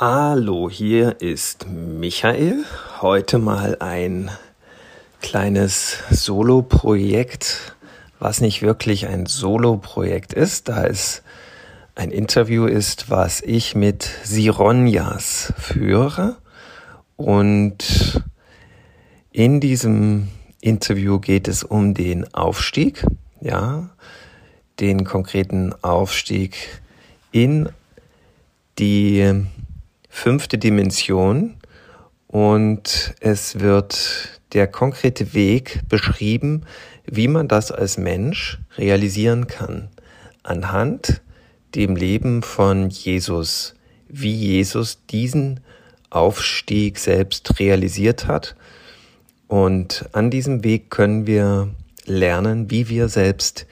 Hallo, hier ist Michael. Heute mal ein kleines Solo-Projekt, was nicht wirklich ein Solo-Projekt ist, da es ein Interview ist, was ich mit Sironjas führe. Und in diesem Interview geht es um den Aufstieg, ja, den konkreten Aufstieg in die fünfte Dimension und es wird der konkrete Weg beschrieben, wie man das als Mensch realisieren kann, anhand dem Leben von Jesus, wie Jesus diesen Aufstieg selbst realisiert hat. Und an diesem Weg können wir lernen, wie wir selbst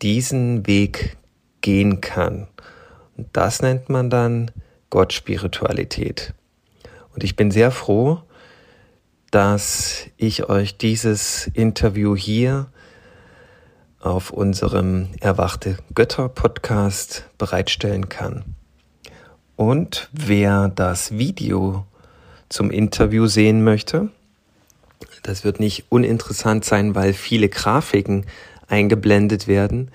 diesen Weg gehen kann. Und das nennt man dann Gott-Spiritualität. Und ich bin sehr froh, dass ich euch dieses Interview hier auf unserem Erwachte Götter Podcast bereitstellen kann. Und wer das Video zum Interview sehen möchte, das wird nicht uninteressant sein, weil viele Grafiken eingeblendet werden,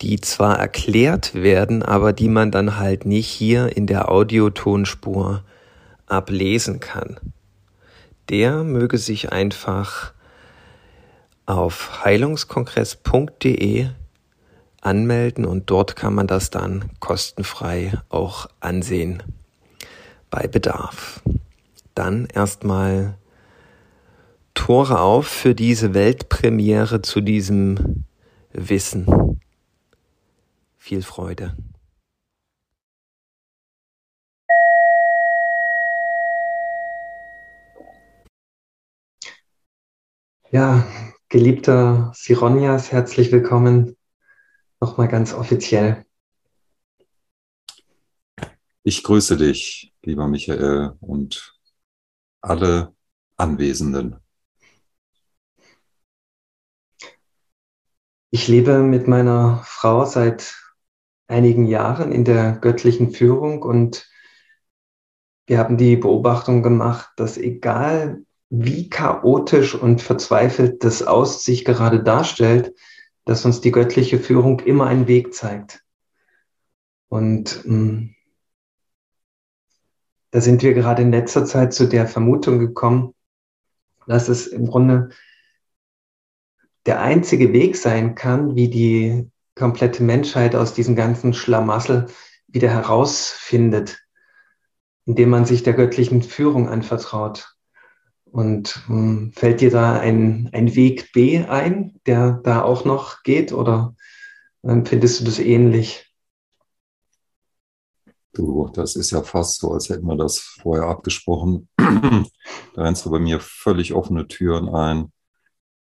die zwar erklärt werden, aber die man dann halt nicht hier in der Audiotonspur ablesen kann. Der möge sich einfach auf heilungskongress.de anmelden und dort kann man das dann kostenfrei auch ansehen bei Bedarf. Dann erstmal Tore auf für diese Weltpremiere zu diesem Wissen. Viel Freude. Ja, geliebter Sironias, herzlich willkommen. Nochmal ganz offiziell. Ich grüße dich, lieber Michael, und alle Anwesenden. Ich lebe mit meiner Frau seit einigen Jahren in der göttlichen Führung und wir haben die Beobachtung gemacht, dass egal wie chaotisch und verzweifelt das Aus sich gerade darstellt, dass uns die göttliche Führung immer einen Weg zeigt. Und hm, da sind wir gerade in letzter Zeit zu der Vermutung gekommen, dass es im Grunde der einzige Weg sein kann, wie die komplette Menschheit aus diesem ganzen Schlamassel wieder herausfindet, indem man sich der göttlichen Führung anvertraut. Und ähm, fällt dir da ein, ein Weg B ein, der da auch noch geht oder ähm, findest du das ähnlich? Du, das ist ja fast so, als hätten wir das vorher abgesprochen. da rennst du bei mir völlig offene Türen ein.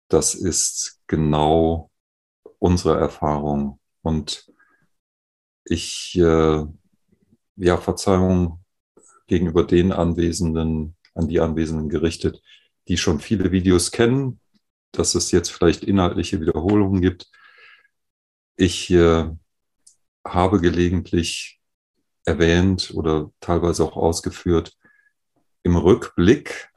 Das ist genau unsere Erfahrung. Und ich, äh, ja, Verzeihung gegenüber den Anwesenden, an die Anwesenden gerichtet, die schon viele Videos kennen, dass es jetzt vielleicht inhaltliche Wiederholungen gibt. Ich äh, habe gelegentlich erwähnt oder teilweise auch ausgeführt, im Rückblick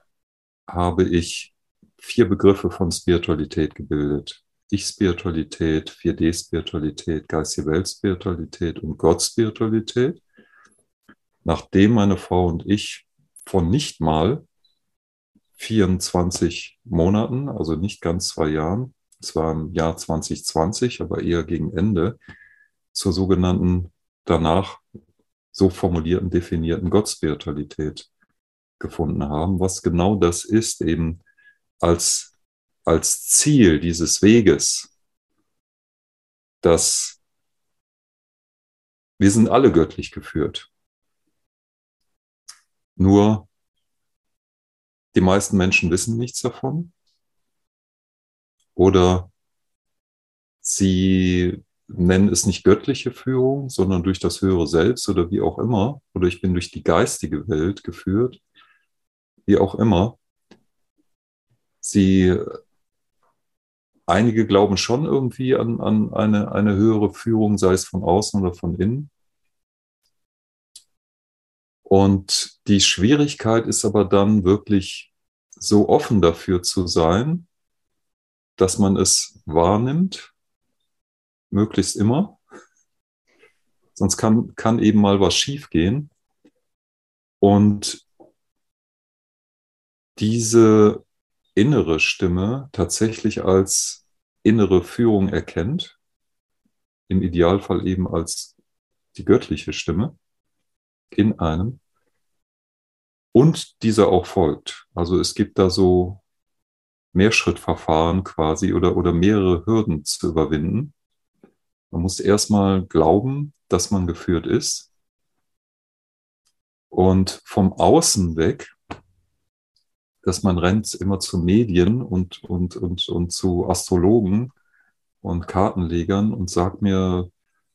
habe ich vier Begriffe von Spiritualität gebildet. Ich-Spiritualität, 4D-Spiritualität, geistige Welt-Spiritualität und Gott-Spiritualität. Nachdem meine Frau und ich von nicht mal 24 Monaten, also nicht ganz zwei Jahren, es war im Jahr 2020, aber eher gegen Ende, zur sogenannten danach so formulierten, definierten Gottspiritualität gefunden haben, was genau das ist, eben als als Ziel dieses Weges, dass wir sind alle göttlich geführt. Nur die meisten Menschen wissen nichts davon oder sie nennen es nicht göttliche Führung, sondern durch das höhere Selbst oder wie auch immer, oder ich bin durch die geistige Welt geführt, wie auch immer. Sie einige glauben schon irgendwie an, an eine, eine höhere Führung, sei es von außen oder von innen. Und die Schwierigkeit ist aber dann wirklich so offen dafür zu sein, dass man es wahrnimmt, möglichst immer. Sonst kann, kann eben mal was schiefgehen. Und diese innere Stimme tatsächlich als innere Führung erkennt, im Idealfall eben als die göttliche Stimme in einem und dieser auch folgt. Also es gibt da so Mehrschrittverfahren quasi oder, oder mehrere Hürden zu überwinden. Man muss erstmal glauben, dass man geführt ist und vom Außen weg, dass man rennt immer zu Medien und, und, und, und zu Astrologen und Kartenlegern und sagt mir,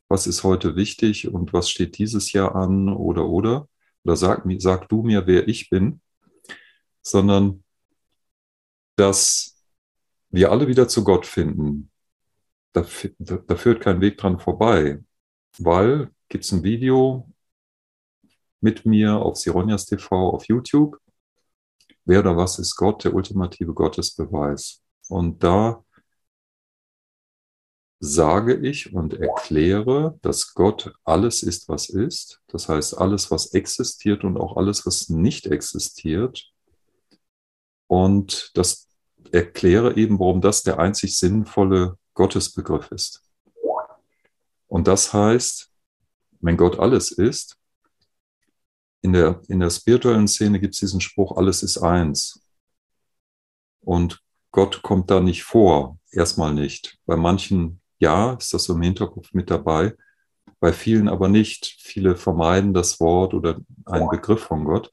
was ist heute wichtig und was steht dieses Jahr an oder oder. Oder sag, sag du mir, wer ich bin, sondern dass wir alle wieder zu Gott finden. Da, da, da führt kein Weg dran vorbei, weil gibt es ein Video mit mir auf Sironias TV auf YouTube. Wer oder was ist Gott? Der ultimative Gottesbeweis. Und da sage ich und erkläre, dass Gott alles ist, was ist. Das heißt, alles, was existiert und auch alles, was nicht existiert. Und das erkläre eben, warum das der einzig sinnvolle Gottesbegriff ist. Und das heißt, wenn Gott alles ist, in der, in der spirituellen Szene gibt es diesen Spruch, alles ist eins. Und Gott kommt da nicht vor, erstmal nicht. Bei manchen ja, ist das so im Hinterkopf mit dabei, bei vielen aber nicht. Viele vermeiden das Wort oder einen Begriff von Gott.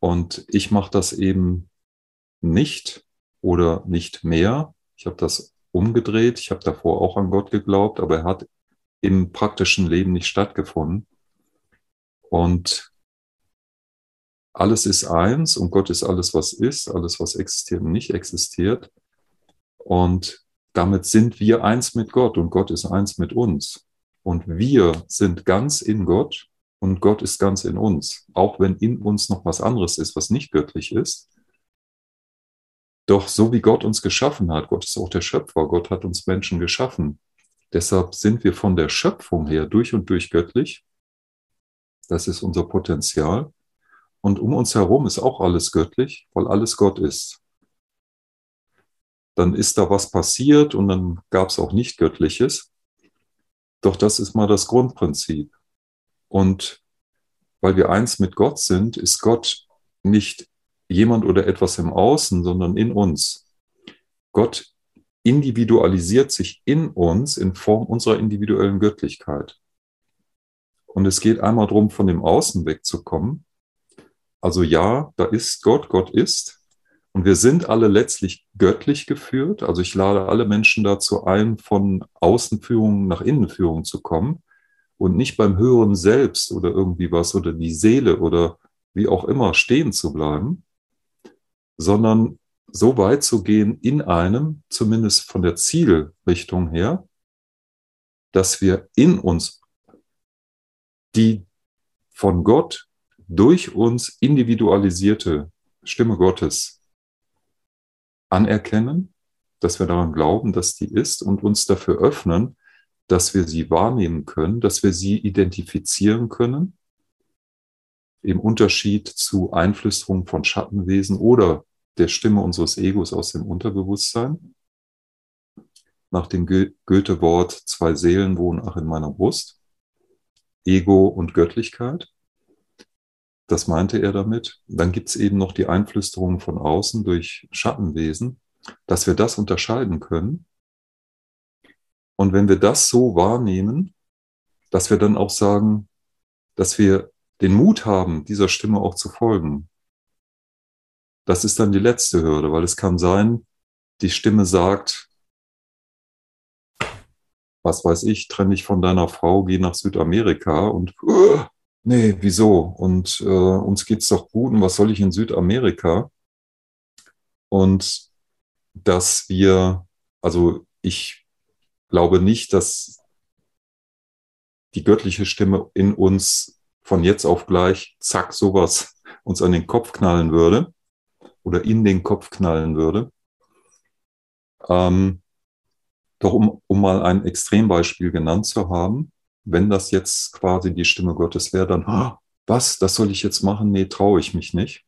Und ich mache das eben nicht oder nicht mehr. Ich habe das umgedreht. Ich habe davor auch an Gott geglaubt, aber er hat im praktischen Leben nicht stattgefunden. Und alles ist eins und Gott ist alles, was ist, alles, was existiert und nicht existiert. Und damit sind wir eins mit Gott und Gott ist eins mit uns. Und wir sind ganz in Gott und Gott ist ganz in uns, auch wenn in uns noch was anderes ist, was nicht göttlich ist. Doch so wie Gott uns geschaffen hat, Gott ist auch der Schöpfer, Gott hat uns Menschen geschaffen. Deshalb sind wir von der Schöpfung her durch und durch göttlich. Das ist unser Potenzial. Und um uns herum ist auch alles göttlich, weil alles Gott ist dann ist da was passiert und dann gab es auch nicht Göttliches. Doch das ist mal das Grundprinzip. Und weil wir eins mit Gott sind, ist Gott nicht jemand oder etwas im Außen, sondern in uns. Gott individualisiert sich in uns in Form unserer individuellen Göttlichkeit. Und es geht einmal darum, von dem Außen wegzukommen. Also ja, da ist Gott, Gott ist, und wir sind alle letztlich göttlich geführt. Also ich lade alle Menschen dazu ein, von Außenführung nach Innenführung zu kommen und nicht beim Hören selbst oder irgendwie was oder die Seele oder wie auch immer stehen zu bleiben, sondern so weit zu gehen in einem, zumindest von der Zielrichtung her, dass wir in uns die von Gott durch uns individualisierte Stimme Gottes anerkennen, dass wir daran glauben, dass die ist und uns dafür öffnen, dass wir sie wahrnehmen können, dass wir sie identifizieren können, im Unterschied zu Einflüsterungen von Schattenwesen oder der Stimme unseres Egos aus dem Unterbewusstsein. Nach dem Goethe-Wort, zwei Seelen wohnen auch in meiner Brust, Ego und Göttlichkeit. Das meinte er damit. Dann gibt es eben noch die Einflüsterungen von außen durch Schattenwesen, dass wir das unterscheiden können. Und wenn wir das so wahrnehmen, dass wir dann auch sagen, dass wir den Mut haben, dieser Stimme auch zu folgen. Das ist dann die letzte Hürde, weil es kann sein, die Stimme sagt, was weiß ich, trenne dich von deiner Frau, geh nach Südamerika und nee, wieso? Und äh, uns geht's doch gut und was soll ich in Südamerika? Und dass wir, also ich glaube nicht, dass die göttliche Stimme in uns von jetzt auf gleich, zack, sowas uns an den Kopf knallen würde oder in den Kopf knallen würde. Ähm, doch um, um mal ein Extrembeispiel genannt zu haben, wenn das jetzt quasi die Stimme Gottes wäre, dann, ah, was, das soll ich jetzt machen? Nee, traue ich mich nicht.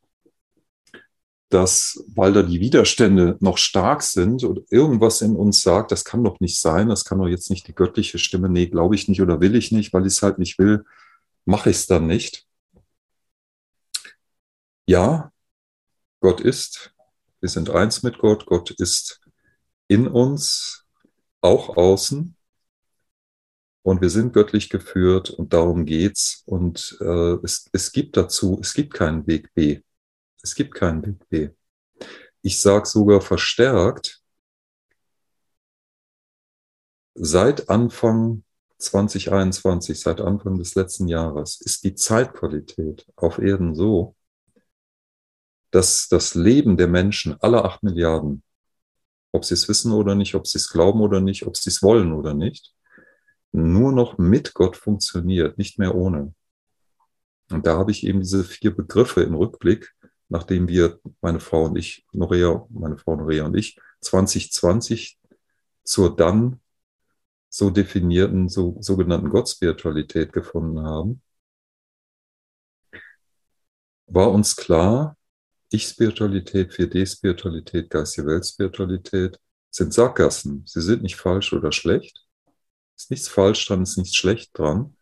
Dass, weil da die Widerstände noch stark sind oder irgendwas in uns sagt, das kann doch nicht sein, das kann doch jetzt nicht die göttliche Stimme, nee, glaube ich nicht oder will ich nicht, weil ich es halt nicht will, mache ich es dann nicht. Ja, Gott ist, wir sind eins mit Gott, Gott ist in uns, auch außen. Und wir sind göttlich geführt und darum geht's. Und äh, es, es gibt dazu, es gibt keinen Weg B. Es gibt keinen Weg B. Ich sage sogar verstärkt, seit Anfang 2021, seit Anfang des letzten Jahres, ist die Zeitqualität auf Erden so, dass das Leben der Menschen, aller acht Milliarden, ob sie es wissen oder nicht, ob sie es glauben oder nicht, ob sie es wollen oder nicht, nur noch mit Gott funktioniert, nicht mehr ohne. Und da habe ich eben diese vier Begriffe im Rückblick, nachdem wir, meine Frau und ich, Norea, meine Frau Norea und ich, 2020 zur dann so definierten, so, sogenannten Gottspiritualität gefunden haben, war uns klar, ich-Spiritualität, 4D-Spiritualität, geistige Welt-Spiritualität sind Sackgassen. Sie sind nicht falsch oder schlecht. Ist nichts falsch dran, ist nichts schlecht dran.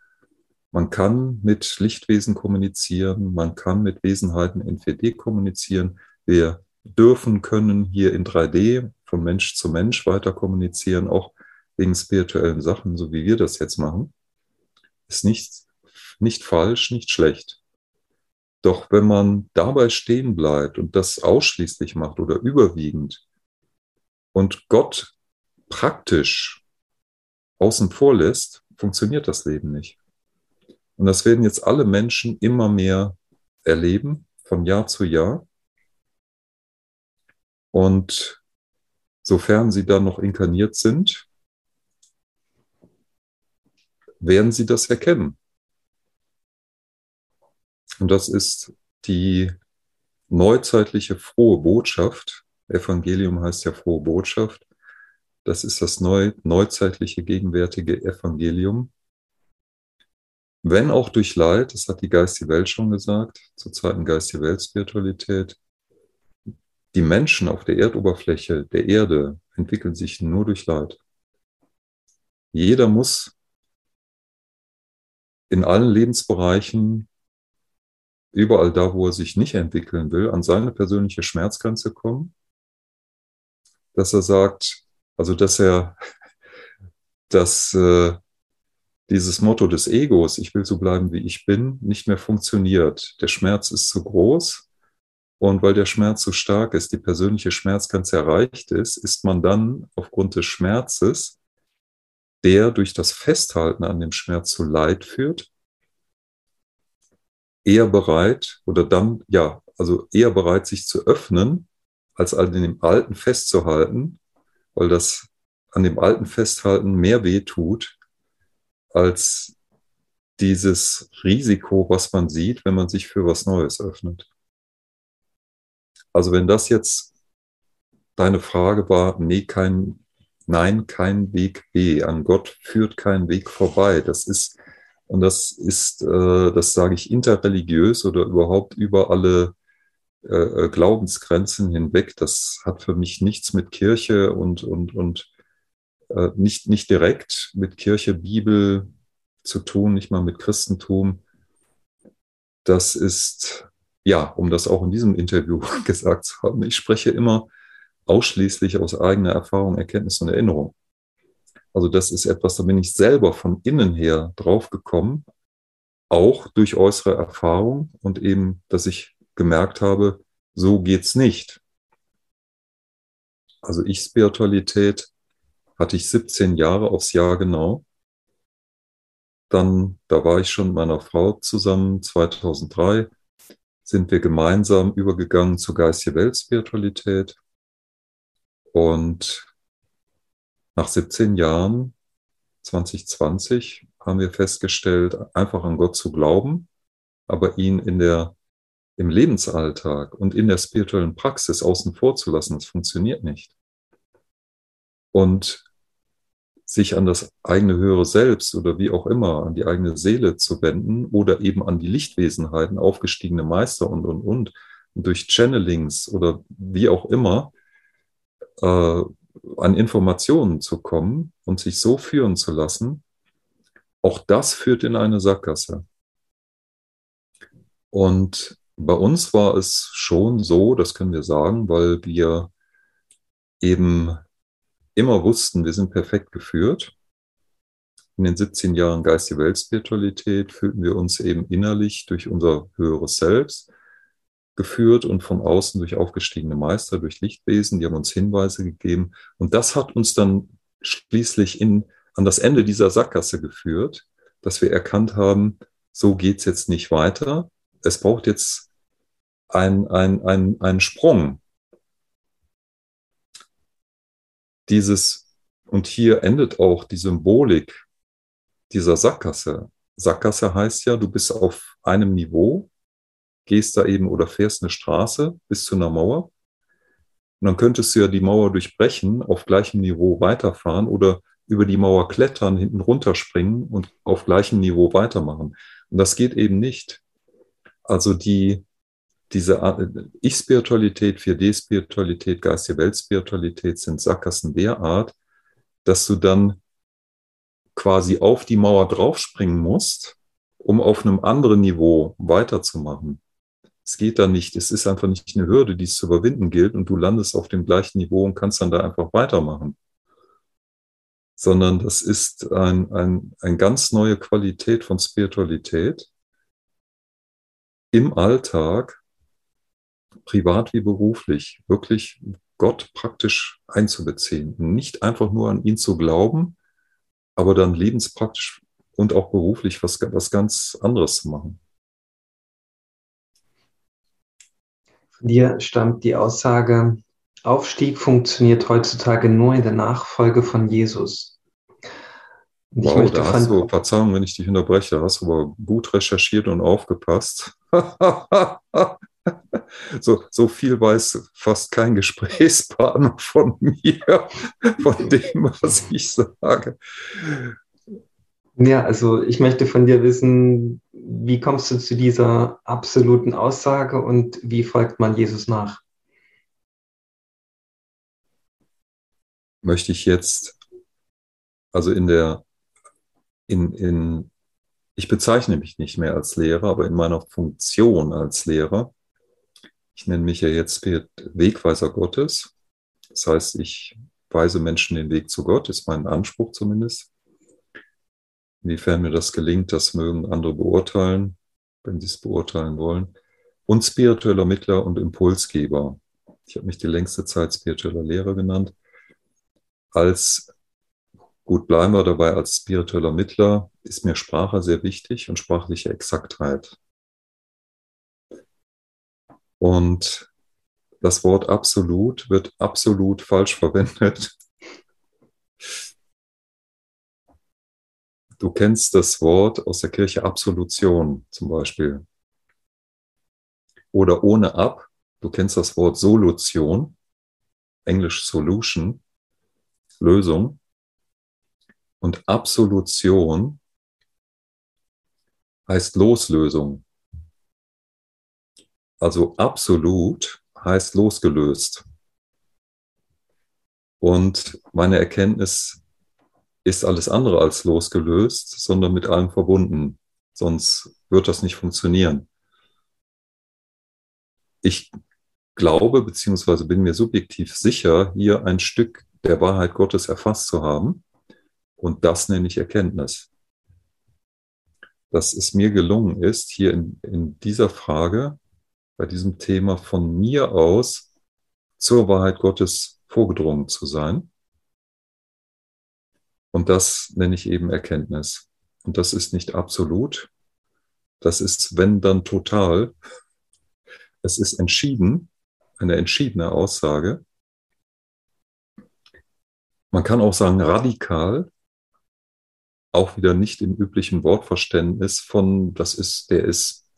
Man kann mit Lichtwesen kommunizieren, man kann mit Wesenheiten in 4D kommunizieren. Wir dürfen, können hier in 3D von Mensch zu Mensch weiter kommunizieren, auch wegen spirituellen Sachen, so wie wir das jetzt machen. Ist nicht, nicht falsch, nicht schlecht. Doch wenn man dabei stehen bleibt und das ausschließlich macht oder überwiegend und Gott praktisch außen vor lässt, funktioniert das Leben nicht. Und das werden jetzt alle Menschen immer mehr erleben, von Jahr zu Jahr. Und sofern sie dann noch inkarniert sind, werden sie das erkennen. Und das ist die neuzeitliche frohe Botschaft. Evangelium heißt ja frohe Botschaft. Das ist das neu, neuzeitliche, gegenwärtige Evangelium. Wenn auch durch Leid, das hat die Geist Welt schon gesagt, zur zweiten Geist Welt Spiritualität, die Menschen auf der Erdoberfläche der Erde entwickeln sich nur durch Leid. Jeder muss in allen Lebensbereichen überall da, wo er sich nicht entwickeln will, an seine persönliche Schmerzgrenze kommen, dass er sagt, also dass er, dass äh, dieses Motto des Egos, ich will so bleiben, wie ich bin, nicht mehr funktioniert. Der Schmerz ist zu groß und weil der Schmerz so stark ist, die persönliche Schmerzgrenze erreicht ist, ist man dann aufgrund des Schmerzes, der durch das Festhalten an dem Schmerz zu Leid führt, eher bereit oder dann, ja, also eher bereit, sich zu öffnen, als an dem Alten festzuhalten, weil das an dem Alten festhalten mehr weh tut, als dieses Risiko, was man sieht, wenn man sich für was Neues öffnet. Also wenn das jetzt deine Frage war, nee, kein, nein, kein Weg B, an Gott führt kein Weg vorbei. Das ist und das ist, äh, das sage ich interreligiös oder überhaupt über alle äh, äh, Glaubensgrenzen hinweg. Das hat für mich nichts mit Kirche und, und, und äh, nicht, nicht direkt mit Kirche, Bibel zu tun, nicht mal mit Christentum. Das ist, ja, um das auch in diesem Interview gesagt zu haben, ich spreche immer ausschließlich aus eigener Erfahrung, Erkenntnis und Erinnerung. Also das ist etwas, da bin ich selber von innen her draufgekommen, auch durch äußere Erfahrung und eben, dass ich gemerkt habe, so geht's nicht. Also ich Spiritualität hatte ich 17 Jahre aufs Jahr genau. Dann, da war ich schon mit meiner Frau zusammen, 2003 sind wir gemeinsam übergegangen zur geistige Weltspiritualität. Und nach 17 Jahren, 2020, haben wir festgestellt, einfach an Gott zu glauben, aber ihn in der, im Lebensalltag und in der spirituellen Praxis außen vor zu lassen, das funktioniert nicht. Und sich an das eigene höhere Selbst oder wie auch immer, an die eigene Seele zu wenden oder eben an die Lichtwesenheiten, aufgestiegene Meister und, und, und, durch Channelings oder wie auch immer, äh, an Informationen zu kommen und sich so führen zu lassen, auch das führt in eine Sackgasse. Und bei uns war es schon so, das können wir sagen, weil wir eben immer wussten, wir sind perfekt geführt. In den 17 Jahren Geist die Weltspiritualität fühlten wir uns eben innerlich durch unser höheres Selbst geführt und von außen durch aufgestiegene Meister, durch Lichtwesen, die haben uns Hinweise gegeben. Und das hat uns dann schließlich in, an das Ende dieser Sackgasse geführt, dass wir erkannt haben, so geht's jetzt nicht weiter. Es braucht jetzt ein, ein, ein, einen Sprung. Dieses, und hier endet auch die Symbolik dieser Sackgasse. Sackgasse heißt ja, du bist auf einem Niveau gehst da eben oder fährst eine Straße bis zu einer Mauer. Und dann könntest du ja die Mauer durchbrechen, auf gleichem Niveau weiterfahren oder über die Mauer klettern, hinten runterspringen und auf gleichem Niveau weitermachen. Und das geht eben nicht. Also die, diese Ich-Spiritualität, 4D-Spiritualität, geistige Weltspiritualität sind Sackgassen der Art, dass du dann quasi auf die Mauer draufspringen musst, um auf einem anderen Niveau weiterzumachen. Es geht da nicht. Es ist einfach nicht eine Hürde, die es zu überwinden gilt und du landest auf dem gleichen Niveau und kannst dann da einfach weitermachen. Sondern das ist ein, ein, eine ganz neue Qualität von Spiritualität im Alltag, privat wie beruflich, wirklich Gott praktisch einzubeziehen. Nicht einfach nur an ihn zu glauben, aber dann lebenspraktisch und auch beruflich was, was ganz anderes zu machen. Dir stammt die Aussage, Aufstieg funktioniert heutzutage nur in der Nachfolge von Jesus. Und wow, ich da hast du, Verzeihung, wenn ich dich unterbreche, hast du aber gut recherchiert und aufgepasst. so, so viel weiß fast kein Gesprächspartner von mir, von dem, was ich sage. Ja, also ich möchte von dir wissen, wie kommst du zu dieser absoluten Aussage und wie folgt man Jesus nach? Möchte ich jetzt, also in der, in, in, ich bezeichne mich nicht mehr als Lehrer, aber in meiner Funktion als Lehrer, ich nenne mich ja jetzt Wegweiser Gottes. Das heißt, ich weise Menschen den Weg zu Gott, ist mein Anspruch zumindest. Inwiefern mir das gelingt, das mögen andere beurteilen, wenn sie es beurteilen wollen. Und spiritueller Mittler und Impulsgeber. Ich habe mich die längste Zeit spiritueller Lehrer genannt. Als, gut bleiben wir dabei, als spiritueller Mittler ist mir Sprache sehr wichtig und sprachliche Exaktheit. Und das Wort absolut wird absolut falsch verwendet. Du kennst das Wort aus der Kirche Absolution zum Beispiel. Oder ohne ab. Du kennst das Wort Solution, Englisch Solution, Lösung. Und Absolution heißt Loslösung. Also absolut heißt losgelöst. Und meine Erkenntnis ist alles andere als losgelöst, sondern mit allem verbunden. Sonst wird das nicht funktionieren. Ich glaube beziehungsweise bin mir subjektiv sicher, hier ein Stück der Wahrheit Gottes erfasst zu haben. Und das nenne ich Erkenntnis. Dass es mir gelungen ist, hier in, in dieser Frage, bei diesem Thema von mir aus zur Wahrheit Gottes vorgedrungen zu sein und das nenne ich eben Erkenntnis. Und das ist nicht absolut. Das ist, wenn dann total. Es ist entschieden, eine entschiedene Aussage. Man kann auch sagen radikal, auch wieder nicht im üblichen Wortverständnis von, das ist, der ist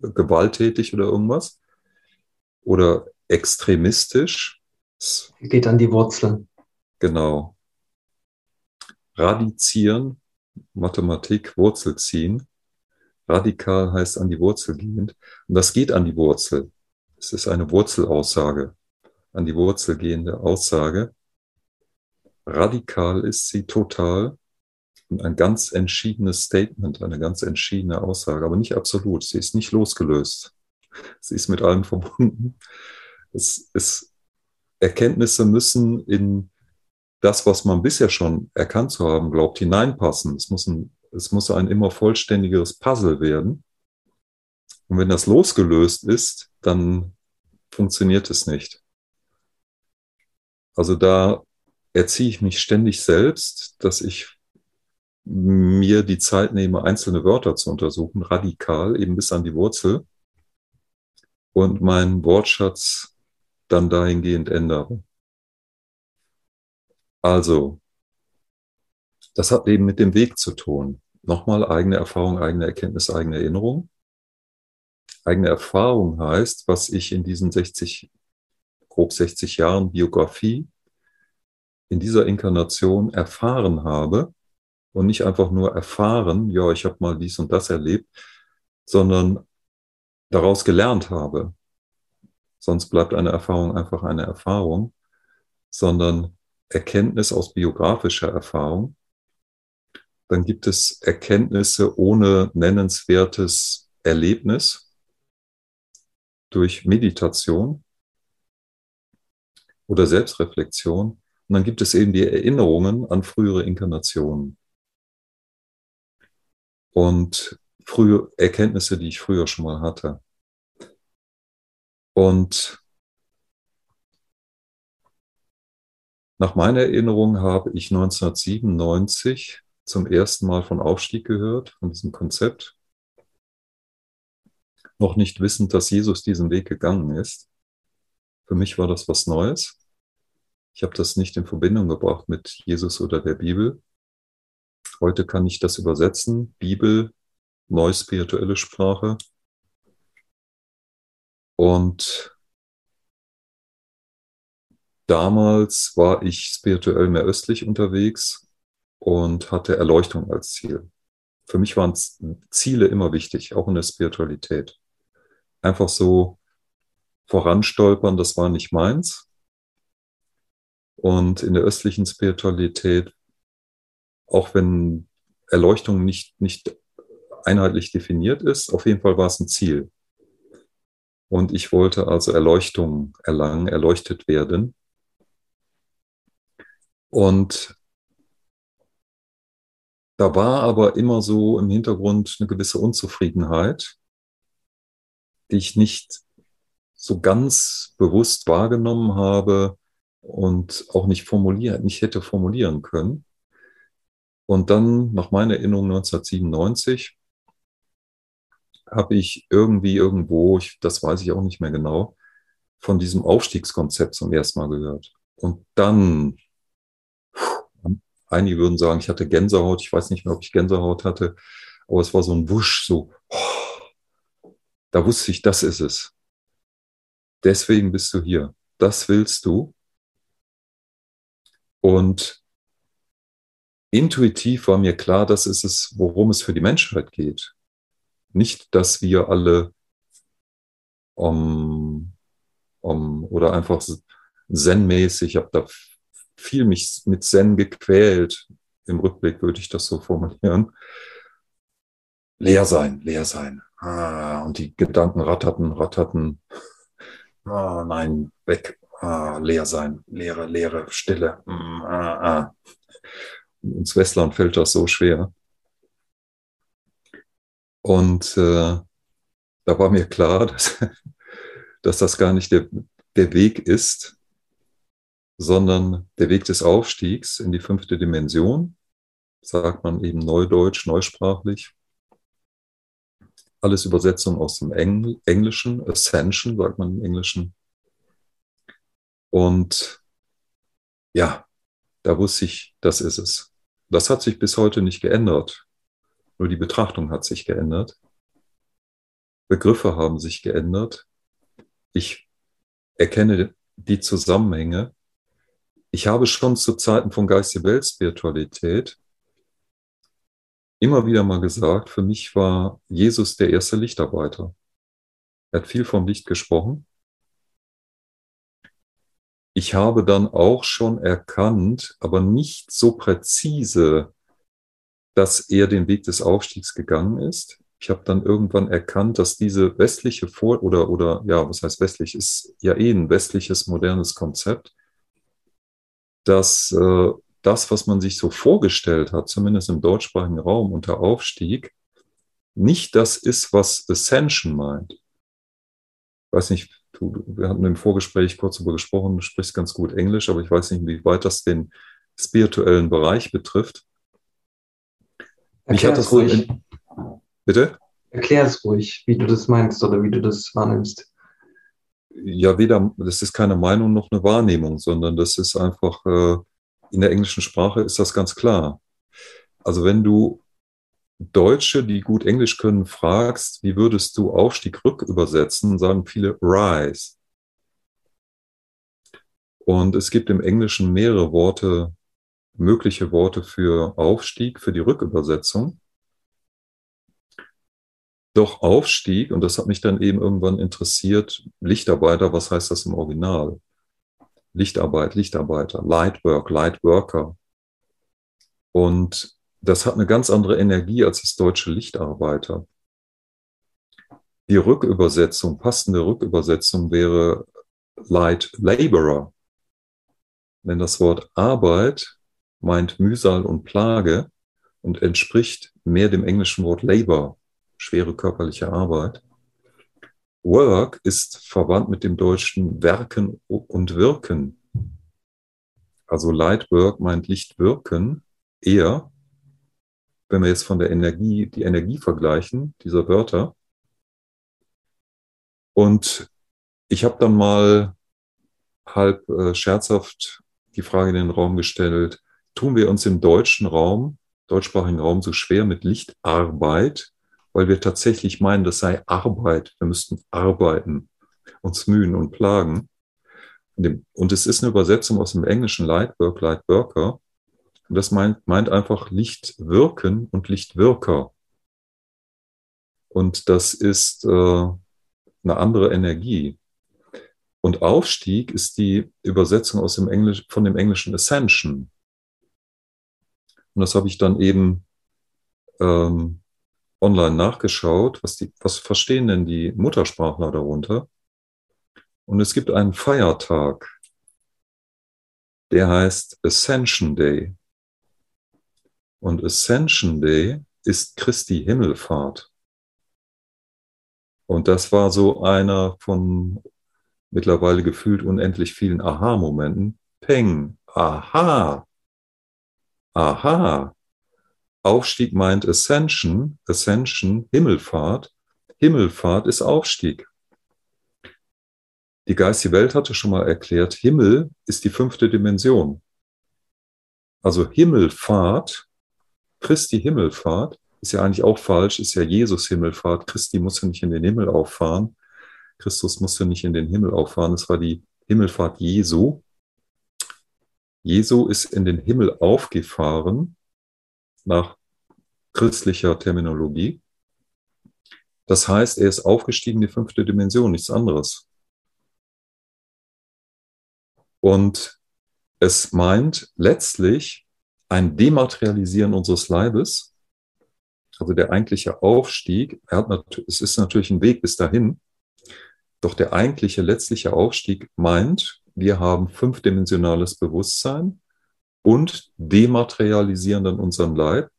gewalttätig oder irgendwas. Oder extremistisch. Geht an die Wurzeln. Genau. Radizieren, Mathematik, Wurzel ziehen. Radikal heißt an die Wurzel gehend. Und das geht an die Wurzel. Es ist eine Wurzelaussage, an die Wurzel gehende Aussage. Radikal ist sie total und ein ganz entschiedenes Statement, eine ganz entschiedene Aussage, aber nicht absolut. Sie ist nicht losgelöst. Sie ist mit allem verbunden. Es, es, Erkenntnisse müssen in das, was man bisher schon erkannt zu haben glaubt, hineinpassen. Es muss ein, es muss ein immer vollständigeres Puzzle werden. Und wenn das losgelöst ist, dann funktioniert es nicht. Also da erziehe ich mich ständig selbst, dass ich mir die Zeit nehme, einzelne Wörter zu untersuchen, radikal, eben bis an die Wurzel, und meinen Wortschatz dann dahingehend ändere. Also, das hat eben mit dem Weg zu tun. Nochmal eigene Erfahrung, eigene Erkenntnis, eigene Erinnerung. Eigene Erfahrung heißt, was ich in diesen 60, grob 60 Jahren Biografie in dieser Inkarnation erfahren habe und nicht einfach nur erfahren, ja, ich habe mal dies und das erlebt, sondern daraus gelernt habe. Sonst bleibt eine Erfahrung einfach eine Erfahrung, sondern Erkenntnis aus biografischer Erfahrung. Dann gibt es Erkenntnisse ohne nennenswertes Erlebnis durch Meditation oder Selbstreflexion. Und dann gibt es eben die Erinnerungen an frühere Inkarnationen. Und frühe Erkenntnisse, die ich früher schon mal hatte. Und Nach meiner Erinnerung habe ich 1997 zum ersten Mal von Aufstieg gehört, von diesem Konzept. Noch nicht wissend, dass Jesus diesen Weg gegangen ist. Für mich war das was Neues. Ich habe das nicht in Verbindung gebracht mit Jesus oder der Bibel. Heute kann ich das übersetzen. Bibel, neu spirituelle Sprache. Und Damals war ich spirituell mehr östlich unterwegs und hatte Erleuchtung als Ziel. Für mich waren Ziele immer wichtig, auch in der Spiritualität. Einfach so voranstolpern, das war nicht meins. Und in der östlichen Spiritualität, auch wenn Erleuchtung nicht, nicht einheitlich definiert ist, auf jeden Fall war es ein Ziel. Und ich wollte also Erleuchtung erlangen, erleuchtet werden. Und da war aber immer so im Hintergrund eine gewisse Unzufriedenheit, die ich nicht so ganz bewusst wahrgenommen habe und auch nicht formuliert, nicht hätte formulieren können. Und dann, nach meiner Erinnerung 1997, habe ich irgendwie irgendwo, ich, das weiß ich auch nicht mehr genau, von diesem Aufstiegskonzept zum ersten Mal gehört. Und dann Einige würden sagen, ich hatte Gänsehaut. Ich weiß nicht mehr, ob ich Gänsehaut hatte, aber es war so ein Wusch, so. Oh, da wusste ich, das ist es. Deswegen bist du hier. Das willst du. Und intuitiv war mir klar, das ist es, worum es für die Menschheit geht. Nicht, dass wir alle um, um, oder einfach zen-mäßig, ich habe da viel mich mit Zen gequält. Im Rückblick würde ich das so formulieren. Leer sein, leer sein. Ah, und die Gedanken ratterten, ratterten. Ah, nein, weg. Ah, leer sein, leere, leere, Stille. Mm, ah, ah. Ins Westland fällt das so schwer. Und äh, da war mir klar, dass, dass das gar nicht der, der Weg ist, sondern der Weg des Aufstiegs in die fünfte Dimension, sagt man eben neudeutsch, neusprachlich. Alles Übersetzung aus dem Engl Englischen, Ascension, sagt man im Englischen. Und ja, da wusste ich, das ist es. Das hat sich bis heute nicht geändert. Nur die Betrachtung hat sich geändert. Begriffe haben sich geändert. Ich erkenne die Zusammenhänge. Ich habe schon zu Zeiten von geistige Weltspiritualität immer wieder mal gesagt, für mich war Jesus der erste Lichtarbeiter. Er hat viel vom Licht gesprochen. Ich habe dann auch schon erkannt, aber nicht so präzise, dass er den Weg des Aufstiegs gegangen ist. Ich habe dann irgendwann erkannt, dass diese westliche Vor- oder, oder, ja, was heißt westlich, ist ja eh ein westliches, modernes Konzept, dass äh, das, was man sich so vorgestellt hat, zumindest im deutschsprachigen Raum unter Aufstieg, nicht das ist, was Ascension meint. Ich weiß nicht, du, wir hatten im Vorgespräch kurz darüber gesprochen, du sprichst ganz gut Englisch, aber ich weiß nicht, wie weit das den spirituellen Bereich betrifft. Mich hat das ruhig. In, bitte? Erklär es ruhig, wie du das meinst oder wie du das wahrnimmst. Ja, weder, das ist keine Meinung noch eine Wahrnehmung, sondern das ist einfach, äh, in der englischen Sprache ist das ganz klar. Also wenn du Deutsche, die gut Englisch können, fragst, wie würdest du Aufstieg rückübersetzen, sagen viele Rise. Und es gibt im Englischen mehrere Worte, mögliche Worte für Aufstieg, für die Rückübersetzung. Doch Aufstieg, und das hat mich dann eben irgendwann interessiert, Lichtarbeiter, was heißt das im Original? Lichtarbeit, Lichtarbeiter, Lightwork, Lightworker. Und das hat eine ganz andere Energie als das deutsche Lichtarbeiter. Die Rückübersetzung, passende Rückübersetzung wäre Light Laborer. Denn das Wort Arbeit meint Mühsal und Plage und entspricht mehr dem englischen Wort Labor, schwere körperliche Arbeit. Work ist verwandt mit dem deutschen Werken und Wirken. Also Light Work meint Licht wirken eher, wenn wir jetzt von der Energie, die Energie vergleichen, dieser Wörter. Und ich habe dann mal halb äh, scherzhaft die Frage in den Raum gestellt, tun wir uns im deutschen Raum, deutschsprachigen Raum so schwer mit Lichtarbeit, weil wir tatsächlich meinen, das sei Arbeit. Wir müssten arbeiten, uns mühen und plagen. Und es ist eine Übersetzung aus dem englischen Lightwork, Lightworker. Und das meint, meint einfach Lichtwirken und Lichtwirker. Und das ist äh, eine andere Energie. Und Aufstieg ist die Übersetzung aus dem Englisch, von dem englischen Ascension. Und das habe ich dann eben ähm, online nachgeschaut, was, die, was verstehen denn die Muttersprachler darunter? Und es gibt einen Feiertag, der heißt Ascension Day. Und Ascension Day ist Christi Himmelfahrt. Und das war so einer von mittlerweile gefühlt unendlich vielen Aha-Momenten. Peng, aha, aha, Aufstieg meint Ascension, Ascension, Himmelfahrt. Himmelfahrt ist Aufstieg. Die geistige Welt hatte schon mal erklärt, Himmel ist die fünfte Dimension. Also Himmelfahrt, Christi Himmelfahrt, ist ja eigentlich auch falsch, ist ja Jesus Himmelfahrt. Christi musste nicht in den Himmel auffahren. Christus musste nicht in den Himmel auffahren. Es war die Himmelfahrt Jesu. Jesu ist in den Himmel aufgefahren nach christlicher Terminologie. Das heißt, er ist aufgestiegen in die fünfte Dimension, nichts anderes. Und es meint letztlich ein Dematerialisieren unseres Leibes, also der eigentliche Aufstieg. Es ist natürlich ein Weg bis dahin, doch der eigentliche letztliche Aufstieg meint, wir haben fünfdimensionales Bewusstsein, und dematerialisieren dann unseren Leib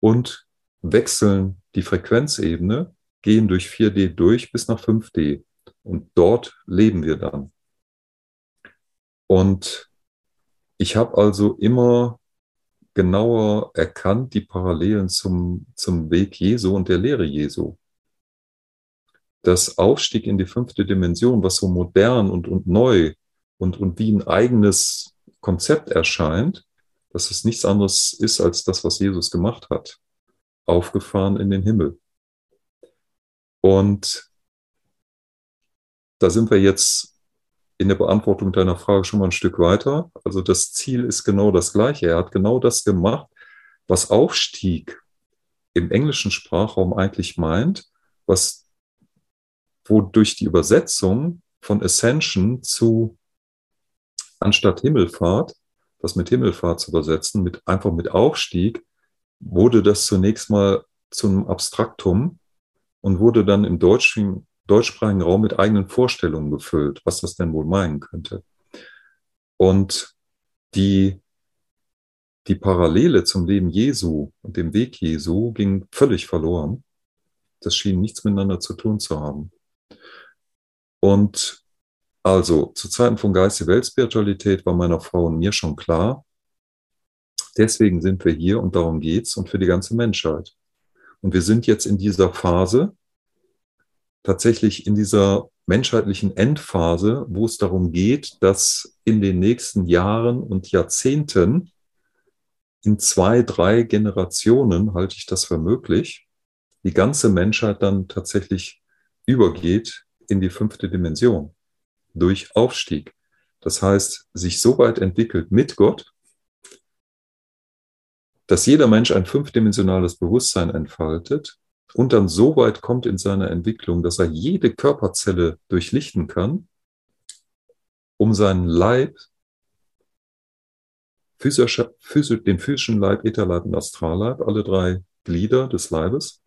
und wechseln die Frequenzebene, gehen durch 4D durch bis nach 5D und dort leben wir dann. Und ich habe also immer genauer erkannt die Parallelen zum, zum Weg Jesu und der Lehre Jesu. Das Aufstieg in die fünfte Dimension, was so modern und, und neu und, und wie ein eigenes Konzept erscheint, dass es nichts anderes ist als das, was Jesus gemacht hat, aufgefahren in den Himmel. Und da sind wir jetzt in der Beantwortung deiner Frage schon mal ein Stück weiter. Also das Ziel ist genau das gleiche. Er hat genau das gemacht, was Aufstieg im englischen Sprachraum eigentlich meint, was wodurch die Übersetzung von Ascension zu anstatt Himmelfahrt, das mit Himmelfahrt zu übersetzen, mit einfach mit Aufstieg, wurde das zunächst mal zu einem Abstraktum und wurde dann im deutschen, deutschsprachigen Raum mit eigenen Vorstellungen gefüllt, was das denn wohl meinen könnte. Und die, die Parallele zum Leben Jesu und dem Weg Jesu ging völlig verloren. Das schien nichts miteinander zu tun zu haben. Und also zu Zeiten von Geist, Weltspiritualität war meiner Frau und mir schon klar, deswegen sind wir hier und darum geht's und für die ganze Menschheit. Und wir sind jetzt in dieser Phase, tatsächlich in dieser menschheitlichen Endphase, wo es darum geht, dass in den nächsten Jahren und Jahrzehnten, in zwei, drei Generationen halte ich das für möglich, die ganze Menschheit dann tatsächlich übergeht in die fünfte Dimension durch Aufstieg. Das heißt, sich so weit entwickelt mit Gott, dass jeder Mensch ein fünfdimensionales Bewusstsein entfaltet und dann so weit kommt in seiner Entwicklung, dass er jede Körperzelle durchlichten kann, um seinen Leib, den physischen Leib, Ätherleib und Astralleib, alle drei Glieder des Leibes,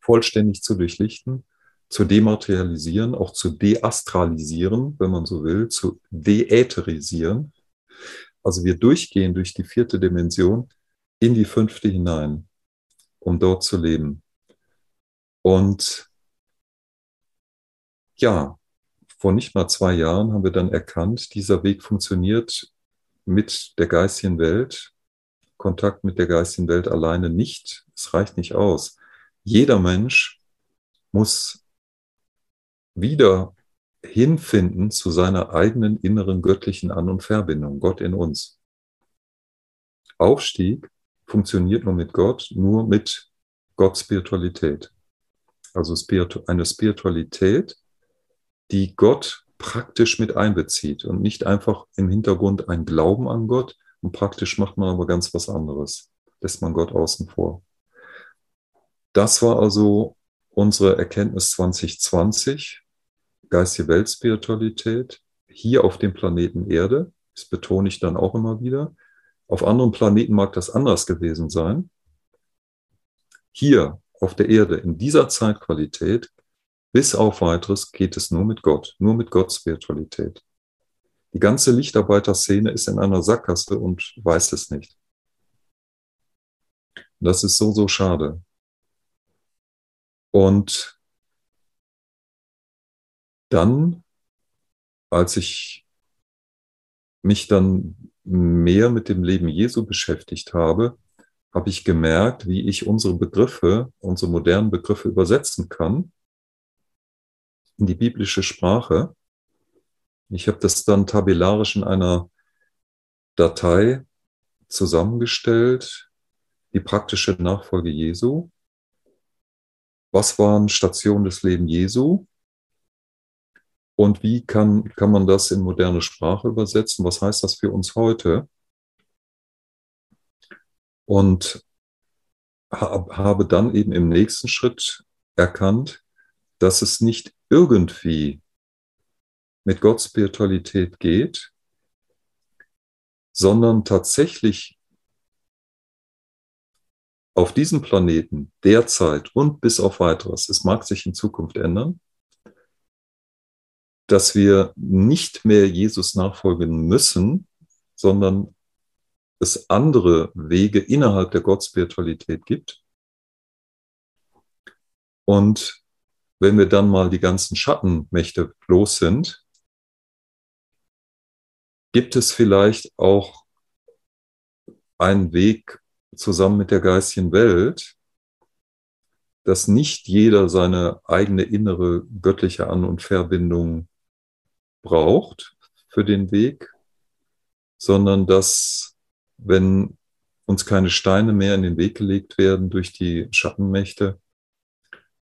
vollständig zu durchlichten, zu dematerialisieren, auch zu deastralisieren, wenn man so will, zu deätherisieren. Also wir durchgehen durch die vierte Dimension in die fünfte hinein um dort zu leben. Und ja, vor nicht mal zwei Jahren haben wir dann erkannt, dieser Weg funktioniert mit der geistigen Welt, Kontakt mit der geistigen Welt alleine nicht. Es reicht nicht aus. Jeder Mensch muss wieder hinfinden zu seiner eigenen inneren göttlichen An- und Verbindung, Gott in uns. Aufstieg funktioniert nur mit Gott, nur mit Gott-Spiritualität. Also eine Spiritualität, die Gott praktisch mit einbezieht und nicht einfach im Hintergrund ein Glauben an Gott und praktisch macht man aber ganz was anderes. Lässt man Gott außen vor. Das war also unsere Erkenntnis 2020, geistige Weltspiritualität, hier auf dem Planeten Erde. Das betone ich dann auch immer wieder. Auf anderen Planeten mag das anders gewesen sein. Hier auf der Erde, in dieser Zeitqualität, bis auf weiteres geht es nur mit Gott, nur mit Gottes Spiritualität. Die ganze Lichtarbeiterszene ist in einer Sackgasse und weiß es nicht. Das ist so, so schade. Und dann, als ich mich dann mehr mit dem Leben Jesu beschäftigt habe, habe ich gemerkt, wie ich unsere Begriffe, unsere modernen Begriffe übersetzen kann in die biblische Sprache. Ich habe das dann tabellarisch in einer Datei zusammengestellt, die praktische Nachfolge Jesu. Was waren Stationen des Lebens Jesu? Und wie kann, kann man das in moderne Sprache übersetzen? Was heißt das für uns heute? Und habe dann eben im nächsten Schritt erkannt, dass es nicht irgendwie mit Gott Spiritualität geht, sondern tatsächlich auf diesem Planeten derzeit und bis auf weiteres, es mag sich in Zukunft ändern, dass wir nicht mehr Jesus nachfolgen müssen, sondern es andere Wege innerhalb der Gottspiritualität gibt. Und wenn wir dann mal die ganzen Schattenmächte los sind, gibt es vielleicht auch einen Weg zusammen mit der geistigen Welt, dass nicht jeder seine eigene innere göttliche An- und Verbindung braucht für den Weg, sondern dass, wenn uns keine Steine mehr in den Weg gelegt werden durch die Schattenmächte,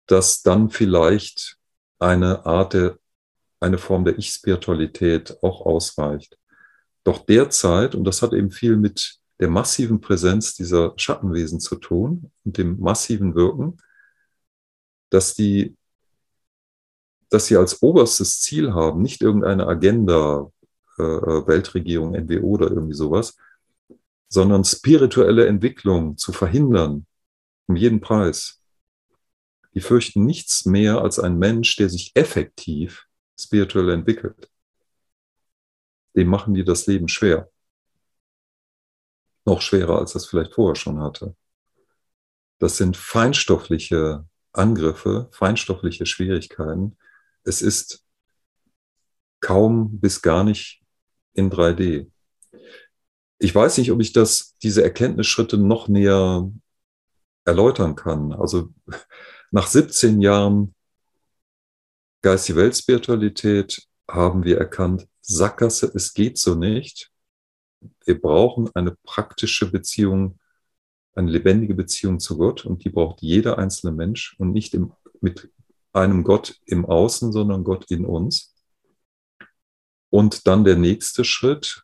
dass dann vielleicht eine Art der, eine Form der Ich-Spiritualität auch ausreicht. Doch derzeit, und das hat eben viel mit der massiven Präsenz dieser Schattenwesen zu tun und dem massiven Wirken, dass die, dass sie als oberstes Ziel haben, nicht irgendeine Agenda, äh, äh Weltregierung, NWO oder irgendwie sowas, sondern spirituelle Entwicklung zu verhindern, um jeden Preis. Die fürchten nichts mehr als ein Mensch, der sich effektiv spirituell entwickelt. Dem machen die das Leben schwer. Noch schwerer, als das vielleicht vorher schon hatte. Das sind feinstoffliche Angriffe, feinstoffliche Schwierigkeiten. Es ist kaum bis gar nicht in 3D ich weiß nicht, ob ich das, diese Erkenntnisschritte noch näher erläutern kann. Also nach 17 Jahren Geist die Weltspiritualität haben wir erkannt, Sackgasse, es geht so nicht. Wir brauchen eine praktische Beziehung, eine lebendige Beziehung zu Gott und die braucht jeder einzelne Mensch und nicht im, mit einem Gott im Außen, sondern Gott in uns. Und dann der nächste Schritt,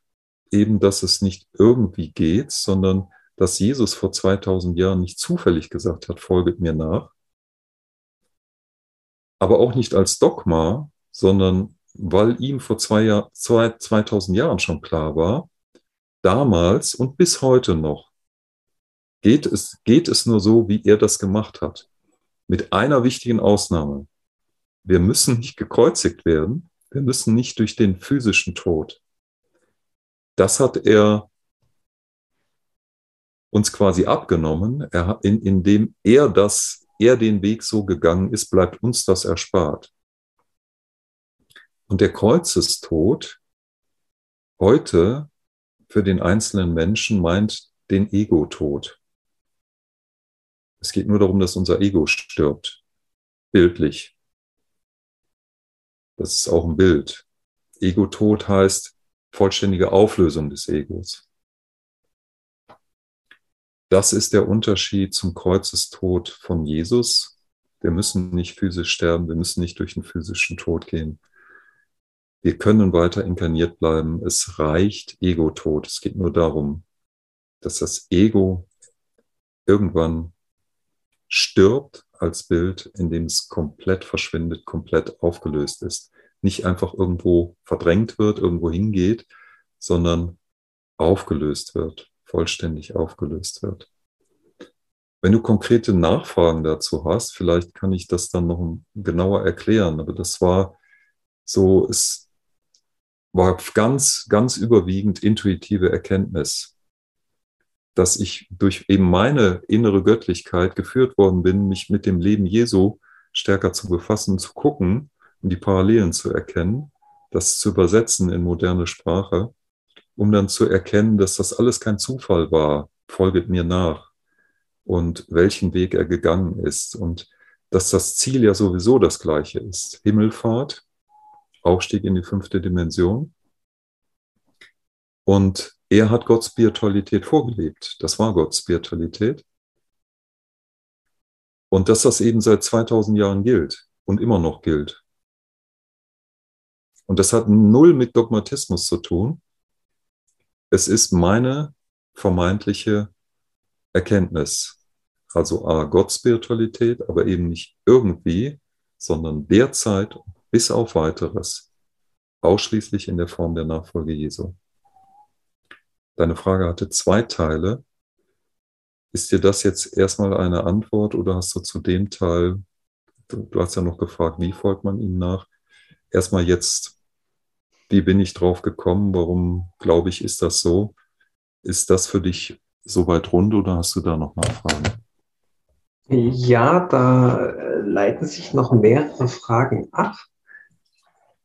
eben, dass es nicht irgendwie geht, sondern dass Jesus vor 2000 Jahren nicht zufällig gesagt hat, folget mir nach, aber auch nicht als Dogma, sondern weil ihm vor zwei Jahr, zwei, 2000 Jahren schon klar war, damals und bis heute noch, geht es, geht es nur so, wie er das gemacht hat. Mit einer wichtigen Ausnahme. Wir müssen nicht gekreuzigt werden. Wir müssen nicht durch den physischen Tod das hat er uns quasi abgenommen, er, in, indem er das, er den Weg so gegangen ist, bleibt uns das erspart. Und der Kreuzestod heute für den einzelnen Menschen meint den Ego-Tod. Es geht nur darum, dass unser Ego stirbt, bildlich. Das ist auch ein Bild. Ego-Tod heißt, vollständige Auflösung des Egos. Das ist der Unterschied zum Kreuzestod von Jesus. Wir müssen nicht physisch sterben, wir müssen nicht durch den physischen Tod gehen. Wir können weiter inkarniert bleiben. Es reicht Ego-Tod. Es geht nur darum, dass das Ego irgendwann stirbt als Bild, in dem es komplett verschwindet, komplett aufgelöst ist nicht einfach irgendwo verdrängt wird, irgendwo hingeht, sondern aufgelöst wird, vollständig aufgelöst wird. Wenn du konkrete Nachfragen dazu hast, vielleicht kann ich das dann noch genauer erklären, aber das war so, es war ganz, ganz überwiegend intuitive Erkenntnis, dass ich durch eben meine innere Göttlichkeit geführt worden bin, mich mit dem Leben Jesu stärker zu befassen, zu gucken, und die Parallelen zu erkennen, das zu übersetzen in moderne Sprache, um dann zu erkennen, dass das alles kein Zufall war, folget mir nach und welchen Weg er gegangen ist und dass das Ziel ja sowieso das gleiche ist. Himmelfahrt, Aufstieg in die fünfte Dimension. Und er hat Gottes Spiritualität vorgelebt. Das war Gottes Spiritualität. Und dass das eben seit 2000 Jahren gilt und immer noch gilt. Und das hat null mit Dogmatismus zu tun. Es ist meine vermeintliche Erkenntnis. Also A, Gottspiritualität, aber eben nicht irgendwie, sondern derzeit bis auf weiteres. Ausschließlich in der Form der Nachfolge Jesu. Deine Frage hatte zwei Teile. Ist dir das jetzt erstmal eine Antwort oder hast du zu dem Teil, du, du hast ja noch gefragt, wie folgt man ihm nach, erstmal jetzt wie bin ich drauf gekommen? Warum glaube ich, ist das so? Ist das für dich soweit rund oder hast du da noch Nachfragen? Ja, da äh, leiten sich noch mehrere Fragen ab.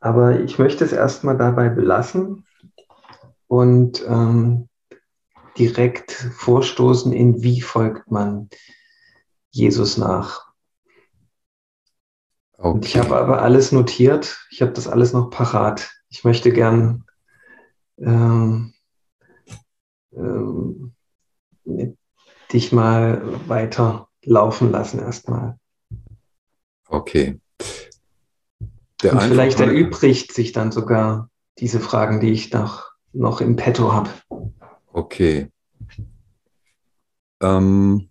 Aber ich möchte es erstmal dabei belassen und ähm, direkt vorstoßen, in wie folgt man Jesus nach. Okay. ich habe aber alles notiert. Ich habe das alles noch parat ich möchte gern ähm, ähm, dich mal weiter laufen lassen erstmal. Okay. Der Und vielleicht erübrigt sich dann sogar diese Fragen, die ich noch, noch im Petto habe. Okay. Ähm,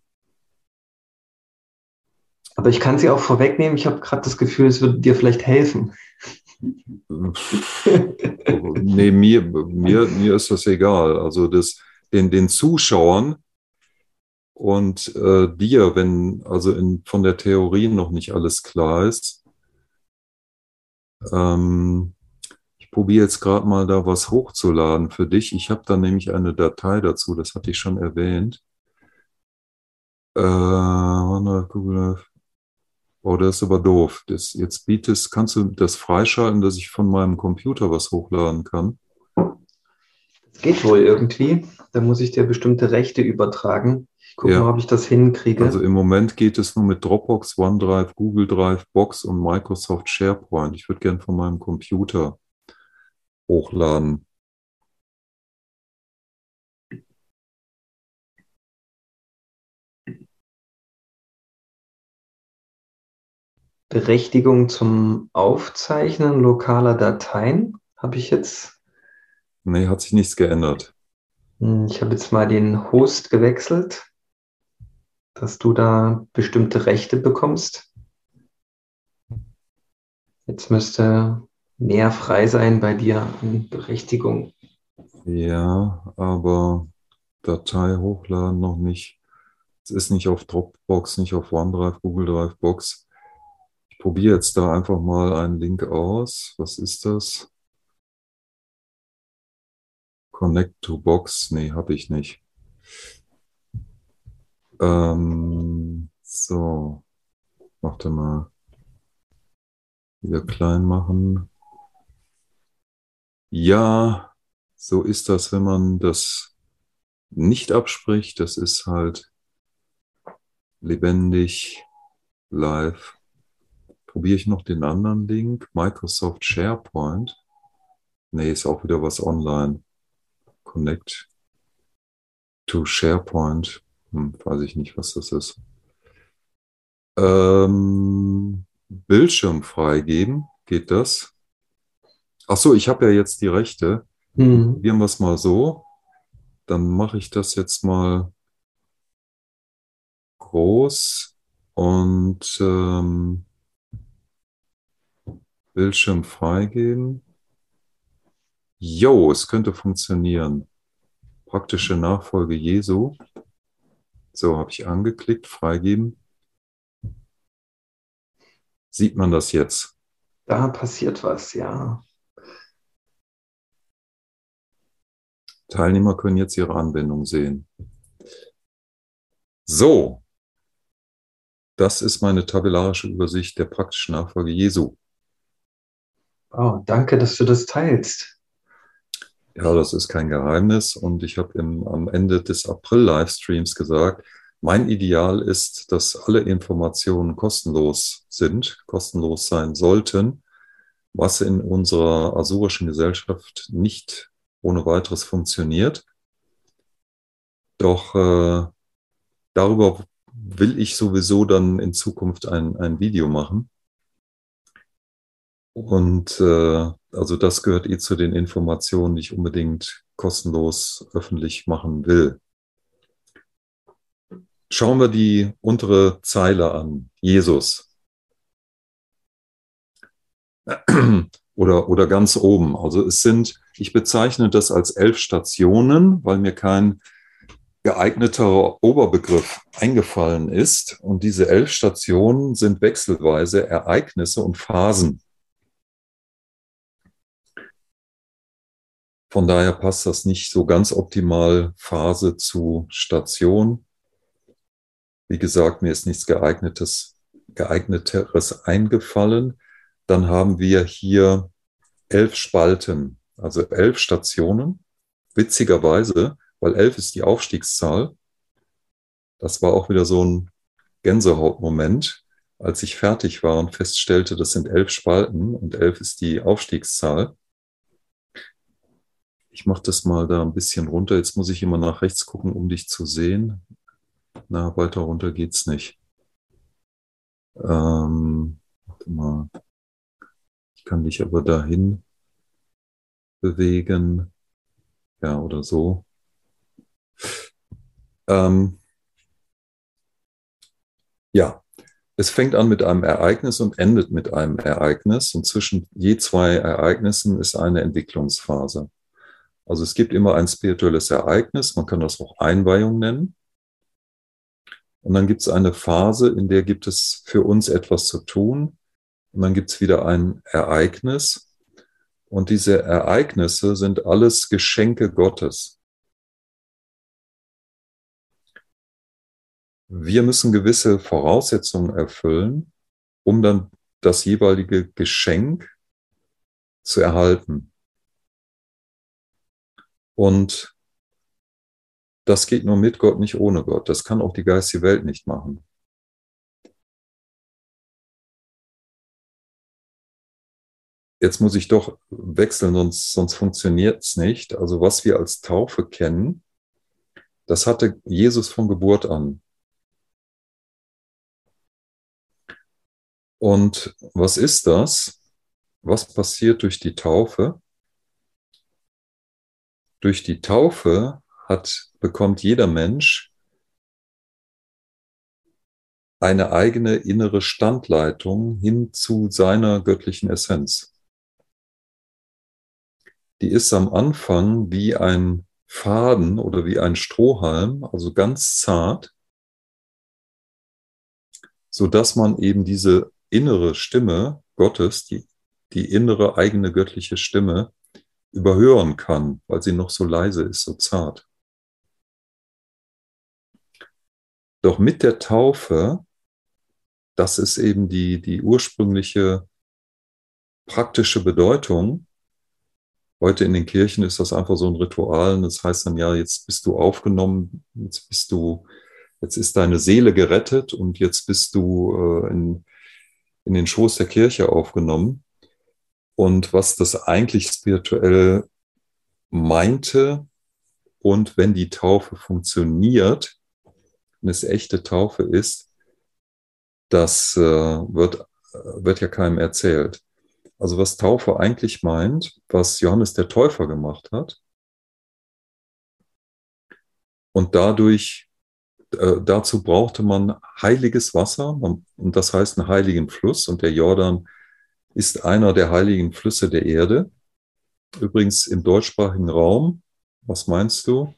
aber ich kann sie auch vorwegnehmen. Ich habe gerade das Gefühl, es würde dir vielleicht helfen. nee, mir, mir, mir ist das egal. Also das, den, den Zuschauern und äh, dir, wenn also in, von der Theorie noch nicht alles klar ist, ähm, probiere jetzt gerade mal da was hochzuladen für dich. Ich habe da nämlich eine Datei dazu, das hatte ich schon erwähnt. Äh, Google Oh, das ist aber doof. Das, jetzt bietest, kannst du das freischalten, dass ich von meinem Computer was hochladen kann? Das geht wohl irgendwie. Da muss ich dir bestimmte Rechte übertragen. Ich gucke ja. mal, ob ich das hinkriege. Also im Moment geht es nur mit Dropbox, OneDrive, Google Drive, Box und Microsoft SharePoint. Ich würde gerne von meinem Computer hochladen. Berechtigung zum Aufzeichnen lokaler Dateien habe ich jetzt. Nee, hat sich nichts geändert. Hm, ich habe jetzt mal den Host gewechselt, dass du da bestimmte Rechte bekommst. Jetzt müsste mehr frei sein bei dir an Berechtigung. Ja, aber Datei hochladen noch nicht. Es ist nicht auf Dropbox, nicht auf OneDrive, Google Drive Box probiere jetzt da einfach mal einen Link aus. Was ist das? Connect to Box? Nee, habe ich nicht. Ähm, so, warte mal. Wieder klein machen. Ja, so ist das, wenn man das nicht abspricht. Das ist halt lebendig, live probiere ich noch den anderen Link. Microsoft SharePoint. Nee, ist auch wieder was online. Connect to SharePoint. Hm, weiß ich nicht, was das ist. Ähm, Bildschirm freigeben. Geht das? Ach so, ich habe ja jetzt die Rechte. Mhm. Probieren wir es mal so. Dann mache ich das jetzt mal groß und ähm, Bildschirm freigeben. Jo, es könnte funktionieren. Praktische Nachfolge Jesu. So, habe ich angeklickt, freigeben. Sieht man das jetzt? Da passiert was, ja. Teilnehmer können jetzt ihre Anwendung sehen. So, das ist meine tabellarische Übersicht der praktischen Nachfolge Jesu. Oh, danke, dass du das teilst. Ja, das ist kein Geheimnis. Und ich habe am Ende des April-Livestreams gesagt, mein Ideal ist, dass alle Informationen kostenlos sind, kostenlos sein sollten, was in unserer asurischen Gesellschaft nicht ohne weiteres funktioniert. Doch äh, darüber will ich sowieso dann in Zukunft ein, ein Video machen. Und äh, also das gehört eh zu den Informationen, die ich unbedingt kostenlos öffentlich machen will. Schauen wir die untere Zeile an. Jesus. Oder, oder ganz oben. Also es sind, ich bezeichne das als elf Stationen, weil mir kein geeigneter Oberbegriff eingefallen ist. Und diese elf Stationen sind wechselweise Ereignisse und Phasen. Von daher passt das nicht so ganz optimal Phase zu Station. Wie gesagt, mir ist nichts geeignetes, geeigneteres eingefallen. Dann haben wir hier elf Spalten, also elf Stationen. Witzigerweise, weil elf ist die Aufstiegszahl. Das war auch wieder so ein Gänsehautmoment, als ich fertig war und feststellte, das sind elf Spalten und elf ist die Aufstiegszahl. Ich mache das mal da ein bisschen runter. Jetzt muss ich immer nach rechts gucken, um dich zu sehen. Na, weiter runter geht's nicht. Ähm, mal. Ich kann dich aber dahin bewegen. Ja, oder so. Ähm, ja, es fängt an mit einem Ereignis und endet mit einem Ereignis. Und zwischen je zwei Ereignissen ist eine Entwicklungsphase. Also es gibt immer ein spirituelles Ereignis, man kann das auch Einweihung nennen. Und dann gibt es eine Phase, in der gibt es für uns etwas zu tun. Und dann gibt es wieder ein Ereignis. Und diese Ereignisse sind alles Geschenke Gottes. Wir müssen gewisse Voraussetzungen erfüllen, um dann das jeweilige Geschenk zu erhalten. Und das geht nur mit Gott, nicht ohne Gott. Das kann auch die geistige Welt nicht machen. Jetzt muss ich doch wechseln, sonst, sonst funktioniert es nicht. Also was wir als Taufe kennen, das hatte Jesus von Geburt an. Und was ist das? Was passiert durch die Taufe? Durch die Taufe hat, bekommt jeder Mensch eine eigene innere Standleitung hin zu seiner göttlichen Essenz. Die ist am Anfang wie ein Faden oder wie ein Strohhalm, also ganz zart, so dass man eben diese innere Stimme Gottes, die, die innere eigene göttliche Stimme, überhören kann, weil sie noch so leise ist, so zart. Doch mit der Taufe, das ist eben die, die ursprüngliche praktische Bedeutung. Heute in den Kirchen ist das einfach so ein Ritual und das heißt dann, ja, jetzt bist du aufgenommen, jetzt bist du, jetzt ist deine Seele gerettet und jetzt bist du äh, in, in den Schoß der Kirche aufgenommen. Und was das eigentlich spirituell meinte und wenn die Taufe funktioniert, wenn es echte Taufe ist, das äh, wird, wird ja keinem erzählt. Also was Taufe eigentlich meint, was Johannes der Täufer gemacht hat, und dadurch, äh, dazu brauchte man heiliges Wasser, und das heißt einen heiligen Fluss, und der Jordan ist einer der heiligen Flüsse der Erde. Übrigens im deutschsprachigen Raum, was meinst du?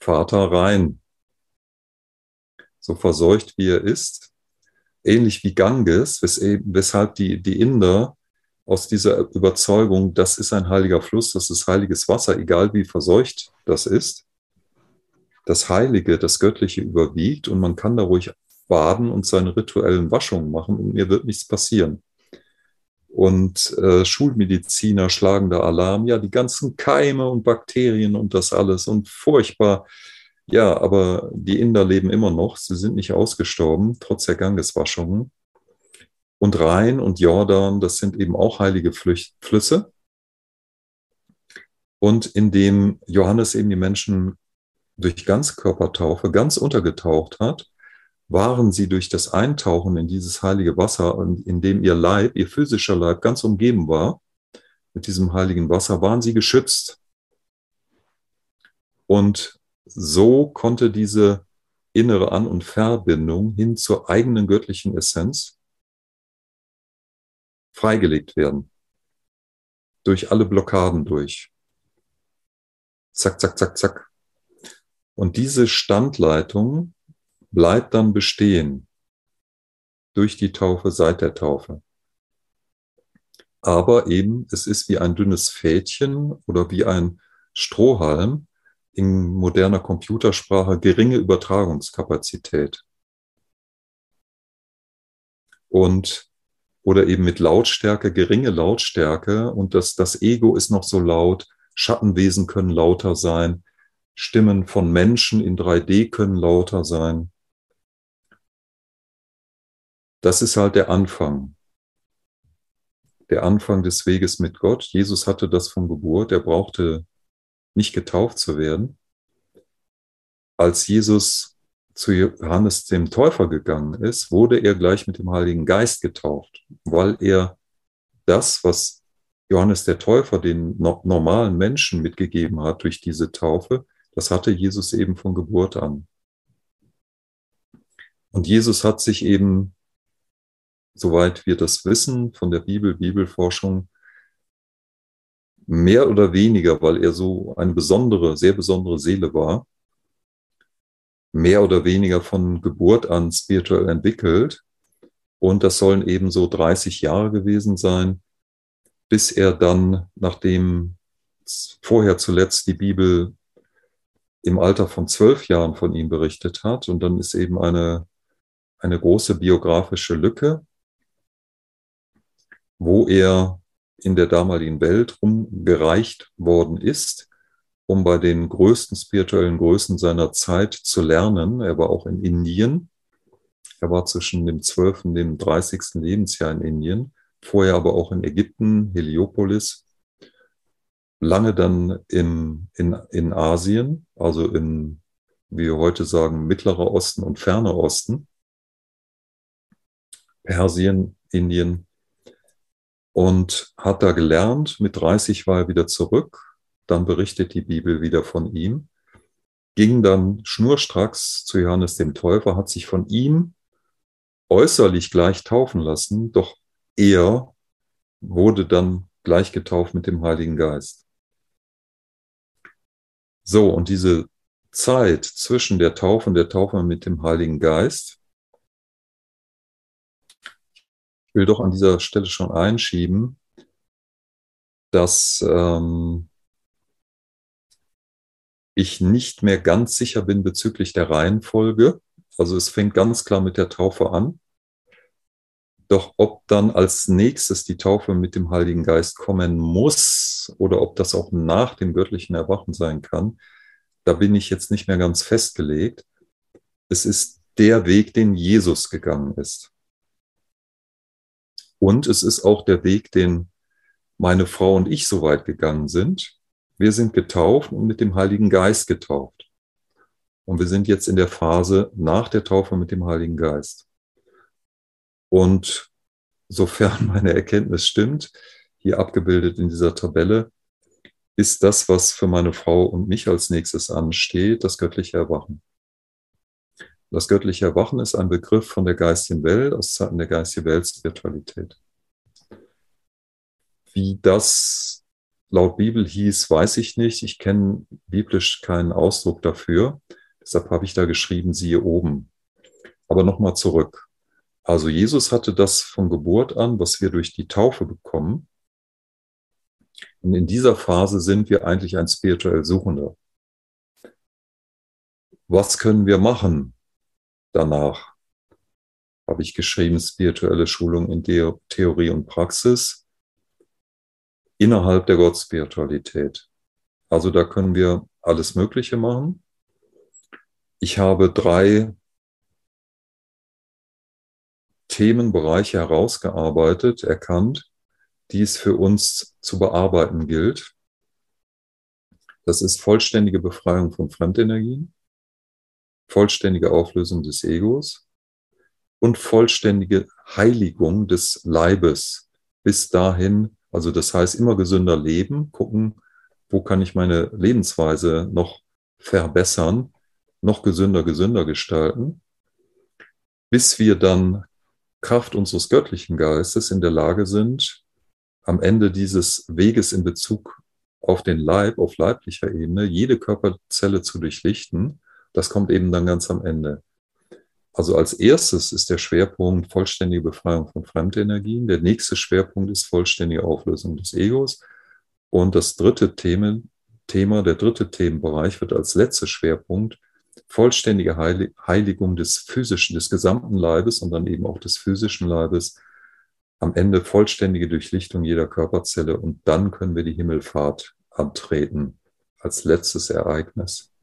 Vater Rhein, so verseucht wie er ist, ähnlich wie Ganges, weshalb die, die Inder aus dieser Überzeugung, das ist ein heiliger Fluss, das ist heiliges Wasser, egal wie verseucht das ist, das Heilige, das Göttliche überwiegt und man kann da ruhig baden und seine rituellen Waschungen machen und mir wird nichts passieren. Und äh, Schulmediziner schlagen da Alarm, ja, die ganzen Keime und Bakterien und das alles und furchtbar. Ja, aber die Inder leben immer noch, sie sind nicht ausgestorben, trotz der Gangeswaschungen. Und Rhein und Jordan, das sind eben auch heilige Flüsse. Und indem Johannes eben die Menschen durch Ganzkörpertaufe ganz untergetaucht hat, waren sie durch das Eintauchen in dieses heilige Wasser, in dem ihr Leib, ihr physischer Leib ganz umgeben war, mit diesem heiligen Wasser, waren sie geschützt. Und so konnte diese innere An- und Verbindung hin zur eigenen göttlichen Essenz freigelegt werden. Durch alle Blockaden durch. Zack, zack, zack, zack. Und diese Standleitung bleibt dann bestehen durch die Taufe, seit der Taufe. Aber eben, es ist wie ein dünnes Fädchen oder wie ein Strohhalm in moderner Computersprache geringe Übertragungskapazität. Und oder eben mit Lautstärke, geringe Lautstärke und das, das Ego ist noch so laut, Schattenwesen können lauter sein, Stimmen von Menschen in 3D können lauter sein. Das ist halt der Anfang. Der Anfang des Weges mit Gott. Jesus hatte das von Geburt. Er brauchte nicht getauft zu werden. Als Jesus zu Johannes dem Täufer gegangen ist, wurde er gleich mit dem Heiligen Geist getauft, weil er das, was Johannes der Täufer den normalen Menschen mitgegeben hat durch diese Taufe, das hatte Jesus eben von Geburt an. Und Jesus hat sich eben, soweit wir das wissen von der Bibel, Bibelforschung, mehr oder weniger, weil er so eine besondere, sehr besondere Seele war, mehr oder weniger von Geburt an spirituell entwickelt. Und das sollen eben so 30 Jahre gewesen sein, bis er dann, nachdem vorher zuletzt die Bibel im Alter von zwölf Jahren von ihm berichtet hat, und dann ist eben eine, eine große biografische Lücke, wo er in der damaligen Welt rumgereicht worden ist, um bei den größten spirituellen Größen seiner Zeit zu lernen. Er war auch in Indien. Er war zwischen dem 12. und dem 30. Lebensjahr in Indien, vorher aber auch in Ägypten, Heliopolis, lange dann im, in, in Asien, also in, wie wir heute sagen, Mittlerer Osten und Ferner Osten, Persien, Indien, und hat da gelernt. Mit 30 war er wieder zurück. Dann berichtet die Bibel wieder von ihm. Ging dann schnurstracks zu Johannes dem Täufer, hat sich von ihm äußerlich gleich taufen lassen, doch er wurde dann gleich getauft mit dem Heiligen Geist. So, und diese Zeit zwischen der Taufe und der Taufe mit dem Heiligen Geist, ich will doch an dieser Stelle schon einschieben, dass ähm, ich nicht mehr ganz sicher bin bezüglich der Reihenfolge. Also es fängt ganz klar mit der Taufe an. Doch ob dann als nächstes die Taufe mit dem Heiligen Geist kommen muss oder ob das auch nach dem göttlichen Erwachen sein kann, da bin ich jetzt nicht mehr ganz festgelegt. Es ist der Weg, den Jesus gegangen ist. Und es ist auch der Weg, den meine Frau und ich so weit gegangen sind. Wir sind getauft und mit dem Heiligen Geist getauft. Und wir sind jetzt in der Phase nach der Taufe mit dem Heiligen Geist. Und sofern meine Erkenntnis stimmt, hier abgebildet in dieser Tabelle, ist das, was für meine Frau und mich als nächstes ansteht, das göttliche Erwachen. Das göttliche Erwachen ist ein Begriff von der geistigen Welt, aus Zeiten der geistigen Weltspiritualität. Wie das laut Bibel hieß, weiß ich nicht. Ich kenne biblisch keinen Ausdruck dafür. Deshalb habe ich da geschrieben, siehe oben. Aber nochmal zurück. Also Jesus hatte das von Geburt an, was wir durch die Taufe bekommen. Und in dieser Phase sind wir eigentlich ein spirituell Suchender. Was können wir machen? Danach habe ich geschrieben, spirituelle Schulung in Theorie und Praxis innerhalb der Gottspiritualität. Also da können wir alles Mögliche machen. Ich habe drei Themenbereiche herausgearbeitet, erkannt, die es für uns zu bearbeiten gilt. Das ist vollständige Befreiung von Fremdenergien, vollständige Auflösung des Egos und vollständige Heiligung des Leibes. Bis dahin, also das heißt immer gesünder leben, gucken, wo kann ich meine Lebensweise noch verbessern, noch gesünder, gesünder gestalten, bis wir dann Kraft unseres göttlichen Geistes in der Lage sind, am Ende dieses Weges in Bezug auf den Leib, auf leiblicher Ebene, jede Körperzelle zu durchlichten das kommt eben dann ganz am Ende. Also als erstes ist der Schwerpunkt vollständige Befreiung von Fremdenergien. Der nächste Schwerpunkt ist vollständige Auflösung des Egos. Und das dritte Thema, Thema der dritte Themenbereich wird als letzter Schwerpunkt vollständige Heiligung des physischen, des gesamten Leibes und dann eben auch des physischen Leibes. Am Ende vollständige Durchlichtung jeder Körperzelle und dann können wir die Himmelfahrt antreten als letztes Ereignis.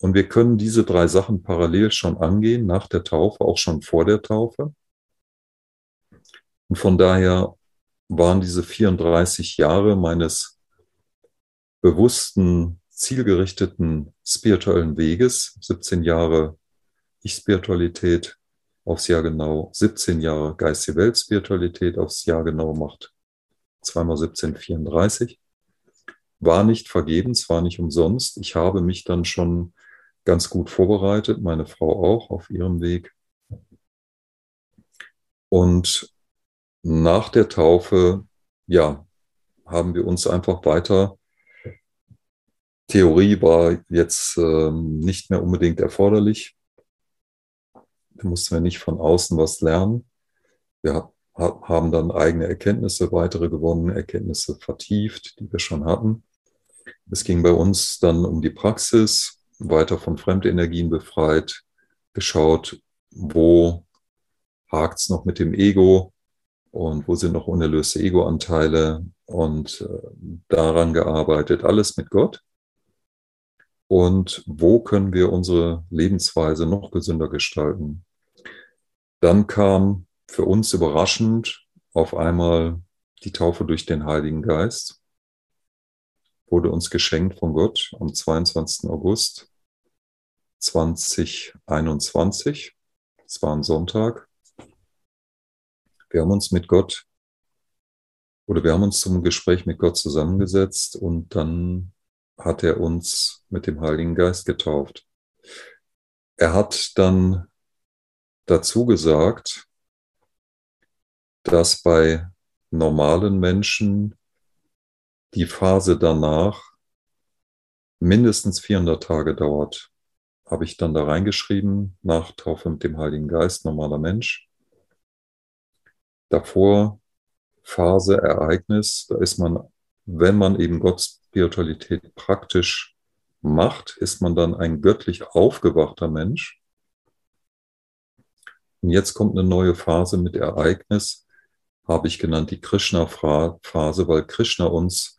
Und wir können diese drei Sachen parallel schon angehen, nach der Taufe, auch schon vor der Taufe. Und von daher waren diese 34 Jahre meines bewussten, zielgerichteten spirituellen Weges, 17 Jahre Ich-Spiritualität aufs Jahr genau, 17 Jahre geistige Welt-Spiritualität aufs Jahr genau macht, zweimal 17, 34. War nicht vergebens, war nicht umsonst. Ich habe mich dann schon ganz gut vorbereitet, meine Frau auch auf ihrem Weg. Und nach der Taufe, ja, haben wir uns einfach weiter Theorie war jetzt ähm, nicht mehr unbedingt erforderlich. Da mussten wir nicht von außen was lernen. Wir haben dann eigene Erkenntnisse, weitere gewonnene Erkenntnisse vertieft, die wir schon hatten. Es ging bei uns dann um die Praxis, weiter von Fremdenergien befreit, geschaut, wo hakt es noch mit dem Ego und wo sind noch unerlöste Ego-Anteile und äh, daran gearbeitet, alles mit Gott und wo können wir unsere Lebensweise noch gesünder gestalten. Dann kam für uns überraschend auf einmal die Taufe durch den Heiligen Geist, wurde uns geschenkt von Gott am 22. August 2021. Es war ein Sonntag. Wir haben uns mit Gott oder wir haben uns zum Gespräch mit Gott zusammengesetzt und dann hat er uns mit dem Heiligen Geist getauft. Er hat dann dazu gesagt, dass bei normalen Menschen die Phase danach mindestens 400 Tage dauert. Habe ich dann da reingeschrieben, nach Taufe mit dem Heiligen Geist, normaler Mensch. Davor Phase, Ereignis, da ist man, wenn man eben Gott Spiritualität praktisch macht, ist man dann ein göttlich aufgewachter Mensch. Und jetzt kommt eine neue Phase mit Ereignis, habe ich genannt die Krishna-Phase, weil Krishna uns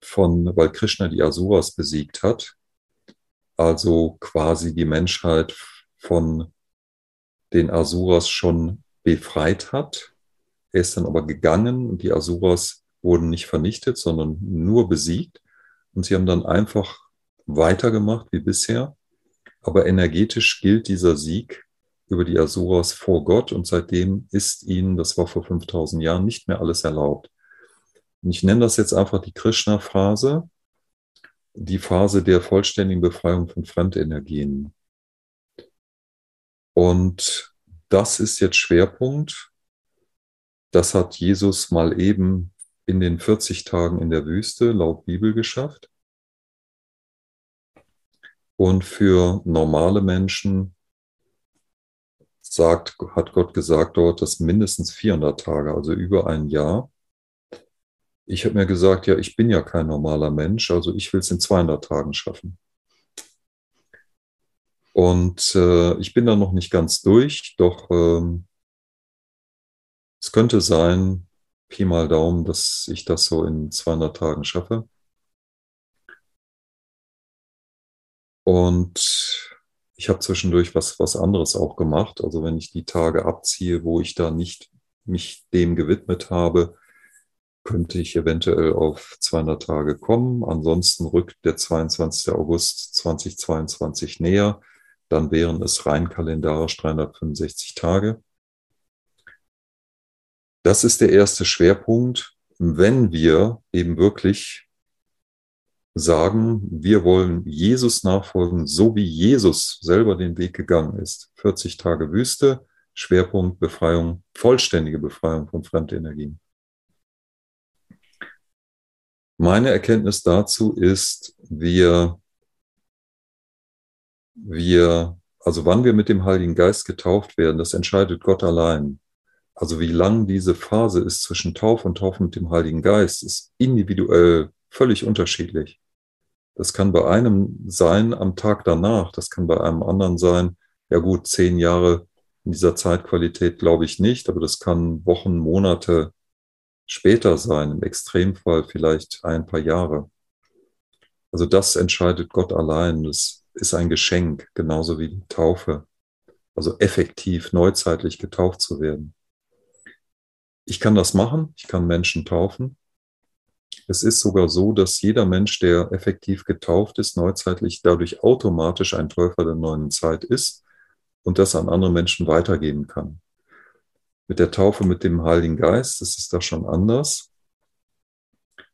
von, weil Krishna die Asuras besiegt hat, also quasi die Menschheit von den Asuras schon befreit hat. Er ist dann aber gegangen und die Asuras wurden nicht vernichtet, sondern nur besiegt. Und sie haben dann einfach weitergemacht wie bisher. Aber energetisch gilt dieser Sieg über die Asuras vor Gott und seitdem ist ihnen, das war vor 5000 Jahren, nicht mehr alles erlaubt. Und ich nenne das jetzt einfach die Krishna-Phase, die Phase der vollständigen Befreiung von Fremdenergien. Und das ist jetzt Schwerpunkt. Das hat Jesus mal eben in den 40 Tagen in der Wüste laut Bibel geschafft. Und für normale Menschen sagt, hat Gott gesagt dort, dass mindestens 400 Tage, also über ein Jahr. Ich habe mir gesagt, ja, ich bin ja kein normaler Mensch, also ich will es in 200 Tagen schaffen. Und äh, ich bin da noch nicht ganz durch, doch ähm, es könnte sein, Pi mal Daumen, dass ich das so in 200 Tagen schaffe. Und ich habe zwischendurch was, was anderes auch gemacht. Also wenn ich die Tage abziehe, wo ich da nicht mich dem gewidmet habe, könnte ich eventuell auf 200 Tage kommen. Ansonsten rückt der 22. August 2022 näher. Dann wären es rein kalendarisch 365 Tage. Das ist der erste Schwerpunkt, wenn wir eben wirklich sagen, wir wollen Jesus nachfolgen, so wie Jesus selber den Weg gegangen ist. 40 Tage Wüste, Schwerpunkt Befreiung, vollständige Befreiung von Fremdenergien. Meine Erkenntnis dazu ist, wir, wir, also wann wir mit dem Heiligen Geist getauft werden, das entscheidet Gott allein. Also wie lang diese Phase ist zwischen Taufe und Taufe mit dem Heiligen Geist, ist individuell völlig unterschiedlich. Das kann bei einem sein am Tag danach, das kann bei einem anderen sein, ja gut, zehn Jahre in dieser Zeitqualität glaube ich nicht, aber das kann Wochen, Monate später sein, im Extremfall vielleicht ein paar Jahre. Also das entscheidet Gott allein. Das ist ein Geschenk, genauso wie die Taufe. Also effektiv neuzeitlich getauft zu werden. Ich kann das machen, ich kann Menschen taufen. Es ist sogar so, dass jeder Mensch, der effektiv getauft ist, neuzeitlich dadurch automatisch ein Täufer der neuen Zeit ist. und das an andere Menschen weitergeben kann. Mit der Taufe mit dem Heiligen Geist ist es da schon anders.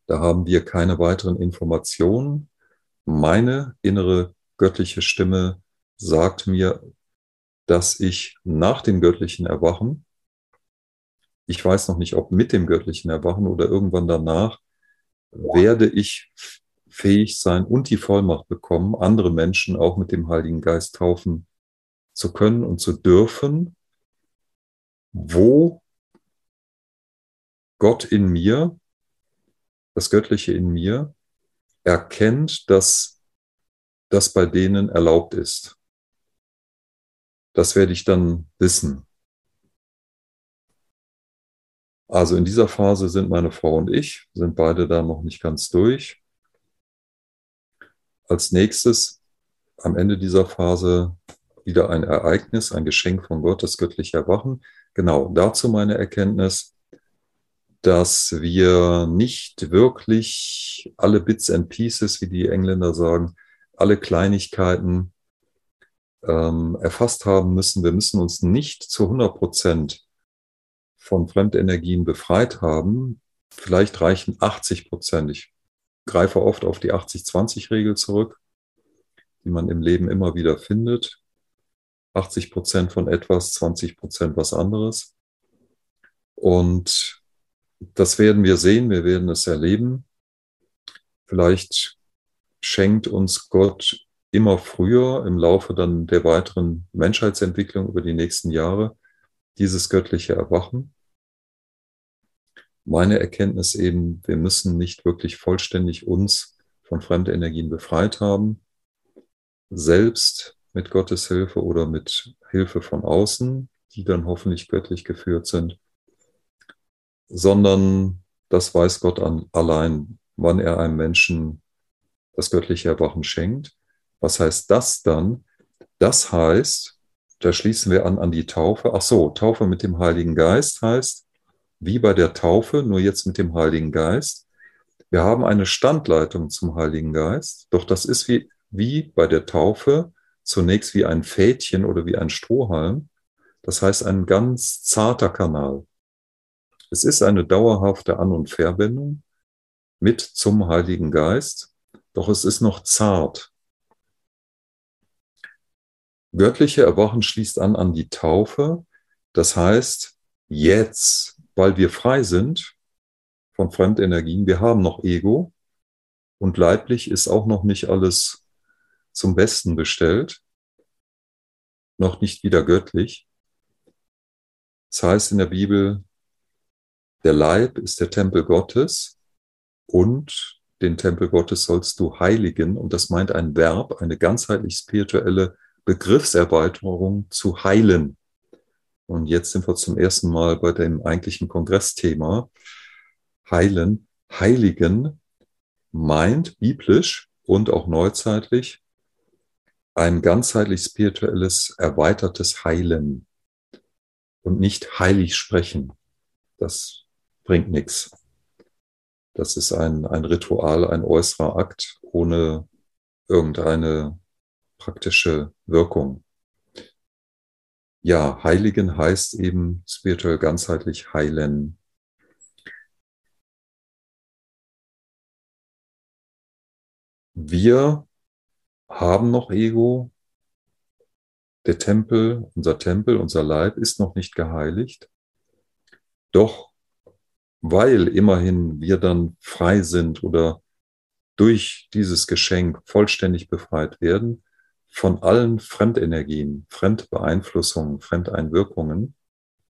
Da haben wir keine weiteren Informationen. Meine innere göttliche Stimme sagt mir, dass ich nach dem göttlichen Erwachen, ich weiß noch nicht, ob mit dem göttlichen Erwachen oder irgendwann danach, werde ich fähig sein und die Vollmacht bekommen, andere Menschen auch mit dem Heiligen Geist taufen zu können und zu dürfen, wo Gott in mir, das Göttliche in mir, erkennt, dass das bei denen erlaubt ist. Das werde ich dann wissen. Also in dieser Phase sind meine Frau und ich, sind beide da noch nicht ganz durch. Als nächstes, am Ende dieser Phase, wieder ein Ereignis, ein Geschenk von Gott, das göttliche Erwachen. Genau, dazu meine Erkenntnis, dass wir nicht wirklich alle Bits and Pieces, wie die Engländer sagen, alle Kleinigkeiten ähm, erfasst haben müssen. Wir müssen uns nicht zu 100 Prozent von Fremdenergien befreit haben. Vielleicht reichen 80 Prozent. Ich greife oft auf die 80-20-Regel zurück, die man im Leben immer wieder findet. 80 Prozent von etwas, 20 Prozent was anderes. Und das werden wir sehen, wir werden es erleben. Vielleicht schenkt uns Gott immer früher im Laufe dann der weiteren Menschheitsentwicklung über die nächsten Jahre dieses göttliche Erwachen. Meine Erkenntnis eben, wir müssen nicht wirklich vollständig uns von Fremdenergien befreit haben, selbst mit Gottes Hilfe oder mit Hilfe von außen, die dann hoffentlich göttlich geführt sind, sondern das weiß Gott an, allein, wann er einem Menschen das göttliche Erwachen schenkt. Was heißt das dann? Das heißt, da schließen wir an an die Taufe. Ach so, Taufe mit dem Heiligen Geist heißt, wie bei der Taufe, nur jetzt mit dem Heiligen Geist. Wir haben eine Standleitung zum Heiligen Geist, doch das ist wie, wie bei der Taufe zunächst wie ein Fädchen oder wie ein Strohhalm. Das heißt ein ganz zarter Kanal. Es ist eine dauerhafte An- und Verbindung mit zum Heiligen Geist, doch es ist noch zart. Göttliche Erwachen schließt an an die Taufe. Das heißt, jetzt, weil wir frei sind von Fremdenergien, wir haben noch Ego und leiblich ist auch noch nicht alles zum Besten bestellt, noch nicht wieder göttlich. Das heißt in der Bibel, der Leib ist der Tempel Gottes und den Tempel Gottes sollst du heiligen. Und das meint ein Verb, eine ganzheitlich spirituelle Begriffserweiterung zu heilen. Und jetzt sind wir zum ersten Mal bei dem eigentlichen Kongressthema. Heilen, heiligen meint biblisch und auch neuzeitlich ein ganzheitlich spirituelles, erweitertes Heilen und nicht heilig sprechen. Das bringt nichts. Das ist ein, ein Ritual, ein äußerer Akt ohne irgendeine praktische Wirkung. Ja, heiligen heißt eben spirituell ganzheitlich heilen. Wir haben noch Ego. Der Tempel, unser Tempel, unser Leib ist noch nicht geheiligt. Doch weil immerhin wir dann frei sind oder durch dieses Geschenk vollständig befreit werden von allen Fremdenergien, Fremdbeeinflussungen, Fremdeinwirkungen,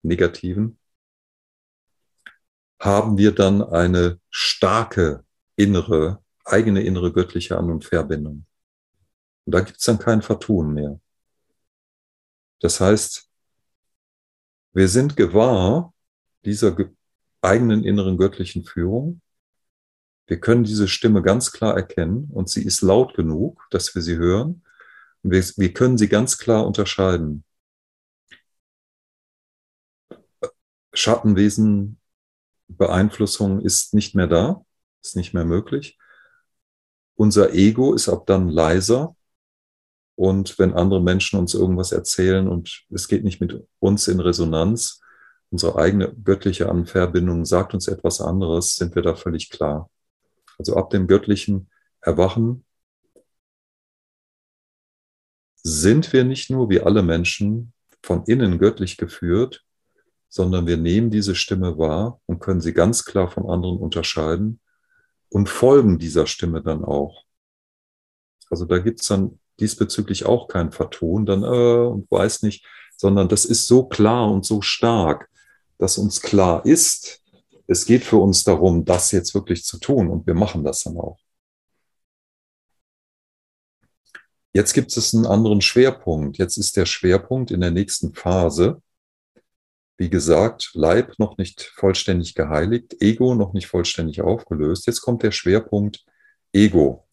negativen, haben wir dann eine starke innere, eigene innere göttliche An- und Verbindung. Und da gibt es dann kein Vertun mehr. Das heißt, wir sind gewahr dieser eigenen inneren göttlichen Führung. Wir können diese Stimme ganz klar erkennen und sie ist laut genug, dass wir sie hören. Und wir, wir können sie ganz klar unterscheiden. Schattenwesen, Beeinflussung ist nicht mehr da, ist nicht mehr möglich. Unser Ego ist ab dann leiser Und wenn andere Menschen uns irgendwas erzählen und es geht nicht mit uns in Resonanz, unsere eigene göttliche Anverbindung sagt uns etwas anderes, sind wir da völlig klar. Also ab dem göttlichen Erwachen sind wir nicht nur wie alle Menschen von innen göttlich geführt, sondern wir nehmen diese Stimme wahr und können sie ganz klar von anderen unterscheiden und folgen dieser Stimme dann auch. Also da gibt's dann diesbezüglich auch kein Vertun dann äh, und weiß nicht, sondern das ist so klar und so stark, dass uns klar ist, es geht für uns darum, das jetzt wirklich zu tun und wir machen das dann auch. Jetzt gibt es einen anderen Schwerpunkt. Jetzt ist der Schwerpunkt in der nächsten Phase. Wie gesagt, Leib noch nicht vollständig geheiligt, Ego noch nicht vollständig aufgelöst. Jetzt kommt der Schwerpunkt Ego.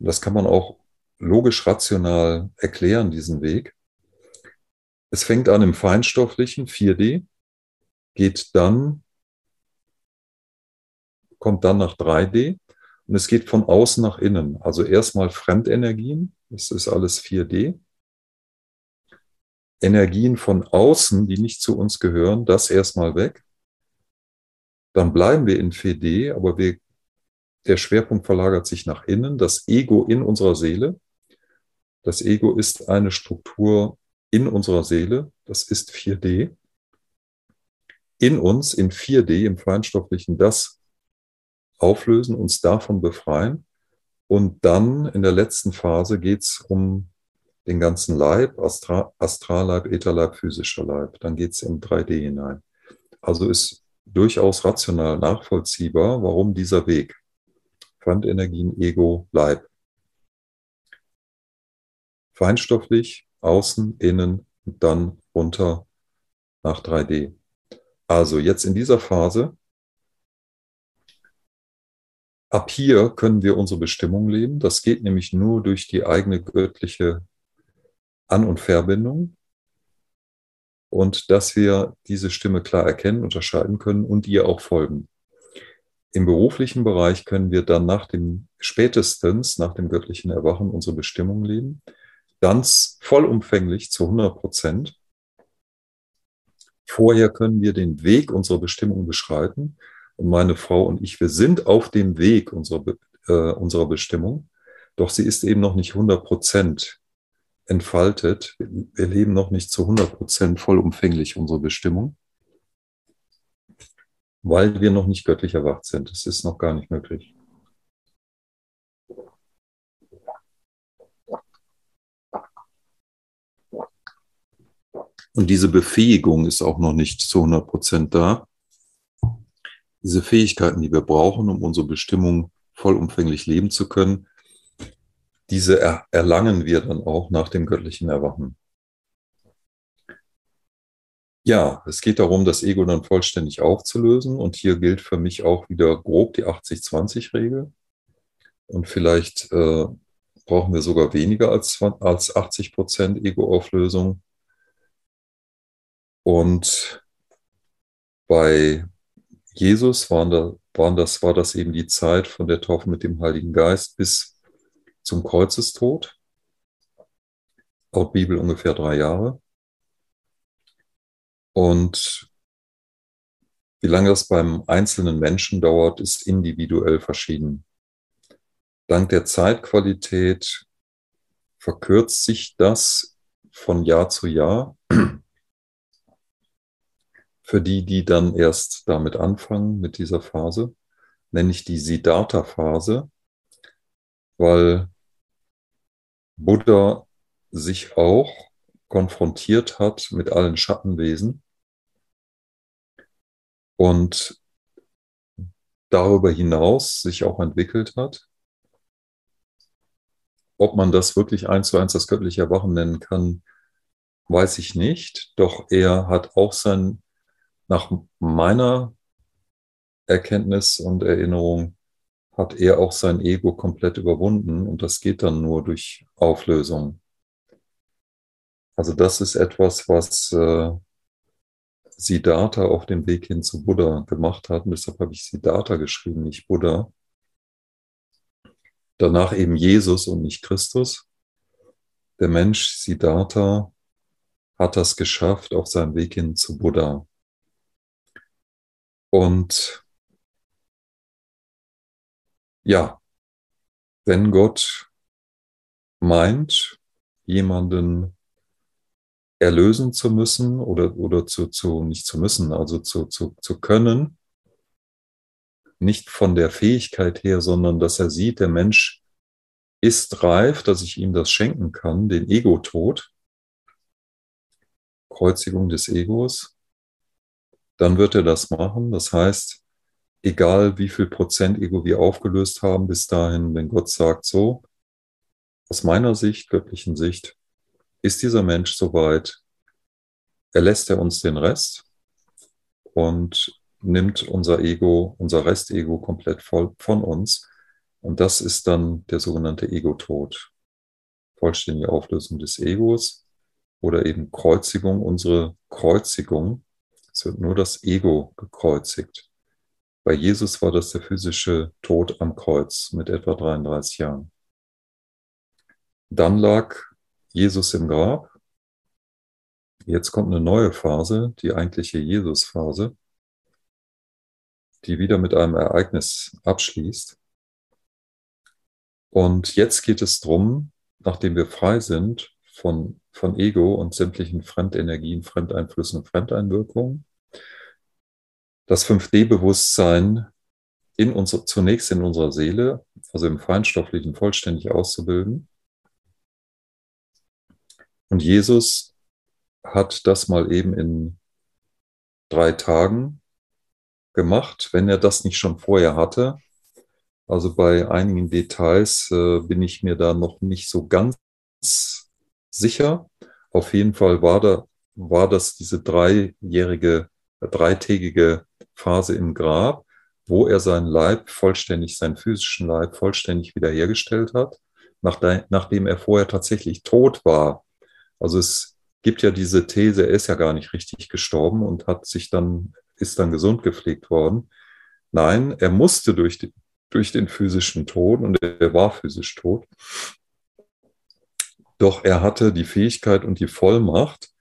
Das kann man auch logisch rational erklären, diesen Weg. Es fängt an im feinstofflichen 4D, geht dann, kommt dann nach 3D und es geht von außen nach innen. Also erstmal Fremdenergien, das ist alles 4D. Energien von außen, die nicht zu uns gehören, das erstmal weg. Dann bleiben wir in 4D, aber wir, der Schwerpunkt verlagert sich nach innen, das Ego in unserer Seele. Das Ego ist eine Struktur in unserer Seele, das ist 4D. In uns, in 4D, im Feinstofflichen, das auflösen, uns davon befreien. Und dann in der letzten Phase geht es um den ganzen Leib, Astra Astralleib, Ätherleib, physischer Leib. Dann geht es in 3D hinein. Also ist durchaus rational nachvollziehbar, warum dieser Weg. Fremdenergien, Ego, Leib. Feinstofflich, außen, innen und dann runter nach 3D. Also jetzt in dieser Phase Ab hier können wir unsere Bestimmung leben. Das geht nämlich nur durch die eigene göttliche An- und Verbindung. Und dass wir diese Stimme klar erkennen, unterscheiden können und ihr auch folgen. Im beruflichen Bereich können wir dann nach dem, spätestens nach dem göttlichen Erwachen unsere Bestimmung leben. Ganz vollumfänglich zu 100 Prozent. Vorher können wir den Weg unserer Bestimmung beschreiten und meine Frau und ich, wir sind auf dem Weg unserer, äh, unserer Bestimmung, doch sie ist eben noch nicht 100 Prozent entfaltet. Wir leben noch nicht zu 100 Prozent vollumfänglich unsere Bestimmung, weil wir noch nicht göttlich erwacht sind. Das ist noch gar nicht möglich. Und diese Befähigung ist auch noch nicht zu 100 Prozent da diese Fähigkeiten, die wir brauchen, um unsere Bestimmung vollumfänglich leben zu können, diese er erlangen wir dann auch nach dem göttlichen Erwachen. Ja, es geht darum, das Ego dann vollständig aufzulösen. Und hier gilt für mich auch wieder grob die 80-20-Regel. Und vielleicht äh, brauchen wir sogar weniger als, als 80 Prozent Ego-Auflösung. Und bei Jesus waren, da, waren das, war das eben die Zeit von der Taufe mit dem Heiligen Geist bis zum Kreuzestod. Laut Bibel ungefähr drei Jahre. Und wie lange das beim einzelnen Menschen dauert, ist individuell verschieden. Dank der Zeitqualität verkürzt sich das von Jahr zu Jahr für die, die dann erst damit anfangen, mit dieser Phase, nenne ich die Siddhartha-Phase, weil Buddha sich auch konfrontiert hat mit allen Schattenwesen und darüber hinaus sich auch entwickelt hat. Ob man das wirklich eins zu eins das göttliche Erwachen nennen kann, weiß ich nicht. Doch er hat auch sein nach meiner Erkenntnis und Erinnerung hat er auch sein Ego komplett überwunden und das geht dann nur durch Auflösung. Also das ist etwas, was äh, Siddhartha auf dem Weg hin zu Buddha gemacht hat und deshalb habe ich Siddhartha geschrieben, nicht Buddha. Danach eben Jesus und nicht Christus. der Mensch Siddhartha hat das geschafft auf seinem Weg hin zu Buddha. Und ja, wenn Gott meint, jemanden erlösen zu müssen oder, oder zu, zu, nicht zu müssen, also zu, zu, zu können, nicht von der Fähigkeit her, sondern dass er sieht, der Mensch ist reif, dass ich ihm das schenken kann, den Ego-Tod, Kreuzigung des Egos, dann wird er das machen. Das heißt, egal wie viel Prozent Ego wir aufgelöst haben bis dahin, wenn Gott sagt, so, aus meiner Sicht, göttlichen Sicht, ist dieser Mensch soweit, erlässt er uns den Rest und nimmt unser Ego, unser Restego komplett voll von uns. Und das ist dann der sogenannte Ego-Tod. Vollständige Auflösung des Egos oder eben Kreuzigung, unsere Kreuzigung. Es wird nur das Ego gekreuzigt. Bei Jesus war das der physische Tod am Kreuz mit etwa 33 Jahren. Dann lag Jesus im Grab. Jetzt kommt eine neue Phase, die eigentliche Jesus-Phase, die wieder mit einem Ereignis abschließt. Und jetzt geht es darum, nachdem wir frei sind von, von Ego und sämtlichen Fremdenergien, Fremdeinflüssen, Fremdeinwirkungen, das 5D-Bewusstsein in unser, zunächst in unserer Seele, also im Feinstofflichen, vollständig auszubilden. Und Jesus hat das mal eben in drei Tagen gemacht, wenn er das nicht schon vorher hatte. Also bei einigen Details äh, bin ich mir da noch nicht so ganz sicher. Auf jeden Fall war, da, war das diese dreijährige, dreitägige Phase im Grab, wo er seinen Leib vollständig, seinen physischen Leib vollständig wiederhergestellt hat, nachdem er vorher tatsächlich tot war. Also es gibt ja diese These, er ist ja gar nicht richtig gestorben und hat sich dann, ist dann gesund gepflegt worden. Nein, er musste durch, die, durch den physischen Tod und er war physisch tot. Doch er hatte die Fähigkeit und die Vollmacht,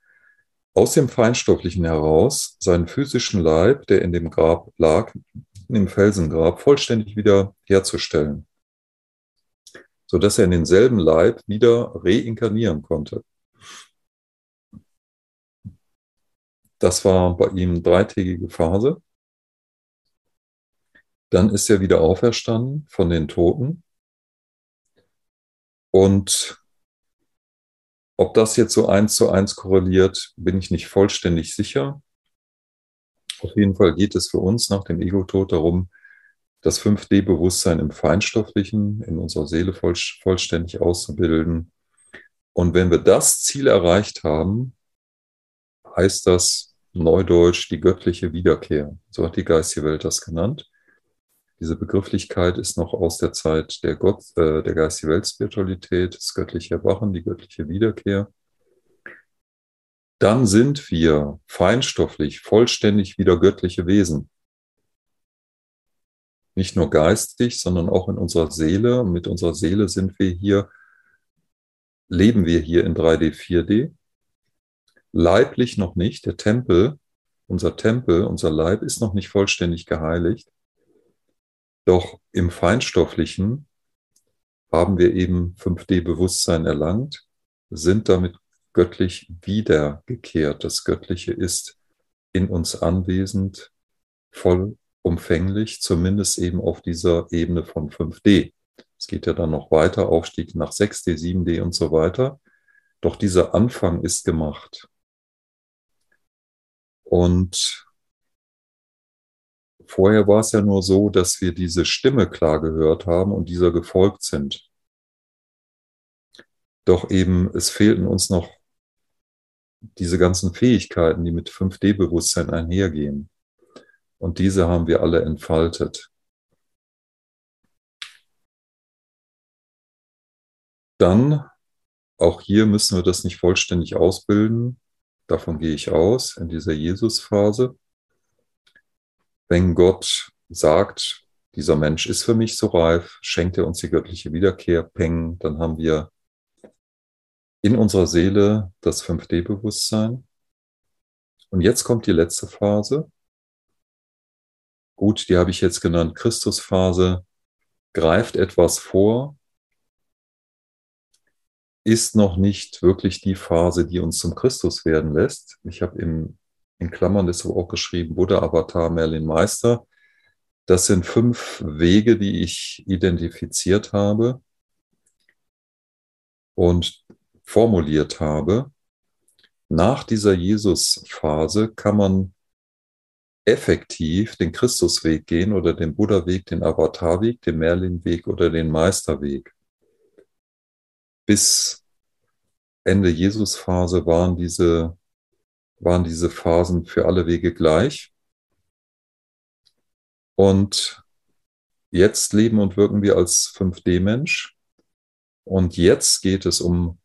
aus dem Feinstofflichen heraus seinen physischen Leib, der in dem Grab lag, dem Felsengrab, vollständig wieder herzustellen, sodass er in denselben Leib wieder reinkarnieren konnte. Das war bei ihm dreitägige Phase. Dann ist er wieder auferstanden von den Toten. Und ob das jetzt so eins zu eins korreliert, bin ich nicht vollständig sicher. Auf jeden Fall geht es für uns nach dem Ego-Tod darum, das 5D-Bewusstsein im Feinstofflichen, in unserer Seele voll, vollständig auszubilden. Und wenn wir das Ziel erreicht haben, heißt das neudeutsch die göttliche Wiederkehr. So hat die geistige Welt das genannt. Diese Begrifflichkeit ist noch aus der Zeit der Gott, äh, der geistigen Weltspiritualität, das göttliche Erwachen, die göttliche Wiederkehr. Dann sind wir feinstofflich, vollständig wieder göttliche Wesen. Nicht nur geistig, sondern auch in unserer Seele. Mit unserer Seele sind wir hier, leben wir hier in 3D, 4D. Leiblich noch nicht. Der Tempel, unser Tempel, unser Leib ist noch nicht vollständig geheiligt. Doch im Feinstofflichen haben wir eben 5D-Bewusstsein erlangt, sind damit göttlich wiedergekehrt. Das Göttliche ist in uns anwesend, vollumfänglich, zumindest eben auf dieser Ebene von 5D. Es geht ja dann noch weiter, Aufstieg nach 6D, 7D und so weiter. Doch dieser Anfang ist gemacht. Und Vorher war es ja nur so, dass wir diese Stimme klar gehört haben und dieser gefolgt sind. Doch eben, es fehlten uns noch diese ganzen Fähigkeiten, die mit 5D-Bewusstsein einhergehen. Und diese haben wir alle entfaltet. Dann, auch hier müssen wir das nicht vollständig ausbilden. Davon gehe ich aus in dieser Jesus-Phase wenn Gott sagt, dieser Mensch ist für mich so reif, schenkt er uns die göttliche Wiederkehr, Peng, dann haben wir in unserer Seele das 5D-Bewusstsein. Und jetzt kommt die letzte Phase. Gut, die habe ich jetzt genannt, Christusphase, greift etwas vor, ist noch nicht wirklich die Phase, die uns zum Christus werden lässt. Ich habe im, in Klammern deshalb auch geschrieben, Buddha, Avatar, Merlin, Meister. Das sind fünf Wege, die ich identifiziert habe und formuliert habe. Nach dieser Jesus-Phase kann man effektiv den Christusweg gehen oder den Buddha-Weg, den Avatar-Weg, den Merlin-Weg oder den Meisterweg bis Ende Jesus-Phase waren diese, waren diese Phasen für alle Wege gleich. Und jetzt leben und wirken wir als 5D-Mensch. Und jetzt geht es um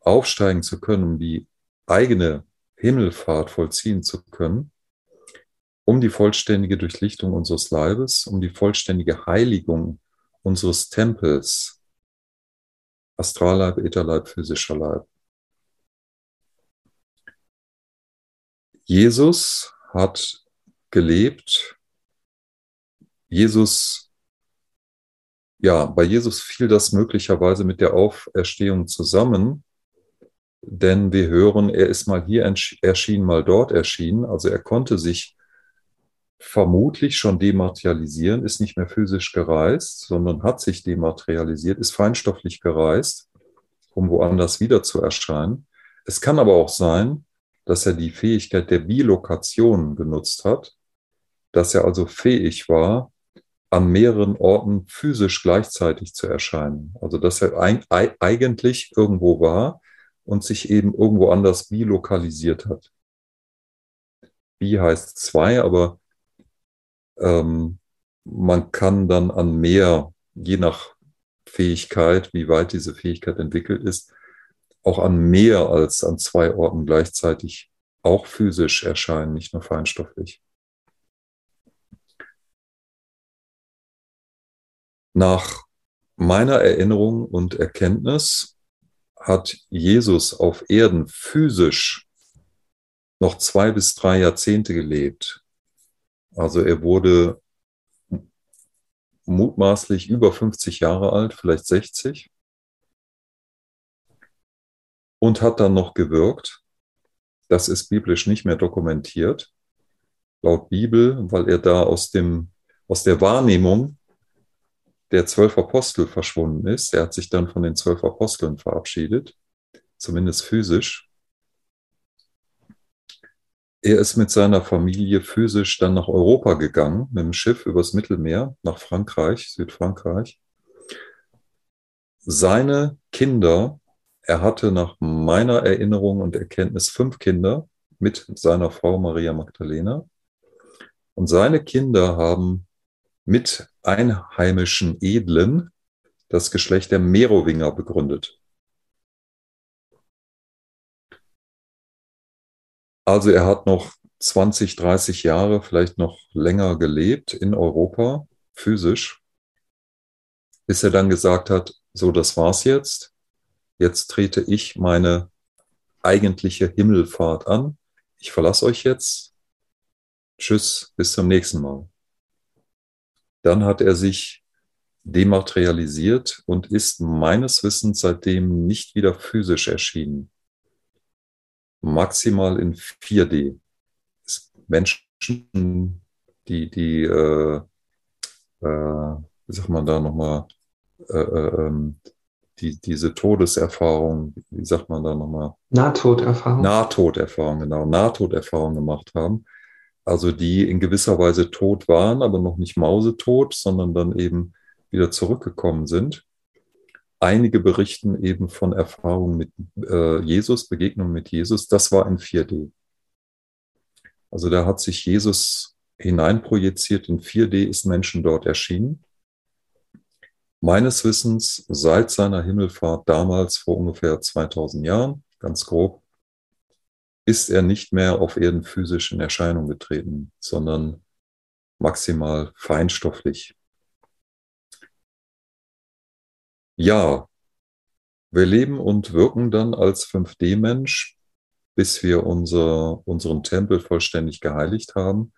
aufsteigen zu können, um die eigene Himmelfahrt vollziehen zu können, um die vollständige Durchlichtung unseres Leibes, um die vollständige Heiligung unseres Tempels, Astralleib, Ätherleib, physischer Leib. Jesus hat gelebt. Jesus, ja, bei Jesus fiel das möglicherweise mit der Auferstehung zusammen, denn wir hören, er ist mal hier erschienen, mal dort erschienen. Also er konnte sich vermutlich schon dematerialisieren, ist nicht mehr physisch gereist, sondern hat sich dematerialisiert, ist feinstofflich gereist, um woanders wieder zu erscheinen. Es kann aber auch sein, dass er die Fähigkeit der Bilokation genutzt hat, dass er also fähig war, an mehreren Orten physisch gleichzeitig zu erscheinen. Also dass er eigentlich irgendwo war und sich eben irgendwo anders bilokalisiert hat. Bi heißt zwei, aber ähm, man kann dann an mehr, je nach Fähigkeit, wie weit diese Fähigkeit entwickelt ist, auch an mehr als an zwei Orten gleichzeitig auch physisch erscheinen, nicht nur feinstofflich. Nach meiner Erinnerung und Erkenntnis hat Jesus auf Erden physisch noch zwei bis drei Jahrzehnte gelebt. Also er wurde mutmaßlich über 50 Jahre alt, vielleicht 60. Und hat dann noch gewirkt. Das ist biblisch nicht mehr dokumentiert. Laut Bibel, weil er da aus, dem, aus der Wahrnehmung der zwölf Apostel verschwunden ist. Er hat sich dann von den zwölf Aposteln verabschiedet, zumindest physisch. Er ist mit seiner Familie physisch dann nach Europa gegangen, mit dem Schiff übers Mittelmeer, nach Frankreich, Südfrankreich. Seine Kinder, er hatte nach meiner Erinnerung und Erkenntnis fünf Kinder mit seiner Frau Maria Magdalena. Und seine Kinder haben mit einheimischen Edlen das Geschlecht der Merowinger begründet. Also er hat noch 20, 30 Jahre, vielleicht noch länger gelebt in Europa, physisch, bis er dann gesagt hat, so, das war's jetzt. Jetzt trete ich meine eigentliche Himmelfahrt an. Ich verlasse euch jetzt. Tschüss, bis zum nächsten Mal. Dann hat er sich dematerialisiert und ist meines Wissens seitdem nicht wieder physisch erschienen maximal in 4D. Menschen, die, die, äh, äh, wie sagt man da nochmal, äh, äh, ähm, die, diese Todeserfahrung, wie sagt man da nochmal? Nahtoderfahrung. Nahtoderfahrung, genau, Nahtoderfahrung gemacht haben. Also die in gewisser Weise tot waren, aber noch nicht mausetot, sondern dann eben wieder zurückgekommen sind. Einige berichten eben von Erfahrungen mit äh, Jesus, Begegnungen mit Jesus. Das war in 4D. Also da hat sich Jesus hineinprojiziert. In 4D ist Menschen dort erschienen. Meines Wissens seit seiner Himmelfahrt damals vor ungefähr 2000 Jahren, ganz grob, ist er nicht mehr auf Erden physisch in Erscheinung getreten, sondern maximal feinstofflich. Ja, Wir leben und wirken dann als 5D-Mensch, bis wir unser, unseren Tempel vollständig geheiligt haben.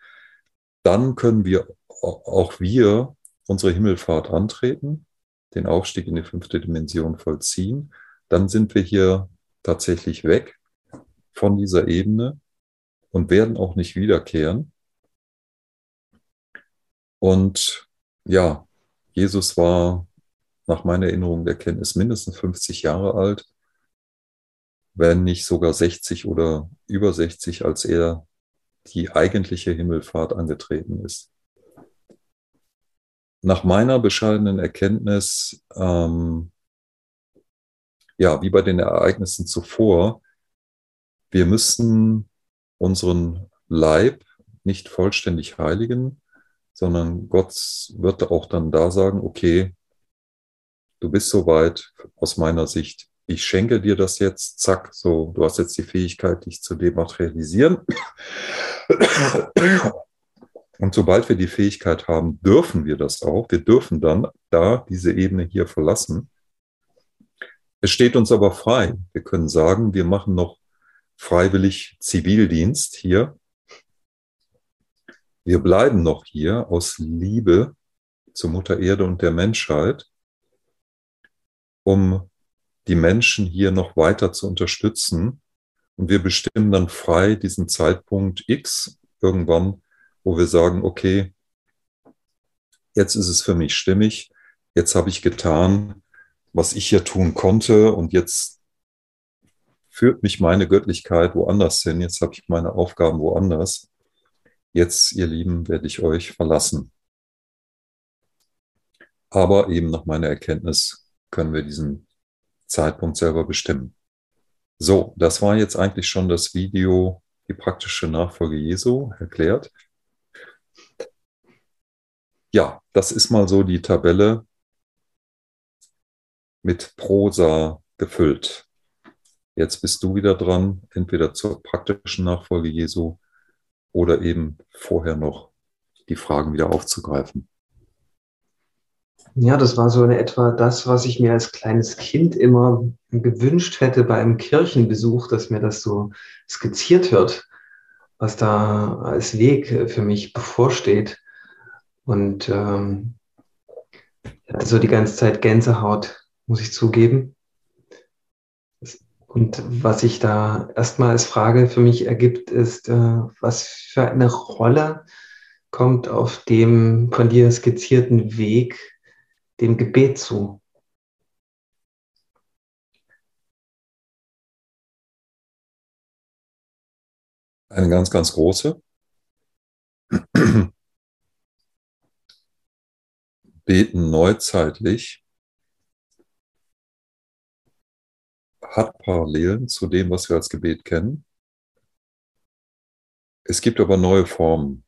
Dann können wir auch wir unsere Himmelfahrt antreten, den Aufstieg in die fünfte Dimension vollziehen. Dann sind wir hier tatsächlich weg von dieser Ebene und werden auch nicht wiederkehren. Und ja, Jesus war nach meiner Erinnerung der Kenntnis mindestens 50 Jahre alt, wenn nicht sogar 60 oder über 60, als er die eigentliche Himmelfahrt angetreten ist. Nach meiner bescheidenen Erkenntnis, ähm, ja, wie bei den Ereignissen zuvor, wir müssen unseren Leib nicht vollständig heiligen, sondern Gott wird auch dann da sagen, okay, du bist soweit aus meiner Sicht, ich schenke dir das jetzt, zack, so, du hast jetzt die Fähigkeit, dich zu dematerialisieren. Und sobald wir die Fähigkeit haben, dürfen wir das auch. Wir dürfen dann da diese Ebene hier verlassen. Es steht uns aber frei. Wir können sagen, wir machen noch freiwillig Zivildienst hier. Wir bleiben noch hier aus Liebe zur Mutter Erde und der Menschheit, um die Menschen hier noch weiter zu unterstützen. Und wir bestimmen dann frei diesen Zeitpunkt X irgendwann, wo wir sagen, okay, jetzt ist es für mich stimmig, jetzt habe ich getan, was ich hier tun konnte und jetzt führt mich meine Göttlichkeit woanders hin. Jetzt habe ich meine Aufgaben woanders. Jetzt, ihr Lieben, werde ich euch verlassen. Aber eben nach meiner Erkenntnis können wir diesen Zeitpunkt selber bestimmen. So, das war jetzt eigentlich schon das Video, die praktische Nachfolge Jesu erklärt. Ja, das ist mal so die Tabelle mit Prosa gefüllt. Jetzt bist du wieder dran, entweder zur praktischen Nachfolge Jesu oder eben vorher noch die Fragen wieder aufzugreifen. Ja, das war so in etwa das, was ich mir als kleines Kind immer gewünscht hätte bei einem Kirchenbesuch, dass mir das so skizziert wird, was da als Weg für mich bevorsteht. Und ähm, ich hatte so die ganze Zeit Gänsehaut, muss ich zugeben. Und was sich da erstmal als Frage für mich ergibt, ist, äh, was für eine Rolle kommt auf dem von dir skizzierten Weg dem Gebet zu? Eine ganz, ganz große. Beten neuzeitlich hat Parallelen zu dem, was wir als Gebet kennen. Es gibt aber neue Formen.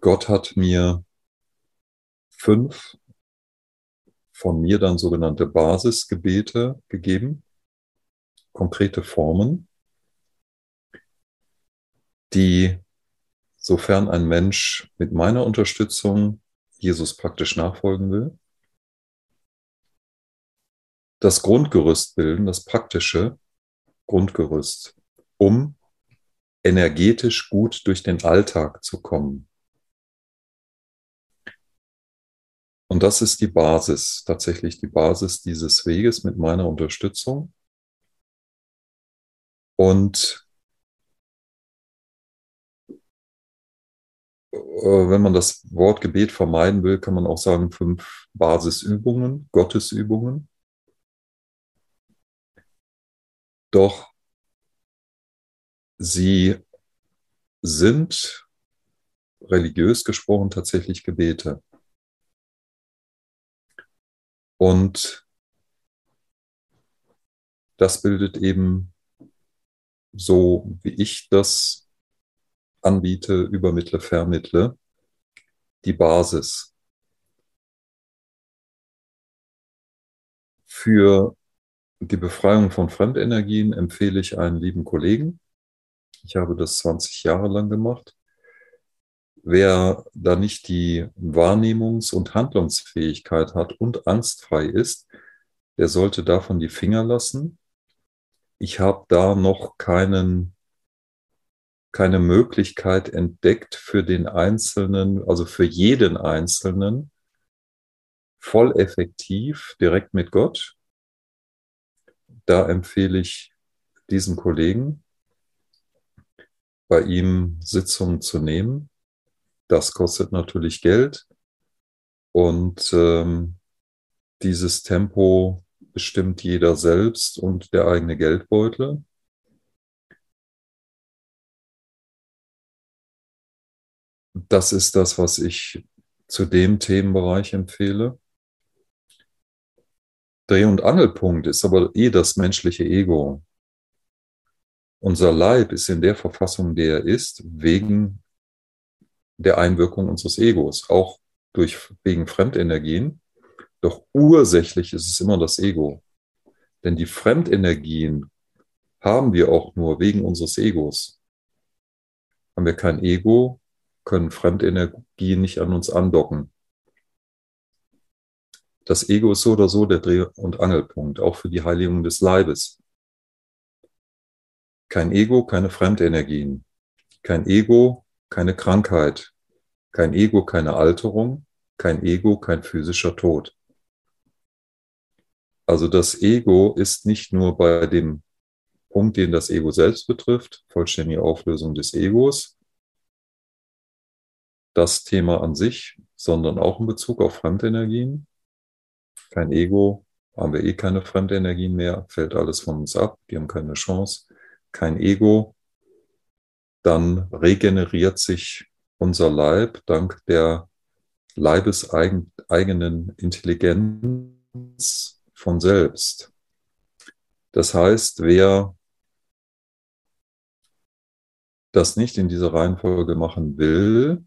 Gott hat mir fünf von mir dann sogenannte Basisgebete gegeben, konkrete Formen, die, sofern ein Mensch mit meiner Unterstützung Jesus praktisch nachfolgen will, das Grundgerüst bilden, das praktische Grundgerüst, um energetisch gut durch den Alltag zu kommen. Und das ist die Basis, tatsächlich die Basis dieses Weges mit meiner Unterstützung. Und wenn man das Wort Gebet vermeiden will, kann man auch sagen fünf Basisübungen, Gottesübungen. Doch sie sind religiös gesprochen tatsächlich Gebete. Und das bildet eben so, wie ich das anbiete, übermittle, vermittle, die Basis für die Befreiung von Fremdenergien empfehle ich einen lieben Kollegen. Ich habe das 20 Jahre lang gemacht. wer da nicht die Wahrnehmungs- und Handlungsfähigkeit hat und angstfrei ist, der sollte davon die Finger lassen. Ich habe da noch keinen, keine Möglichkeit entdeckt für den Einzelnen, also für jeden Einzelnen, voll effektiv direkt mit Gott. Da empfehle ich diesen Kollegen, bei ihm Sitzungen zu nehmen. Das kostet natürlich Geld und ähm, dieses Tempo bestimmt jeder selbst und der eigene Geldbeutel. Das ist das, was ich zu dem Themenbereich empfehle. Dreh- und Angelpunkt ist aber eh das menschliche Ego. Unser Leib ist in der Verfassung, der er ist, wegen der Einwirkung unseres Egos, auch durch, wegen Fremdenergien. Doch ursächlich ist es immer das Ego. Denn die Fremdenergien haben wir auch nur wegen unseres Egos. Haben wir kein Ego, können Fremdenergien nicht an uns andocken. Das Ego ist so oder so der Dreh- und Angelpunkt, auch für die Heiligung des Leibes. Kein Ego, keine Fremdenergien. Kein Ego, keine Krankheit. Kein Ego, keine Alterung. Kein Ego, kein physischer Tod. Also das Ego ist nicht nur bei dem Punkt, den das Ego selbst betrifft, vollständige Auflösung des Egos, das Thema an sich, sondern auch in Bezug auf Fremdenergien. Kein Ego, haben wir eh keine Fremdenergien mehr, fällt alles von uns ab, die haben keine Chance. Kein Ego, dann regeneriert sich unser Leib dank der leibeseigenen Intelligenz von selbst. Das heißt, wer das nicht in dieser Reihenfolge machen will,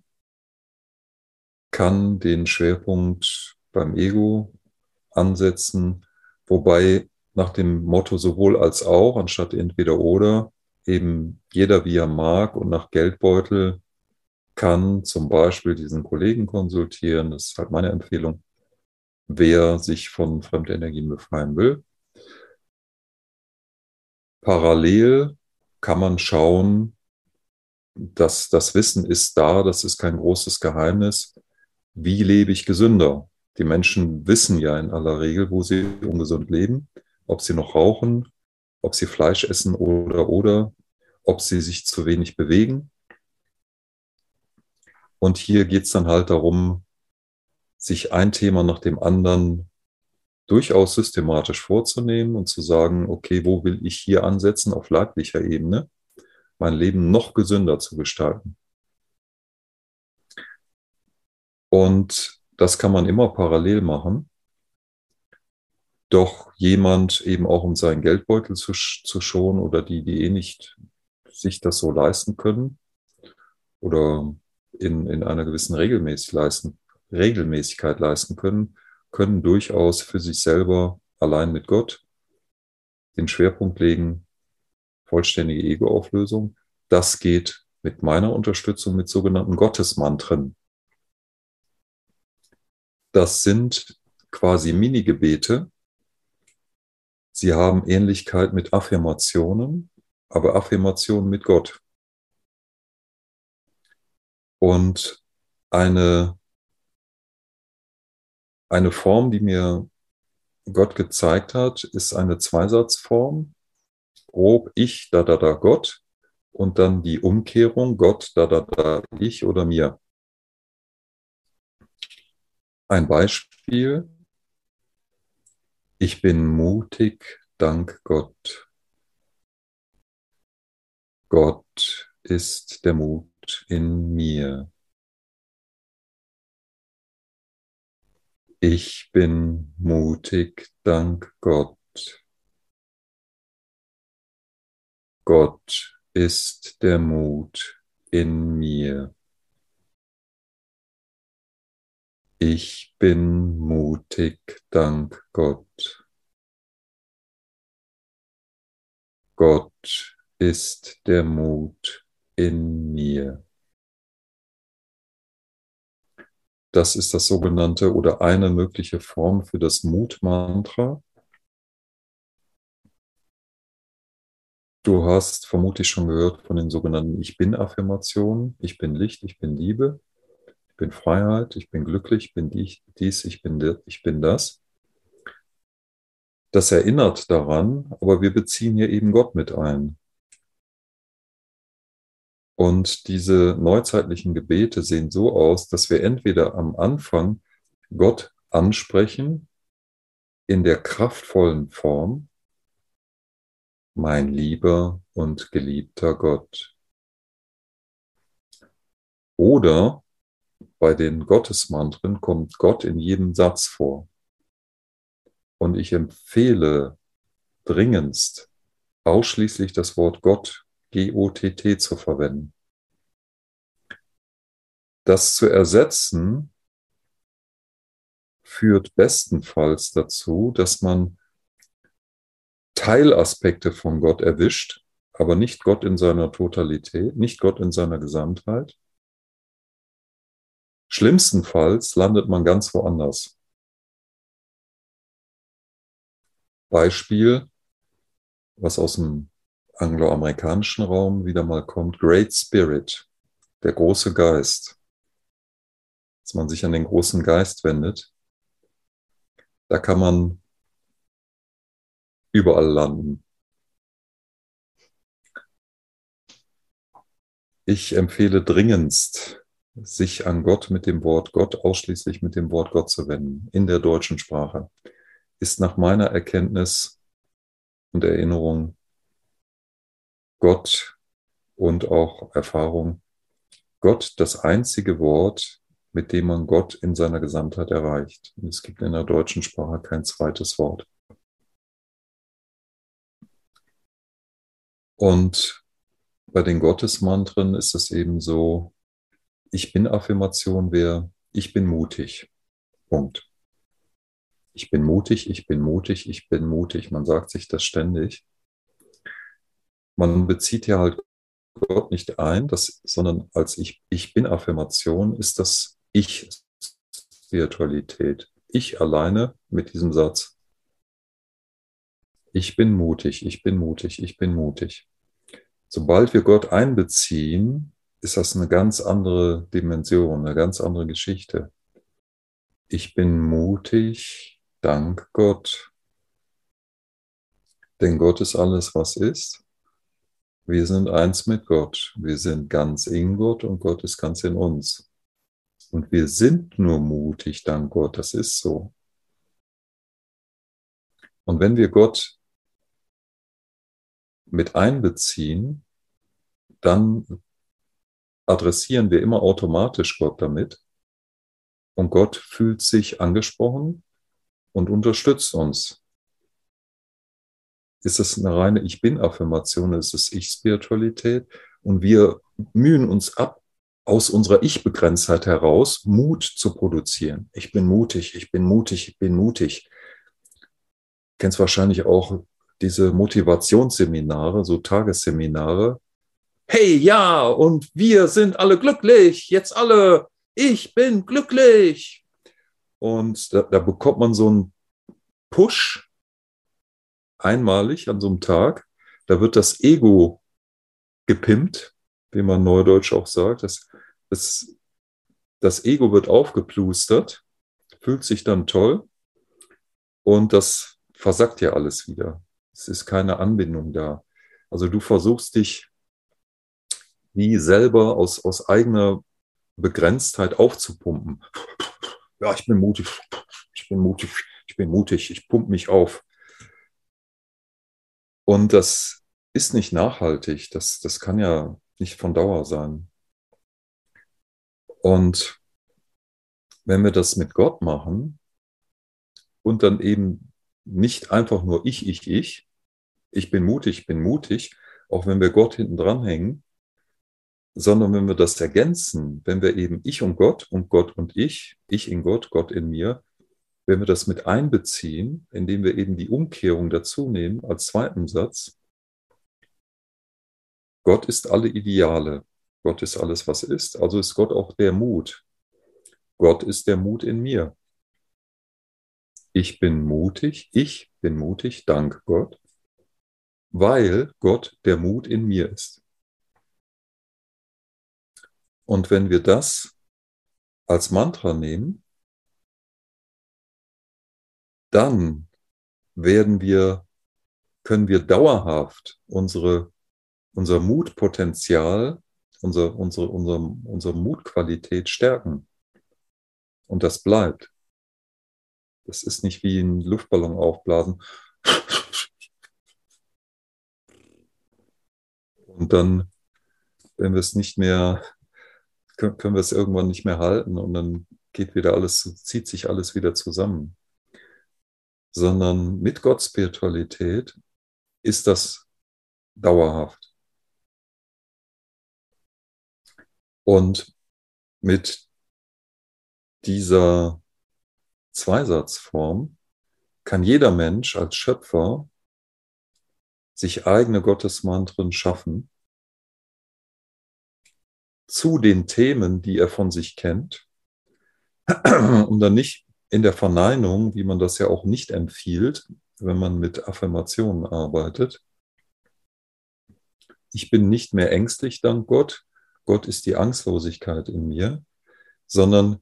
kann den Schwerpunkt beim Ego ansetzen, wobei nach dem Motto sowohl als auch, anstatt entweder oder, eben jeder wie er mag und nach Geldbeutel kann zum Beispiel diesen Kollegen konsultieren. Das ist halt meine Empfehlung, wer sich von Fremdenergien befreien will. Parallel kann man schauen, dass das Wissen ist da, das ist kein großes Geheimnis. Wie lebe ich gesünder? Die Menschen wissen ja in aller Regel, wo sie ungesund leben, ob sie noch rauchen, ob sie Fleisch essen oder oder, ob sie sich zu wenig bewegen. Und hier geht es dann halt darum, sich ein Thema nach dem anderen durchaus systematisch vorzunehmen und zu sagen, okay, wo will ich hier ansetzen auf leiblicher Ebene, mein Leben noch gesünder zu gestalten. Und das kann man immer parallel machen. Doch jemand eben auch um seinen Geldbeutel zu, zu schonen oder die, die eh nicht sich das so leisten können oder in, in einer gewissen Regelmäßig leisten, Regelmäßigkeit leisten können, können durchaus für sich selber allein mit Gott den Schwerpunkt legen, vollständige Ego-Auflösung. Das geht mit meiner Unterstützung mit sogenannten Gottesmantren. Das sind quasi Mini-Gebete. Sie haben Ähnlichkeit mit Affirmationen, aber Affirmationen mit Gott. Und eine, eine Form, die mir Gott gezeigt hat, ist eine Zweisatzform. Grob ich, da, da, da, Gott. Und dann die Umkehrung, Gott, da, da, da, ich oder mir. Ein Beispiel. Ich bin mutig, dank Gott. Gott ist der Mut in mir. Ich bin mutig, dank Gott. Gott ist der Mut in mir. Ich bin mutig, dank Gott. Gott ist der Mut in mir. Das ist das sogenannte oder eine mögliche Form für das Mutmantra. Du hast vermutlich schon gehört von den sogenannten Ich bin-Affirmationen. Ich bin Licht, ich bin Liebe, ich bin Freiheit, ich bin glücklich, ich bin dies, ich bin, ich bin das. Das erinnert daran, aber wir beziehen hier eben Gott mit ein. Und diese neuzeitlichen Gebete sehen so aus, dass wir entweder am Anfang Gott ansprechen in der kraftvollen Form, mein lieber und geliebter Gott. Oder bei den Gottesmantren kommt Gott in jedem Satz vor. Und ich empfehle dringendst ausschließlich das Wort Gott G-O-T-T zu verwenden. Das zu ersetzen führt bestenfalls dazu, dass man Teilaspekte von Gott erwischt, aber nicht Gott in seiner Totalität, nicht Gott in seiner Gesamtheit. Schlimmstenfalls landet man ganz woanders. Beispiel, was aus dem angloamerikanischen Raum wieder mal kommt, Great Spirit, der große Geist. Dass man sich an den großen Geist wendet, da kann man überall landen. Ich empfehle dringendst, sich an Gott mit dem Wort Gott ausschließlich mit dem Wort Gott zu wenden in der deutschen Sprache. Ist nach meiner Erkenntnis und Erinnerung Gott und auch Erfahrung, Gott das einzige Wort, mit dem man Gott in seiner Gesamtheit erreicht. Und es gibt in der deutschen Sprache kein zweites Wort. Und bei den Gottesmantren ist es eben so, ich bin Affirmation wäre, ich bin mutig. Punkt. Ich bin mutig, ich bin mutig, ich bin mutig. Man sagt sich das ständig man bezieht ja halt Gott nicht ein, das, sondern als ich, ich bin Affirmation ist das Ich Spiritualität. Ich alleine mit diesem Satz. Ich bin mutig, ich bin mutig, ich bin mutig. Sobald wir Gott einbeziehen, ist das eine ganz andere Dimension, eine ganz andere Geschichte. Ich bin mutig, dank Gott. Denn Gott ist alles, was ist. Wir sind eins mit Gott. Wir sind ganz in Gott und Gott ist ganz in uns. Und wir sind nur mutig, dank Gott. Das ist so. Und wenn wir Gott mit einbeziehen, dann adressieren wir immer automatisch Gott damit. Und Gott fühlt sich angesprochen und unterstützt uns ist es eine reine Ich Bin-Affirmation, ist es Ich-Spiritualität. Und wir mühen uns ab, aus unserer Ich-Begrenztheit heraus Mut zu produzieren. Ich bin mutig, ich bin mutig, ich bin mutig. Du kennst wahrscheinlich auch diese Motivationsseminare, so Tagesseminare. Hey, ja, und wir sind alle glücklich, jetzt alle, ich bin glücklich. Und da, da bekommt man so einen Push, einmalig an so einem Tag. Da wird das Ego gepimpt, wie man neudeutsch auch sagt. Das, das, das Ego wird aufgeplustert, fühlt sich dann toll und das versackt ja alles wieder. Es ist keine Anbindung da. Also du versuchst dich wie selber aus, aus eigener Begrenztheit aufzupumpen. Ja, ich bin mutig, ich bin mutig, ich bin mutig, ich pump mich auf. Und das ist nicht nachhaltig. Das, das kann ja nicht von Dauer sein. Und wenn wir das mit Gott machen und dann eben nicht einfach nur ich, ich, ich, ich bin mutig, bin mutig, auch wenn wir Gott hinten dran hängen, sondern wenn wir das ergänzen, wenn wir eben ich und Gott und Gott und ich, ich in Gott, Gott in mir, wenn wir das mit einbeziehen, indem wir eben die Umkehrung dazu nehmen als zweiten Satz, Gott ist alle Ideale, Gott ist alles, was ist, also ist Gott auch der Mut. Gott ist der Mut in mir. Ich bin mutig, ich bin mutig, dank Gott, weil Gott der Mut in mir ist. Und wenn wir das als Mantra nehmen, dann werden wir, können wir dauerhaft unsere, unser Mutpotenzial, unsere, unsere, unsere, unsere Mutqualität stärken. Und das bleibt. Das ist nicht wie ein Luftballon aufblasen. Und dann, wenn wir es nicht mehr, können wir es irgendwann nicht mehr halten und dann geht wieder alles, zieht sich alles wieder zusammen. Sondern mit Gottspiritualität ist das dauerhaft. Und mit dieser Zweisatzform kann jeder Mensch als Schöpfer sich eigene Gottesmantren schaffen zu den Themen, die er von sich kennt, um dann nicht in der Verneinung, wie man das ja auch nicht empfiehlt, wenn man mit Affirmationen arbeitet. Ich bin nicht mehr ängstlich, dank Gott. Gott ist die Angstlosigkeit in mir, sondern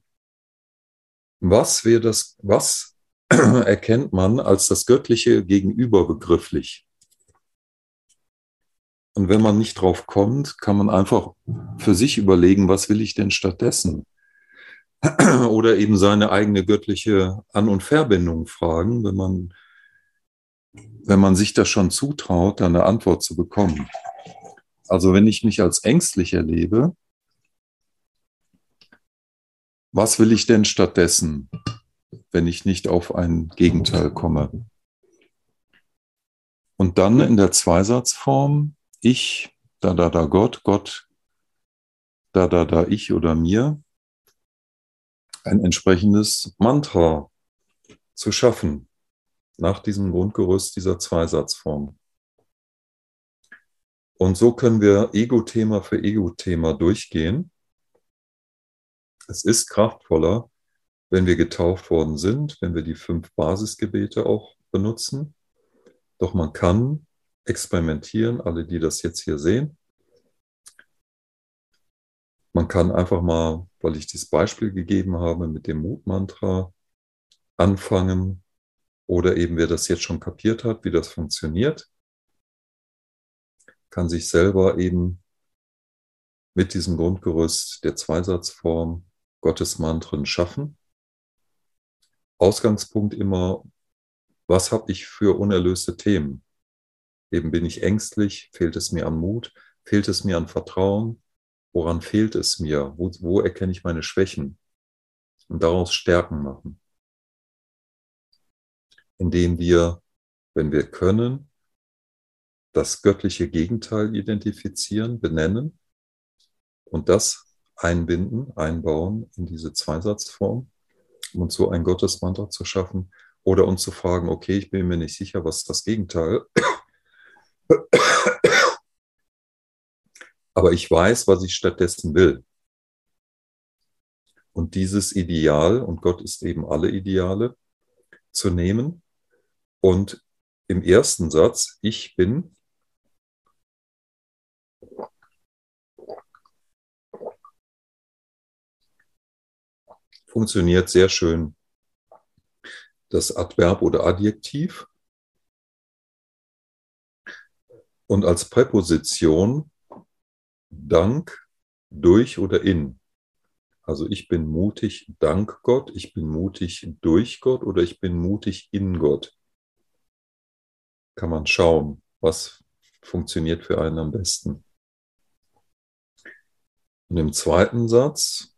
was wir das, was erkennt man als das Göttliche gegenüber begrifflich? Und wenn man nicht drauf kommt, kann man einfach für sich überlegen, was will ich denn stattdessen? Oder eben seine eigene göttliche An- und Verbindung fragen, wenn man, wenn man sich das schon zutraut, dann eine Antwort zu bekommen. Also wenn ich mich als ängstlich erlebe, was will ich denn stattdessen, wenn ich nicht auf ein Gegenteil komme? Und dann in der Zweisatzform, ich, da, da, da, Gott, Gott, da, da, da, ich oder mir, ein entsprechendes Mantra zu schaffen, nach diesem Grundgerüst dieser Zweisatzform. Und so können wir Ego-Thema für Ego-Thema durchgehen es ist kraftvoller, wenn wir getauft worden sind, wenn wir die fünf Basisgebete auch benutzen. Doch man kann experimentieren, alle, die das jetzt hier sehen. Man kann einfach mal, weil ich dieses Beispiel gegeben habe, mit dem Mutmantra anfangen oder eben wer das jetzt schon kapiert hat, wie das funktioniert, kann sich selber eben mit diesem Grundgerüst der Zweisatzform Gottes Mantren schaffen. Ausgangspunkt immer, was habe ich für unerlöste Themen? Eben bin ich ängstlich, fehlt es mir an Mut, fehlt es mir an Vertrauen, woran fehlt es mir, wo, wo erkenne ich meine Schwächen und daraus Stärken machen. Indem wir, wenn wir können, das göttliche Gegenteil identifizieren, benennen und das einbinden, einbauen in diese Zweisatzform, um uns so ein Gottesmantra zu schaffen oder uns zu fragen, okay, ich bin mir nicht sicher, was ist das Gegenteil. Aber ich weiß, was ich stattdessen will. Und dieses Ideal, und Gott ist eben alle Ideale, zu nehmen und im ersten Satz, ich bin funktioniert sehr schön das Adverb oder Adjektiv. Und als Präposition dank, durch oder in. Also ich bin mutig dank Gott, ich bin mutig durch Gott oder ich bin mutig in Gott. Kann man schauen, was funktioniert für einen am besten. Und im zweiten Satz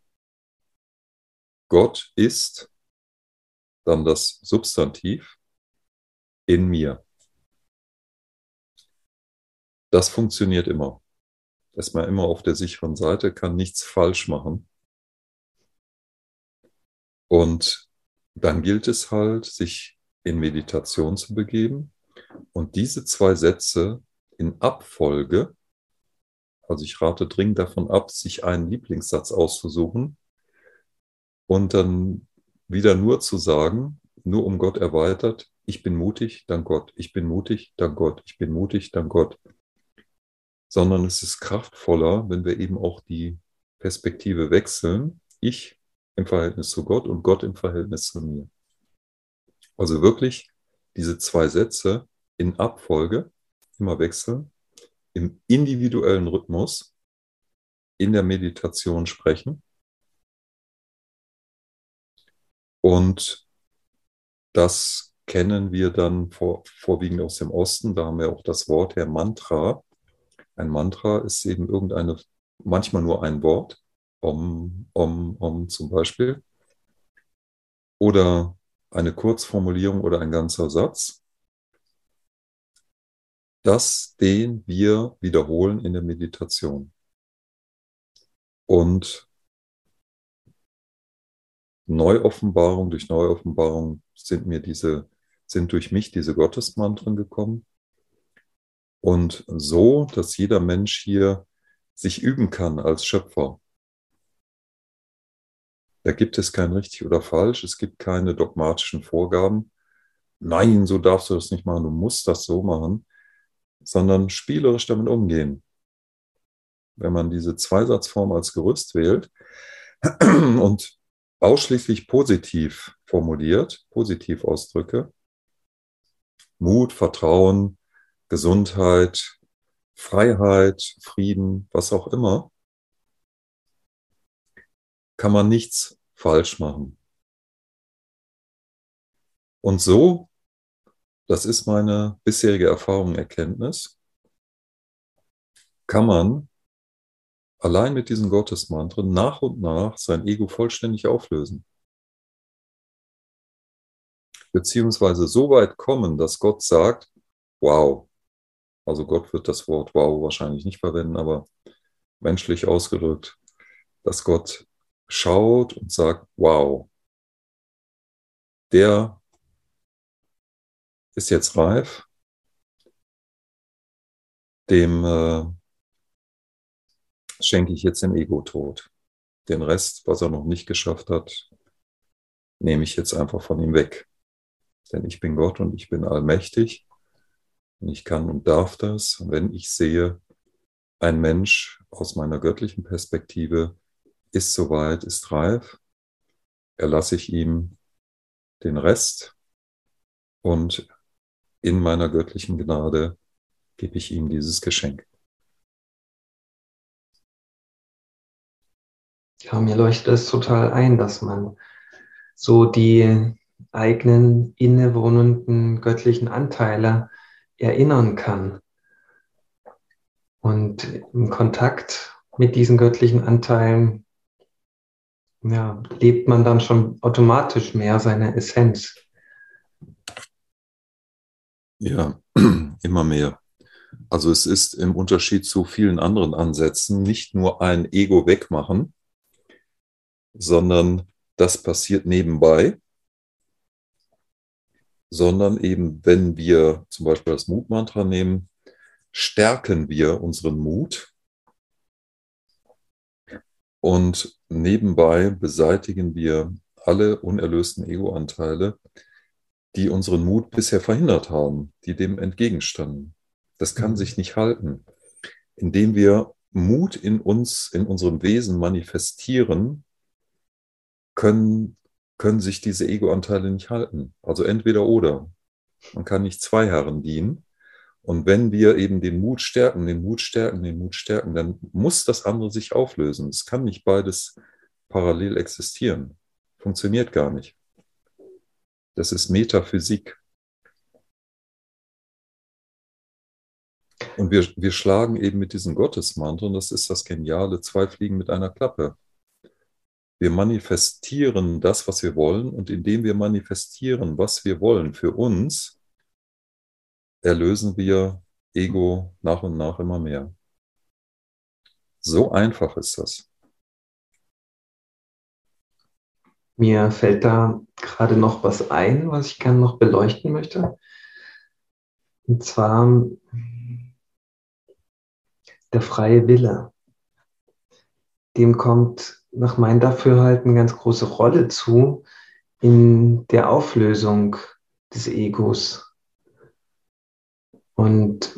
Gott ist dann das Substantiv in mir. Das funktioniert immer. Ist man immer auf der sicheren Seite, kann nichts falsch machen. Und dann gilt es halt, sich in Meditation zu begeben und diese zwei Sätze in Abfolge, also ich rate dringend davon ab, sich einen Lieblingssatz auszusuchen, und dann wieder nur zu sagen, nur um Gott erweitert, ich bin mutig, dank Gott, ich bin mutig, dank Gott, ich bin mutig, dank Gott. Sondern es ist kraftvoller, wenn wir eben auch die Perspektive wechseln. Ich im Verhältnis zu Gott und Gott im Verhältnis zu mir. Also wirklich diese zwei Sätze in Abfolge immer wechseln, im individuellen Rhythmus in der Meditation sprechen und das kennen wir dann vor, vorwiegend aus dem Osten. Da haben wir auch das Wort her Mantra. Ein Mantra ist eben irgendeine, manchmal nur ein Wort, Om, Om, Om zum Beispiel. Oder eine Kurzformulierung oder ein ganzer Satz. Das, den wir wiederholen in der Meditation. Und Neuoffenbarung, durch Neuoffenbarung sind mir diese, sind durch mich diese Gottesmantren gekommen. Und so, dass jeder Mensch hier sich üben kann als Schöpfer. Da gibt es kein richtig oder falsch, es gibt keine dogmatischen Vorgaben. Nein, so darfst du das nicht machen, du musst das so machen, sondern spielerisch damit umgehen. Wenn man diese Zweisatzform als Gerüst wählt und ausschließlich positiv formuliert, positiv ausdrücke. Mut, Vertrauen, Gesundheit, Freiheit, Frieden, was auch immer, kann man nichts falsch machen. Und so, das ist meine bisherige Erfahrung, Erkenntnis, kann man allein mit diesen Gottesmantren nach und nach sein Ego vollständig auflösen. Beziehungsweise so weit kommen, dass Gott sagt, wow. Also Gott wird das Wort wow wahrscheinlich nicht verwenden, aber menschlich ausgedrückt, dass Gott schaut und sagt, wow, der ist jetzt reif, dem äh, schenke ich jetzt den Ego-Tod. Den Rest, was er noch nicht geschafft hat, nehme ich jetzt einfach von ihm weg. Denn ich bin Gott und ich bin allmächtig und ich kann und darf das. wenn ich sehe, ein Mensch aus meiner göttlichen Perspektive ist soweit, ist reif, erlasse ich ihm den Rest und in meiner göttlichen Gnade gebe ich ihm dieses Geschenk. Ja, mir leuchtet es total ein, dass man so die eigenen innewohnenden göttlichen Anteile erinnern kann. Und im Kontakt mit diesen göttlichen Anteilen ja, lebt man dann schon automatisch mehr seine Essenz. Ja, immer mehr. Also es ist im Unterschied zu vielen anderen Ansätzen nicht nur ein Ego wegmachen, sondern das passiert nebenbei, sondern eben, wenn wir zum Beispiel das Mutmantra nehmen, stärken wir unseren Mut und nebenbei beseitigen wir alle unerlösten Ego-Anteile, die unseren Mut bisher verhindert haben, die dem entgegenstanden. Das kann mhm. sich nicht halten. Indem wir Mut in uns, in unserem Wesen manifestieren, können, können sich diese Ego-Anteile nicht halten. Also entweder oder. Man kann nicht zwei Herren dienen. Und wenn wir eben den Mut stärken, den Mut stärken, den Mut stärken, dann muss das andere sich auflösen. Es kann nicht beides parallel existieren. Funktioniert gar nicht. Das ist Metaphysik. Und wir, wir schlagen eben mit diesen Gottesmantren, das ist das Geniale, zwei Fliegen mit einer Klappe. Wir manifestieren das, was wir wollen, und indem wir manifestieren, was wir wollen für uns, erlösen wir Ego nach und nach immer mehr. So einfach ist das. Mir fällt da gerade noch was ein, was ich gerne noch beleuchten möchte. Und zwar der freie Wille. Dem kommt nach meinem Dafürhalten eine ganz große Rolle zu in der Auflösung des Egos. Und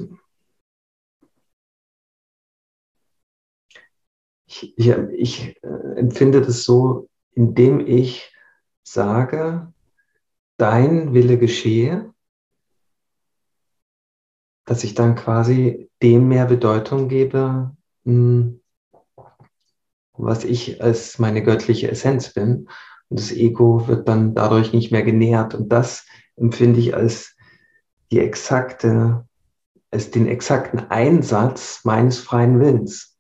ich, ich, ich äh, empfinde das so, indem ich sage, dein Wille geschehe, dass ich dann quasi dem mehr Bedeutung gebe, hm, was ich als meine göttliche Essenz bin. Und das Ego wird dann dadurch nicht mehr genährt. Und das empfinde ich als die exakte, als den exakten Einsatz meines freien Willens.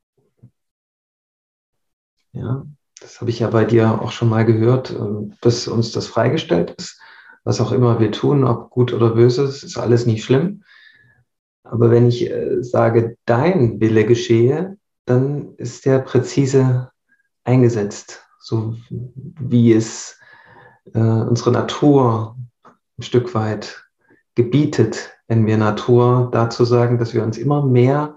Ja, das habe ich ja bei dir auch schon mal gehört, äh, dass uns das freigestellt ist. Was auch immer wir tun, ob gut oder böse, ist alles nicht schlimm. Aber wenn ich äh, sage, dein Wille geschehe, dann ist der präzise eingesetzt, so wie es äh, unsere Natur ein Stück weit gebietet, wenn wir Natur dazu sagen, dass wir uns immer mehr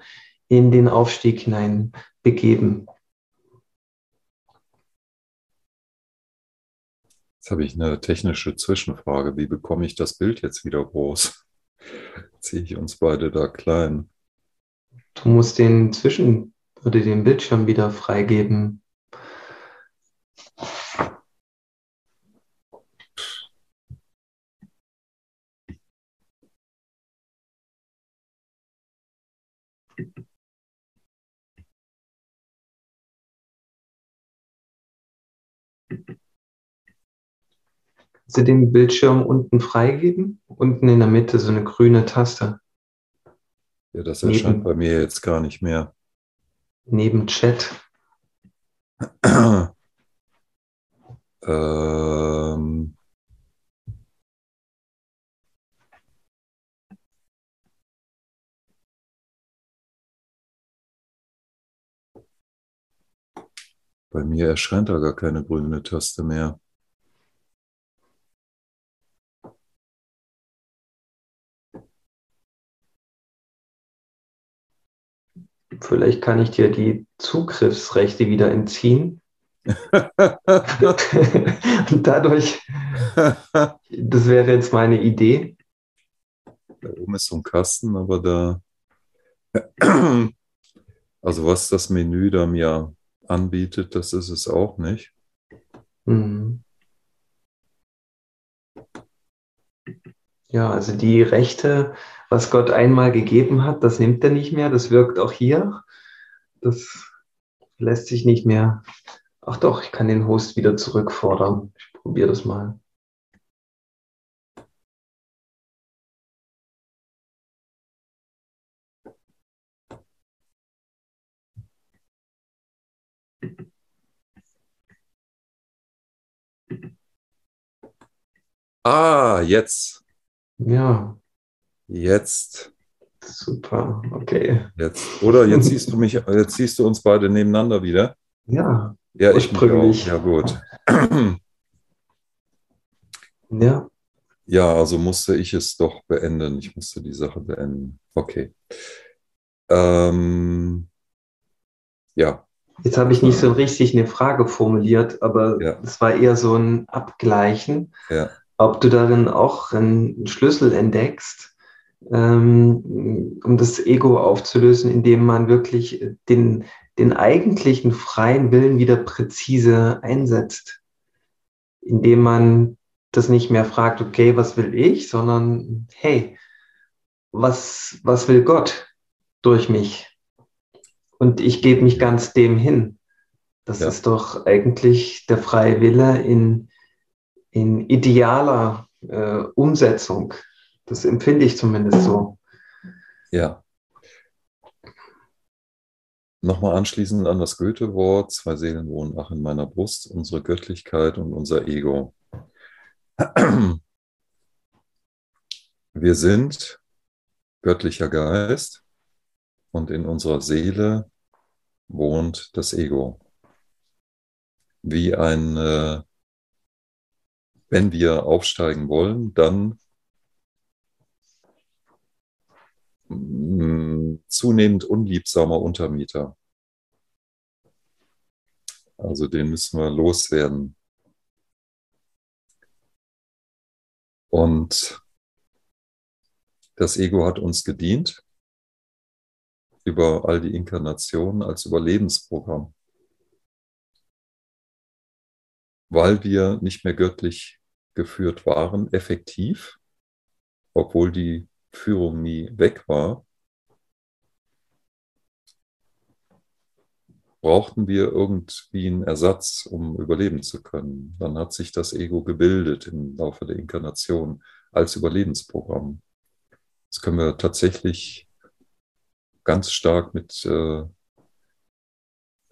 in den Aufstieg hinein begeben. Jetzt habe ich eine technische Zwischenfrage. Wie bekomme ich das Bild jetzt wieder groß? Ziehe ich uns beide da klein? Du musst den Zwischen- oder den Bildschirm wieder freigeben. Kannst du den Bildschirm unten freigeben? Unten in der Mitte so eine grüne Taste. Ja, das erscheint neben, bei mir jetzt gar nicht mehr. Neben Chat. ähm. Bei mir erscheint da gar keine grüne Taste mehr. Vielleicht kann ich dir die Zugriffsrechte wieder entziehen. Und dadurch, das wäre jetzt meine Idee. Da oben ist so ein Kasten, aber da, also was das Menü da mir anbietet, das ist es auch nicht. Mhm. Ja, also die Rechte was Gott einmal gegeben hat, das nimmt er nicht mehr, das wirkt auch hier. Das lässt sich nicht mehr. Ach doch, ich kann den Host wieder zurückfordern. Ich probiere das mal. Ah, jetzt. Ja. Jetzt. Super, okay. Jetzt. Oder jetzt siehst du mich, jetzt siehst du uns beide nebeneinander wieder. Ja. Ja, ich mich Ja, gut. Ja. Ja, also musste ich es doch beenden. Ich musste die Sache beenden. Okay. Ähm, ja. Jetzt habe ich nicht so richtig eine Frage formuliert, aber es ja. war eher so ein Abgleichen, ja. ob du darin auch einen Schlüssel entdeckst, ähm, um das Ego aufzulösen, indem man wirklich den, den eigentlichen freien Willen wieder präzise einsetzt. Indem man das nicht mehr fragt, okay, was will ich, sondern hey, was, was will Gott durch mich? Und ich gebe mich ganz dem hin. Das ja. ist doch eigentlich der freie Wille in, in idealer äh, Umsetzung. Das empfinde ich zumindest so. Ja. Nochmal anschließend an das Goethe-Wort, zwei Seelen wohnen ach in meiner Brust, unsere Göttlichkeit und unser Ego. Wir sind göttlicher Geist und in unserer Seele wohnt das Ego. Wie ein, äh, wenn wir aufsteigen wollen, dann zunehmend unliebsamer Untermieter. Also den müssen wir loswerden. Und das Ego hat uns gedient über all die Inkarnationen als Überlebensprogramm, weil wir nicht mehr göttlich geführt waren, effektiv, obwohl die Führung nie weg war, brauchten wir irgendwie einen Ersatz, um überleben zu können. Dann hat sich das Ego gebildet im Laufe der Inkarnation als Überlebensprogramm. Das können wir tatsächlich ganz stark mit äh,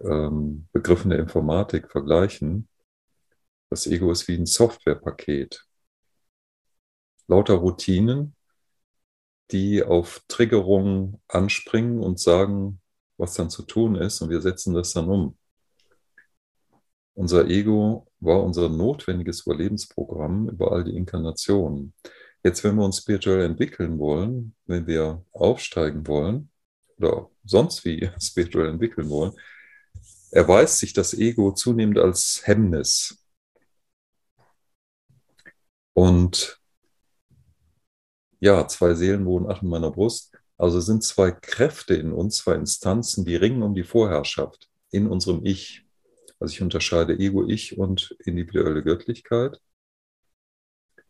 ähm, Begriffen der Informatik vergleichen. Das Ego ist wie ein Softwarepaket. Lauter Routinen, die auf Triggerungen anspringen und sagen, was dann zu tun ist, und wir setzen das dann um. Unser Ego war unser notwendiges Überlebensprogramm über all die Inkarnationen. Jetzt, wenn wir uns spirituell entwickeln wollen, wenn wir aufsteigen wollen oder sonst wie spirituell entwickeln wollen, erweist sich das Ego zunehmend als Hemmnis. Und ja, zwei Seelen wohnen ach in meiner Brust. Also sind zwei Kräfte in uns, zwei Instanzen, die ringen um die Vorherrschaft in unserem Ich. Also ich unterscheide Ego-Ich und individuelle Göttlichkeit.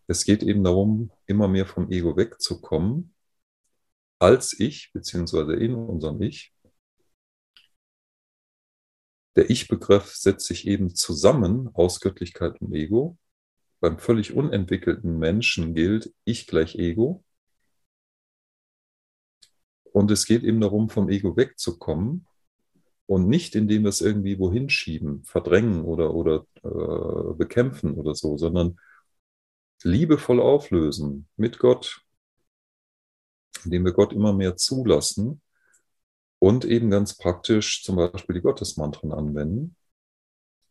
Es geht eben darum, immer mehr vom Ego wegzukommen, als Ich, beziehungsweise in unserem Ich. Der Ich-Begriff setzt sich eben zusammen aus Göttlichkeit und Ego. Beim völlig unentwickelten Menschen gilt Ich gleich Ego. Und es geht eben darum, vom Ego wegzukommen und nicht, indem wir es irgendwie wohin schieben, verdrängen oder, oder äh, bekämpfen oder so, sondern liebevoll auflösen mit Gott, indem wir Gott immer mehr zulassen und eben ganz praktisch zum Beispiel die Gottesmantren anwenden,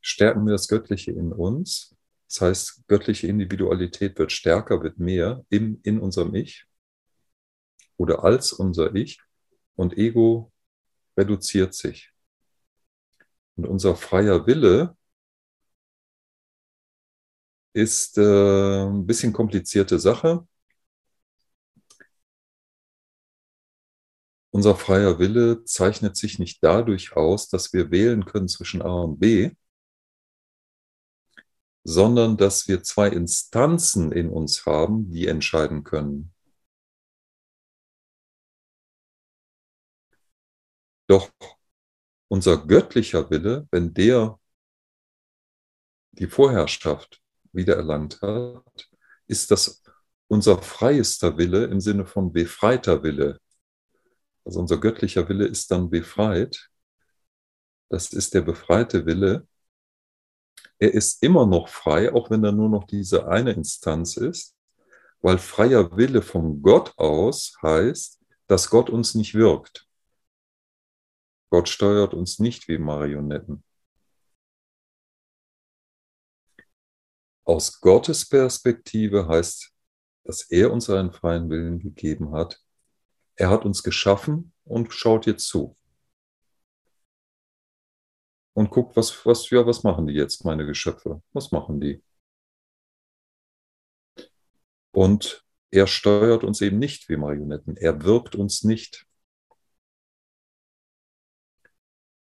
stärken wir das Göttliche in uns. Das heißt, göttliche Individualität wird stärker, wird mehr im, in unserem Ich oder als unser Ich und Ego reduziert sich. Und unser freier Wille ist äh, ein bisschen komplizierte Sache. Unser freier Wille zeichnet sich nicht dadurch aus, dass wir wählen können zwischen A und B, sondern dass wir zwei Instanzen in uns haben, die entscheiden können. Doch unser göttlicher Wille, wenn der die Vorherrschaft wiedererlangt hat, ist das unser freiester Wille im Sinne von befreiter Wille. Also unser göttlicher Wille ist dann befreit. Das ist der befreite Wille. Er ist immer noch frei, auch wenn er nur noch diese eine Instanz ist, weil freier Wille von Gott aus heißt, dass Gott uns nicht wirkt. Gott steuert uns nicht wie Marionetten. Aus Gottes Perspektive heißt, dass er uns einen freien Willen gegeben hat. Er hat uns geschaffen und schaut jetzt zu. Und guckt, was, was, ja, was machen die jetzt, meine Geschöpfe? Was machen die? Und er steuert uns eben nicht wie Marionetten. Er wirkt uns nicht.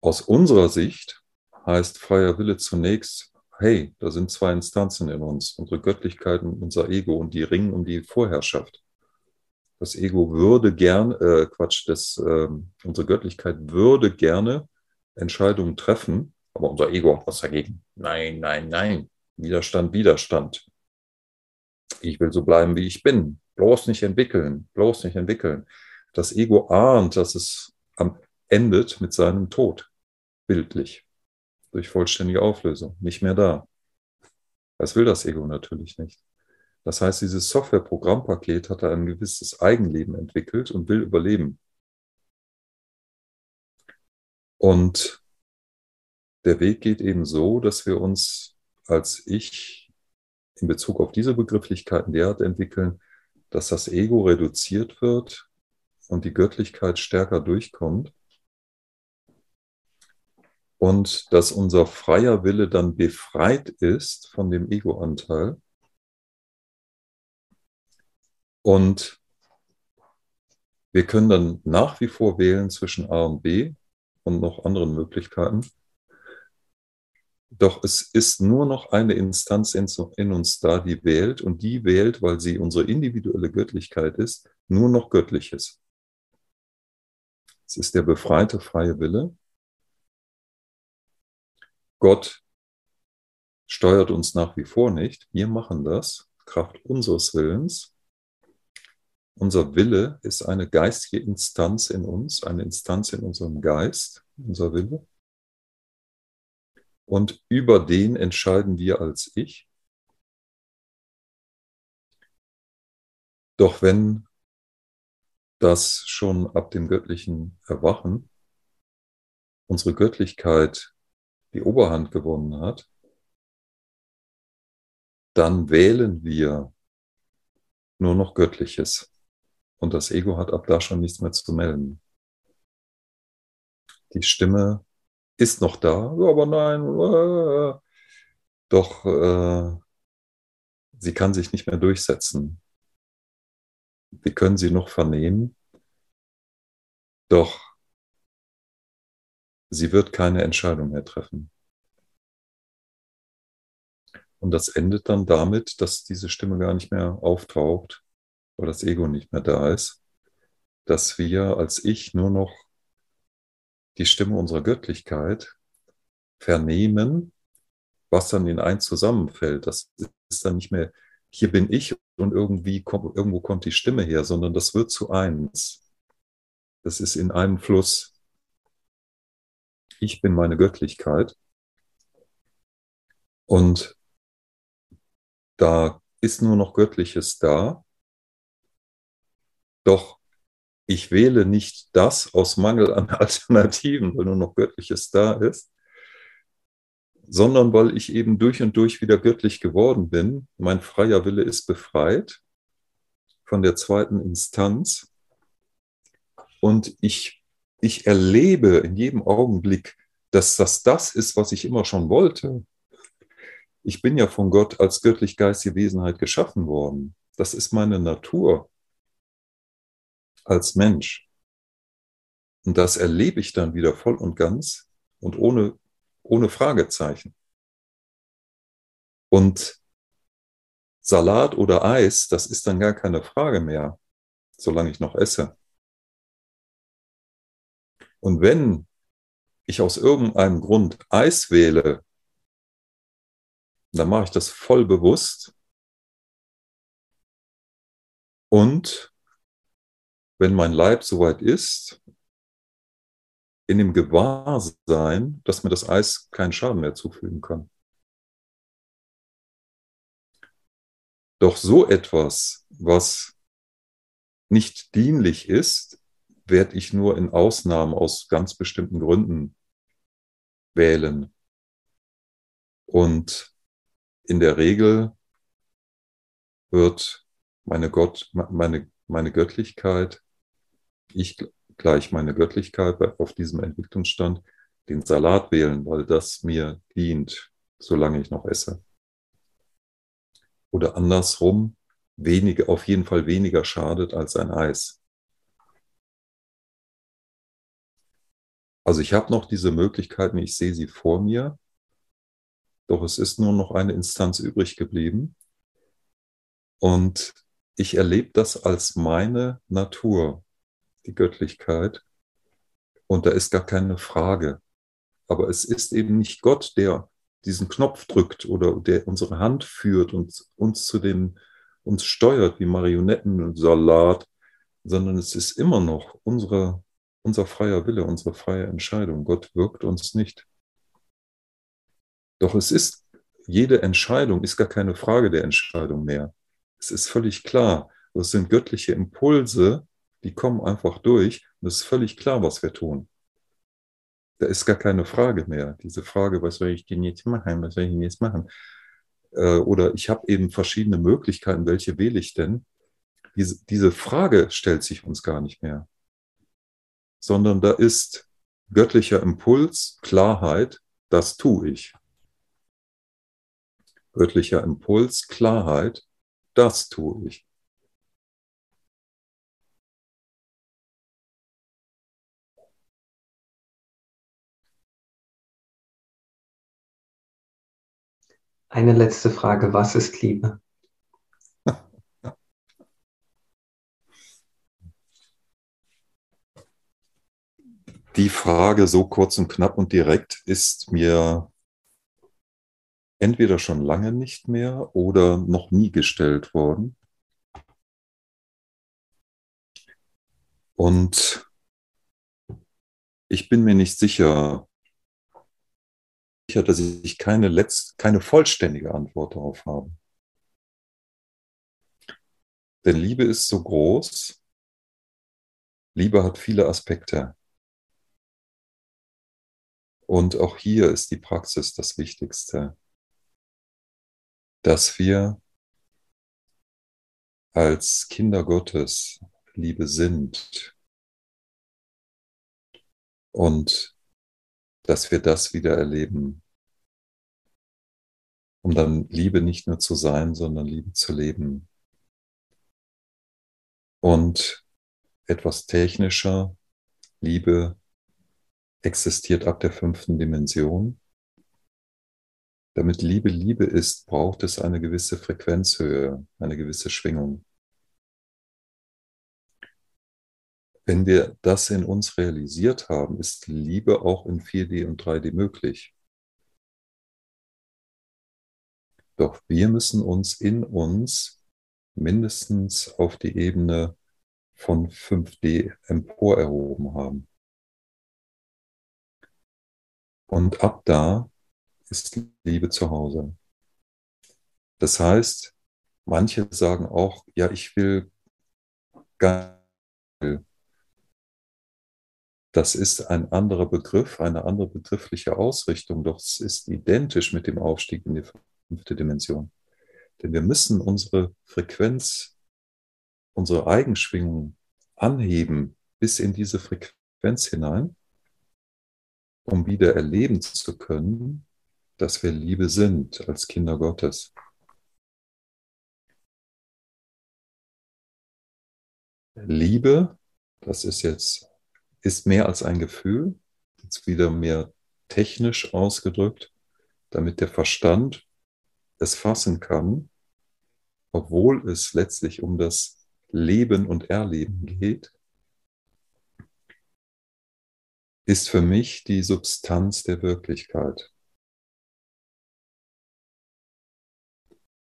Aus unserer Sicht heißt freier Wille zunächst, hey, da sind zwei Instanzen in uns, unsere Göttlichkeit und unser Ego und die ringen um die Vorherrschaft. Das Ego würde gern, äh, Quatsch, das, äh, unsere Göttlichkeit würde gerne Entscheidungen treffen, aber unser Ego hat was dagegen. Nein, nein, nein. Widerstand, Widerstand. Ich will so bleiben, wie ich bin. Bloß nicht entwickeln, bloß nicht entwickeln. Das Ego ahnt, dass es am endet mit seinem Tod bildlich, durch vollständige Auflösung, nicht mehr da. Das will das Ego natürlich nicht. Das heißt, dieses Software-Programmpaket hat ein gewisses Eigenleben entwickelt und will überleben. Und der Weg geht eben so, dass wir uns als Ich in Bezug auf diese Begrifflichkeiten derart entwickeln, dass das Ego reduziert wird und die Göttlichkeit stärker durchkommt und dass unser freier Wille dann befreit ist von dem Ego-Anteil. Und wir können dann nach wie vor wählen zwischen A und B und noch anderen Möglichkeiten. Doch es ist nur noch eine Instanz in, uns da, die wählt und die wählt, weil sie unsere individuelle Göttlichkeit ist, nur noch Göttliches. Es ist der befreite freie Wille. Gott steuert uns nach wie vor nicht. Wir machen das, Kraft unseres Willens. Unser Wille ist eine geistige Instanz in uns, eine Instanz in unserem Geist, unser Wille und über den entscheiden wir als Ich. Doch wenn das schon ab dem göttlichen Erwachen unsere Göttlichkeit die Oberhand gewonnen hat, dann wählen wir nur noch Göttliches. Und das Ego hat ab da schon nichts mehr zu melden. Die Stimme ist noch da, aber nein, äh, doch äh, sie kann sich nicht mehr durchsetzen. Wir können sie noch vernehmen, doch sie wird keine Entscheidung mehr treffen. Und das endet dann damit, dass diese Stimme gar nicht mehr auftaucht, weil das Ego nicht mehr da ist, dass wir als Ich nur noch die Stimme unserer Göttlichkeit vernehmen, was dann in eins zusammenfällt. Das ist dann nicht mehr, hier bin ich und irgendwie kommt, irgendwo kommt die Stimme her, sondern das wird zu eins. Das ist in einem Fluss. Ich bin meine Göttlichkeit. Und da ist nur noch Göttliches da. Doch ich wähle nicht das aus Mangel an Alternativen, weil nur noch Göttliches da ist, sondern weil ich eben durch und durch wieder göttlich geworden bin. Mein freier Wille ist befreit von der zweiten Instanz und ich, ich erlebe in jedem Augenblick, dass das das ist, was ich immer schon wollte. Ich bin ja von Gott als göttlich-geistige Wesenheit geschaffen worden. Das ist meine Natur als Mensch. Und das erlebe ich dann wieder voll und ganz und ohne, ohne Fragezeichen. Und Salat oder Eis, das ist dann gar keine Frage mehr, solange ich noch esse. Und wenn ich aus irgendeinem Grund Eis wähle, dann mache ich das voll bewusst und wenn mein Leib soweit ist, in dem Gewahrsein, dass mir das Eis keinen Schaden mehr zufügen kann. Doch so etwas, was nicht dienlich ist, werde ich nur in Ausnahmen aus ganz bestimmten Gründen wählen. Und in der Regel wird meine Gott, meine, meine Göttlichkeit ich gleich meine Göttlichkeit auf diesem Entwicklungsstand den Salat wählen, weil das mir dient, solange ich noch esse. Oder andersrum, wenige, auf jeden Fall weniger schadet als ein Eis. Also ich habe noch diese Möglichkeiten, ich sehe sie vor mir, doch es ist nur noch eine Instanz übrig geblieben. Und ich erlebe das als meine Natur die Göttlichkeit. Und da ist gar keine Frage. Aber es ist eben nicht Gott, der diesen Knopf drückt oder der unsere Hand führt und uns zu dem, uns steuert wie Marionetten und Salat, sondern es ist immer noch unsere, unser freier Wille, unsere freie Entscheidung. Gott wirkt uns nicht. Doch es ist, jede Entscheidung ist gar keine Frage der Entscheidung mehr. Es ist völlig klar. Das sind göttliche Impulse, die kommen einfach durch und es ist völlig klar, was wir tun. Da ist gar keine Frage mehr. Diese Frage, was soll ich denn jetzt machen? Was soll ich denn jetzt machen? Äh, oder ich habe eben verschiedene Möglichkeiten, welche wähle ich denn? Diese, diese Frage stellt sich uns gar nicht mehr. Sondern da ist göttlicher Impuls, Klarheit, das tue ich. Göttlicher Impuls, Klarheit, das tue ich. Eine letzte Frage, was ist Liebe? Die Frage so kurz und knapp und direkt ist mir entweder schon lange nicht mehr oder noch nie gestellt worden. Und ich bin mir nicht sicher, dass ich keine, letzt, keine vollständige Antwort darauf habe. Denn Liebe ist so groß. Liebe hat viele Aspekte. Und auch hier ist die Praxis das Wichtigste, dass wir als Kinder Gottes Liebe sind und dass wir das wieder erleben, um dann Liebe nicht nur zu sein, sondern Liebe zu leben. Und etwas technischer, Liebe existiert ab der fünften Dimension. Damit Liebe Liebe ist, braucht es eine gewisse Frequenzhöhe, eine gewisse Schwingung. Wenn wir das in uns realisiert haben, ist Liebe auch in 4D und 3D möglich. Doch wir müssen uns in uns mindestens auf die Ebene von 5D emporerhoben haben. Und ab da ist Liebe zu Hause. Das heißt, manche sagen auch, ja, ich will gar das ist ein anderer Begriff, eine andere begriffliche Ausrichtung, doch es ist identisch mit dem Aufstieg in die fünfte Dimension. Denn wir müssen unsere Frequenz, unsere Eigenschwingung anheben bis in diese Frequenz hinein, um wieder erleben zu können, dass wir Liebe sind als Kinder Gottes. Liebe, das ist jetzt ist mehr als ein Gefühl, jetzt wieder mehr technisch ausgedrückt, damit der Verstand es fassen kann, obwohl es letztlich um das Leben und Erleben geht, ist für mich die Substanz der Wirklichkeit.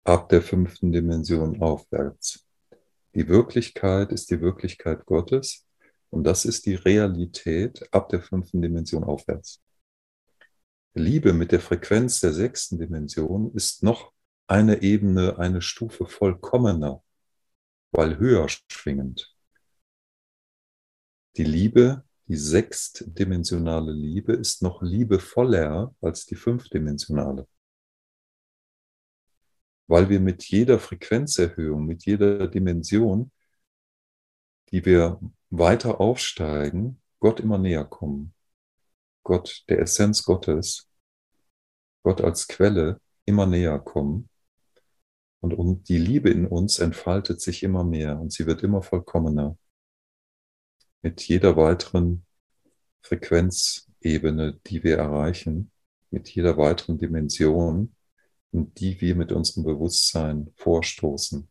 Ab der fünften Dimension aufwärts. Die Wirklichkeit ist die Wirklichkeit Gottes und das ist die Realität ab der fünften Dimension aufwärts. Liebe mit der Frequenz der sechsten Dimension ist noch eine Ebene, eine Stufe vollkommener, weil höher schwingend. Die Liebe, die sechstdimensionale Liebe ist noch liebevoller als die fünfdimensionale. Weil wir mit jeder Frequenzerhöhung, mit jeder Dimension, die wir weiter aufsteigen, Gott immer näher kommen. Gott, der Essenz Gottes, Gott als Quelle immer näher kommen. Und, die Liebe in uns entfaltet sich immer mehr und sie wird immer vollkommener. Mit jeder weiteren Frequenzebene, die wir erreichen, mit jeder weiteren Dimension, in die wir mit unserem Bewusstsein vorstoßen.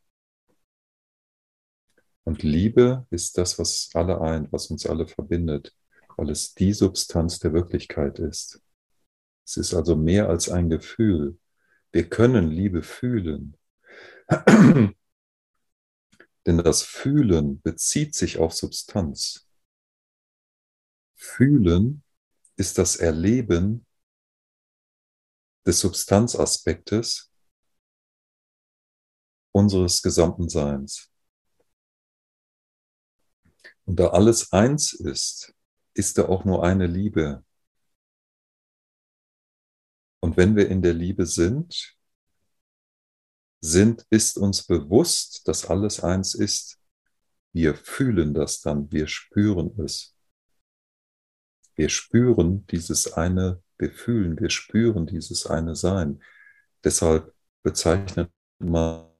Und Liebe ist das, was alle eint, was uns alle verbindet, weil es die Substanz der Wirklichkeit ist. Es ist also mehr als ein Gefühl. Wir können Liebe fühlen. Denn das Fühlen bezieht sich auf Substanz. Fühlen ist das Erleben des Substanzaspektes unseres gesamten Seins. Und da alles eins ist, ist da auch nur eine Liebe. Und wenn wir in der Liebe sind, sind, ist uns bewusst, dass alles eins ist. Wir fühlen das dann, wir spüren es. Wir spüren dieses eine, wir fühlen, wir spüren dieses eine Sein. Deshalb bezeichnet man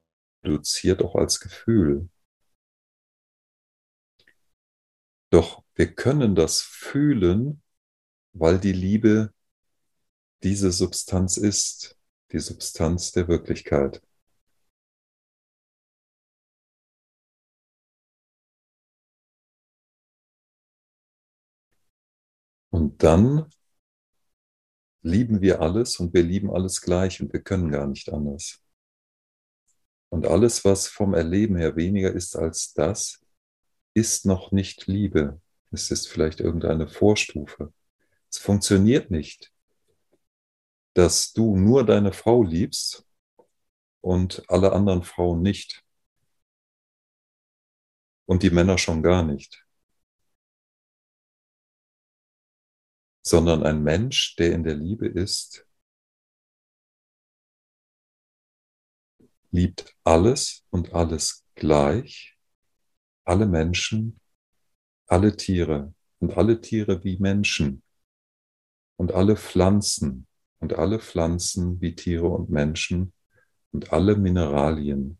reduziert auch als Gefühl. Doch wir können das fühlen, weil die Liebe diese Substanz ist, die Substanz der Wirklichkeit. Und dann lieben wir alles und wir lieben alles gleich und wir können gar nicht anders. Und alles, was vom Erleben her weniger ist als das, ist noch nicht Liebe. Es ist vielleicht irgendeine Vorstufe. Es funktioniert nicht, dass du nur deine Frau liebst und alle anderen Frauen nicht. Und die Männer schon gar nicht. sondern ein Mensch, der in der Liebe ist, liebt alles und alles gleich, alle Menschen, alle Tiere und alle Tiere wie Menschen und alle Pflanzen und alle Pflanzen wie Tiere und Menschen und alle Mineralien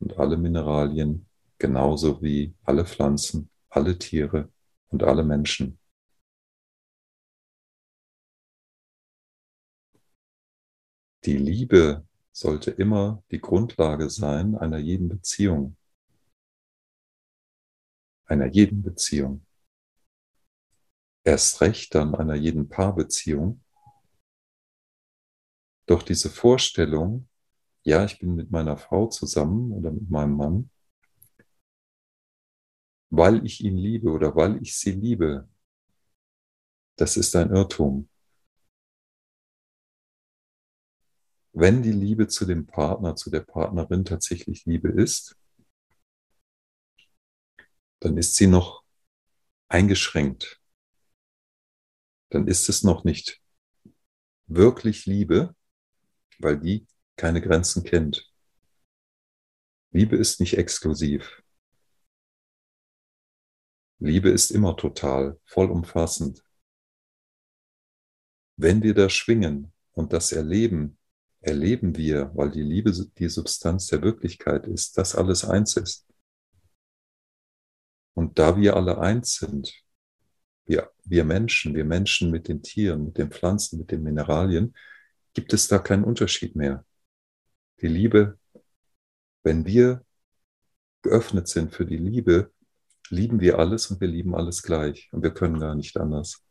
und alle Mineralien genauso wie alle Pflanzen, alle Tiere und alle Menschen. Die Liebe sollte immer die Grundlage sein einer jeden Beziehung. Einer jeden Beziehung. Erst recht dann einer jeden Paarbeziehung. Doch diese Vorstellung, ja, ich bin mit meiner Frau zusammen oder mit meinem Mann, weil ich ihn liebe oder weil ich sie liebe, das ist ein Irrtum. wenn die Liebe zu dem Partner, zu der Partnerin tatsächlich Liebe ist, dann ist sie noch eingeschränkt. Dann ist es noch nicht wirklich Liebe, weil die keine Grenzen kennt. Liebe ist nicht exklusiv. Liebe ist immer total, vollumfassend. Wenn wir da schwingen und das erleben, erleben wir, weil die Liebe die Substanz der Wirklichkeit ist, dass alles eins ist. Und da wir alle eins sind, wir, wir Menschen, wir Menschen mit den Tieren, mit den Pflanzen, mit den Mineralien, gibt es da keinen Unterschied mehr. Die Liebe, wenn wir geöffnet sind für die Liebe, lieben wir alles und wir lieben alles gleich und wir können gar nicht anders.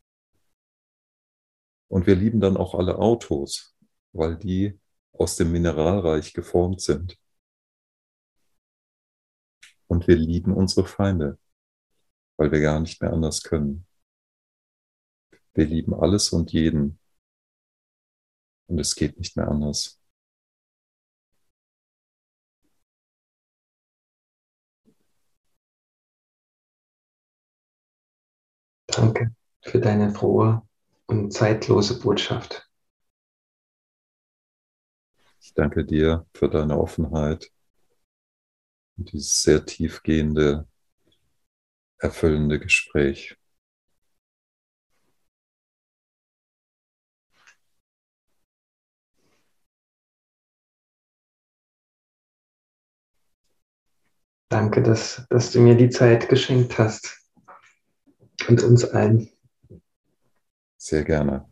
Und wir lieben dann auch alle Autos, weil die aus dem Mineralreich geformt sind. Und wir lieben unsere Feinde, weil wir gar nicht mehr anders können. Wir lieben alles und jeden. Und es geht nicht mehr anders. Danke für deine frohe und zeitlose Botschaft. Ich danke dir für deine Offenheit und dieses sehr tiefgehende, erfüllende Gespräch. Danke, dass, dass du mir die Zeit geschenkt hast und uns allen. Sehr gerne.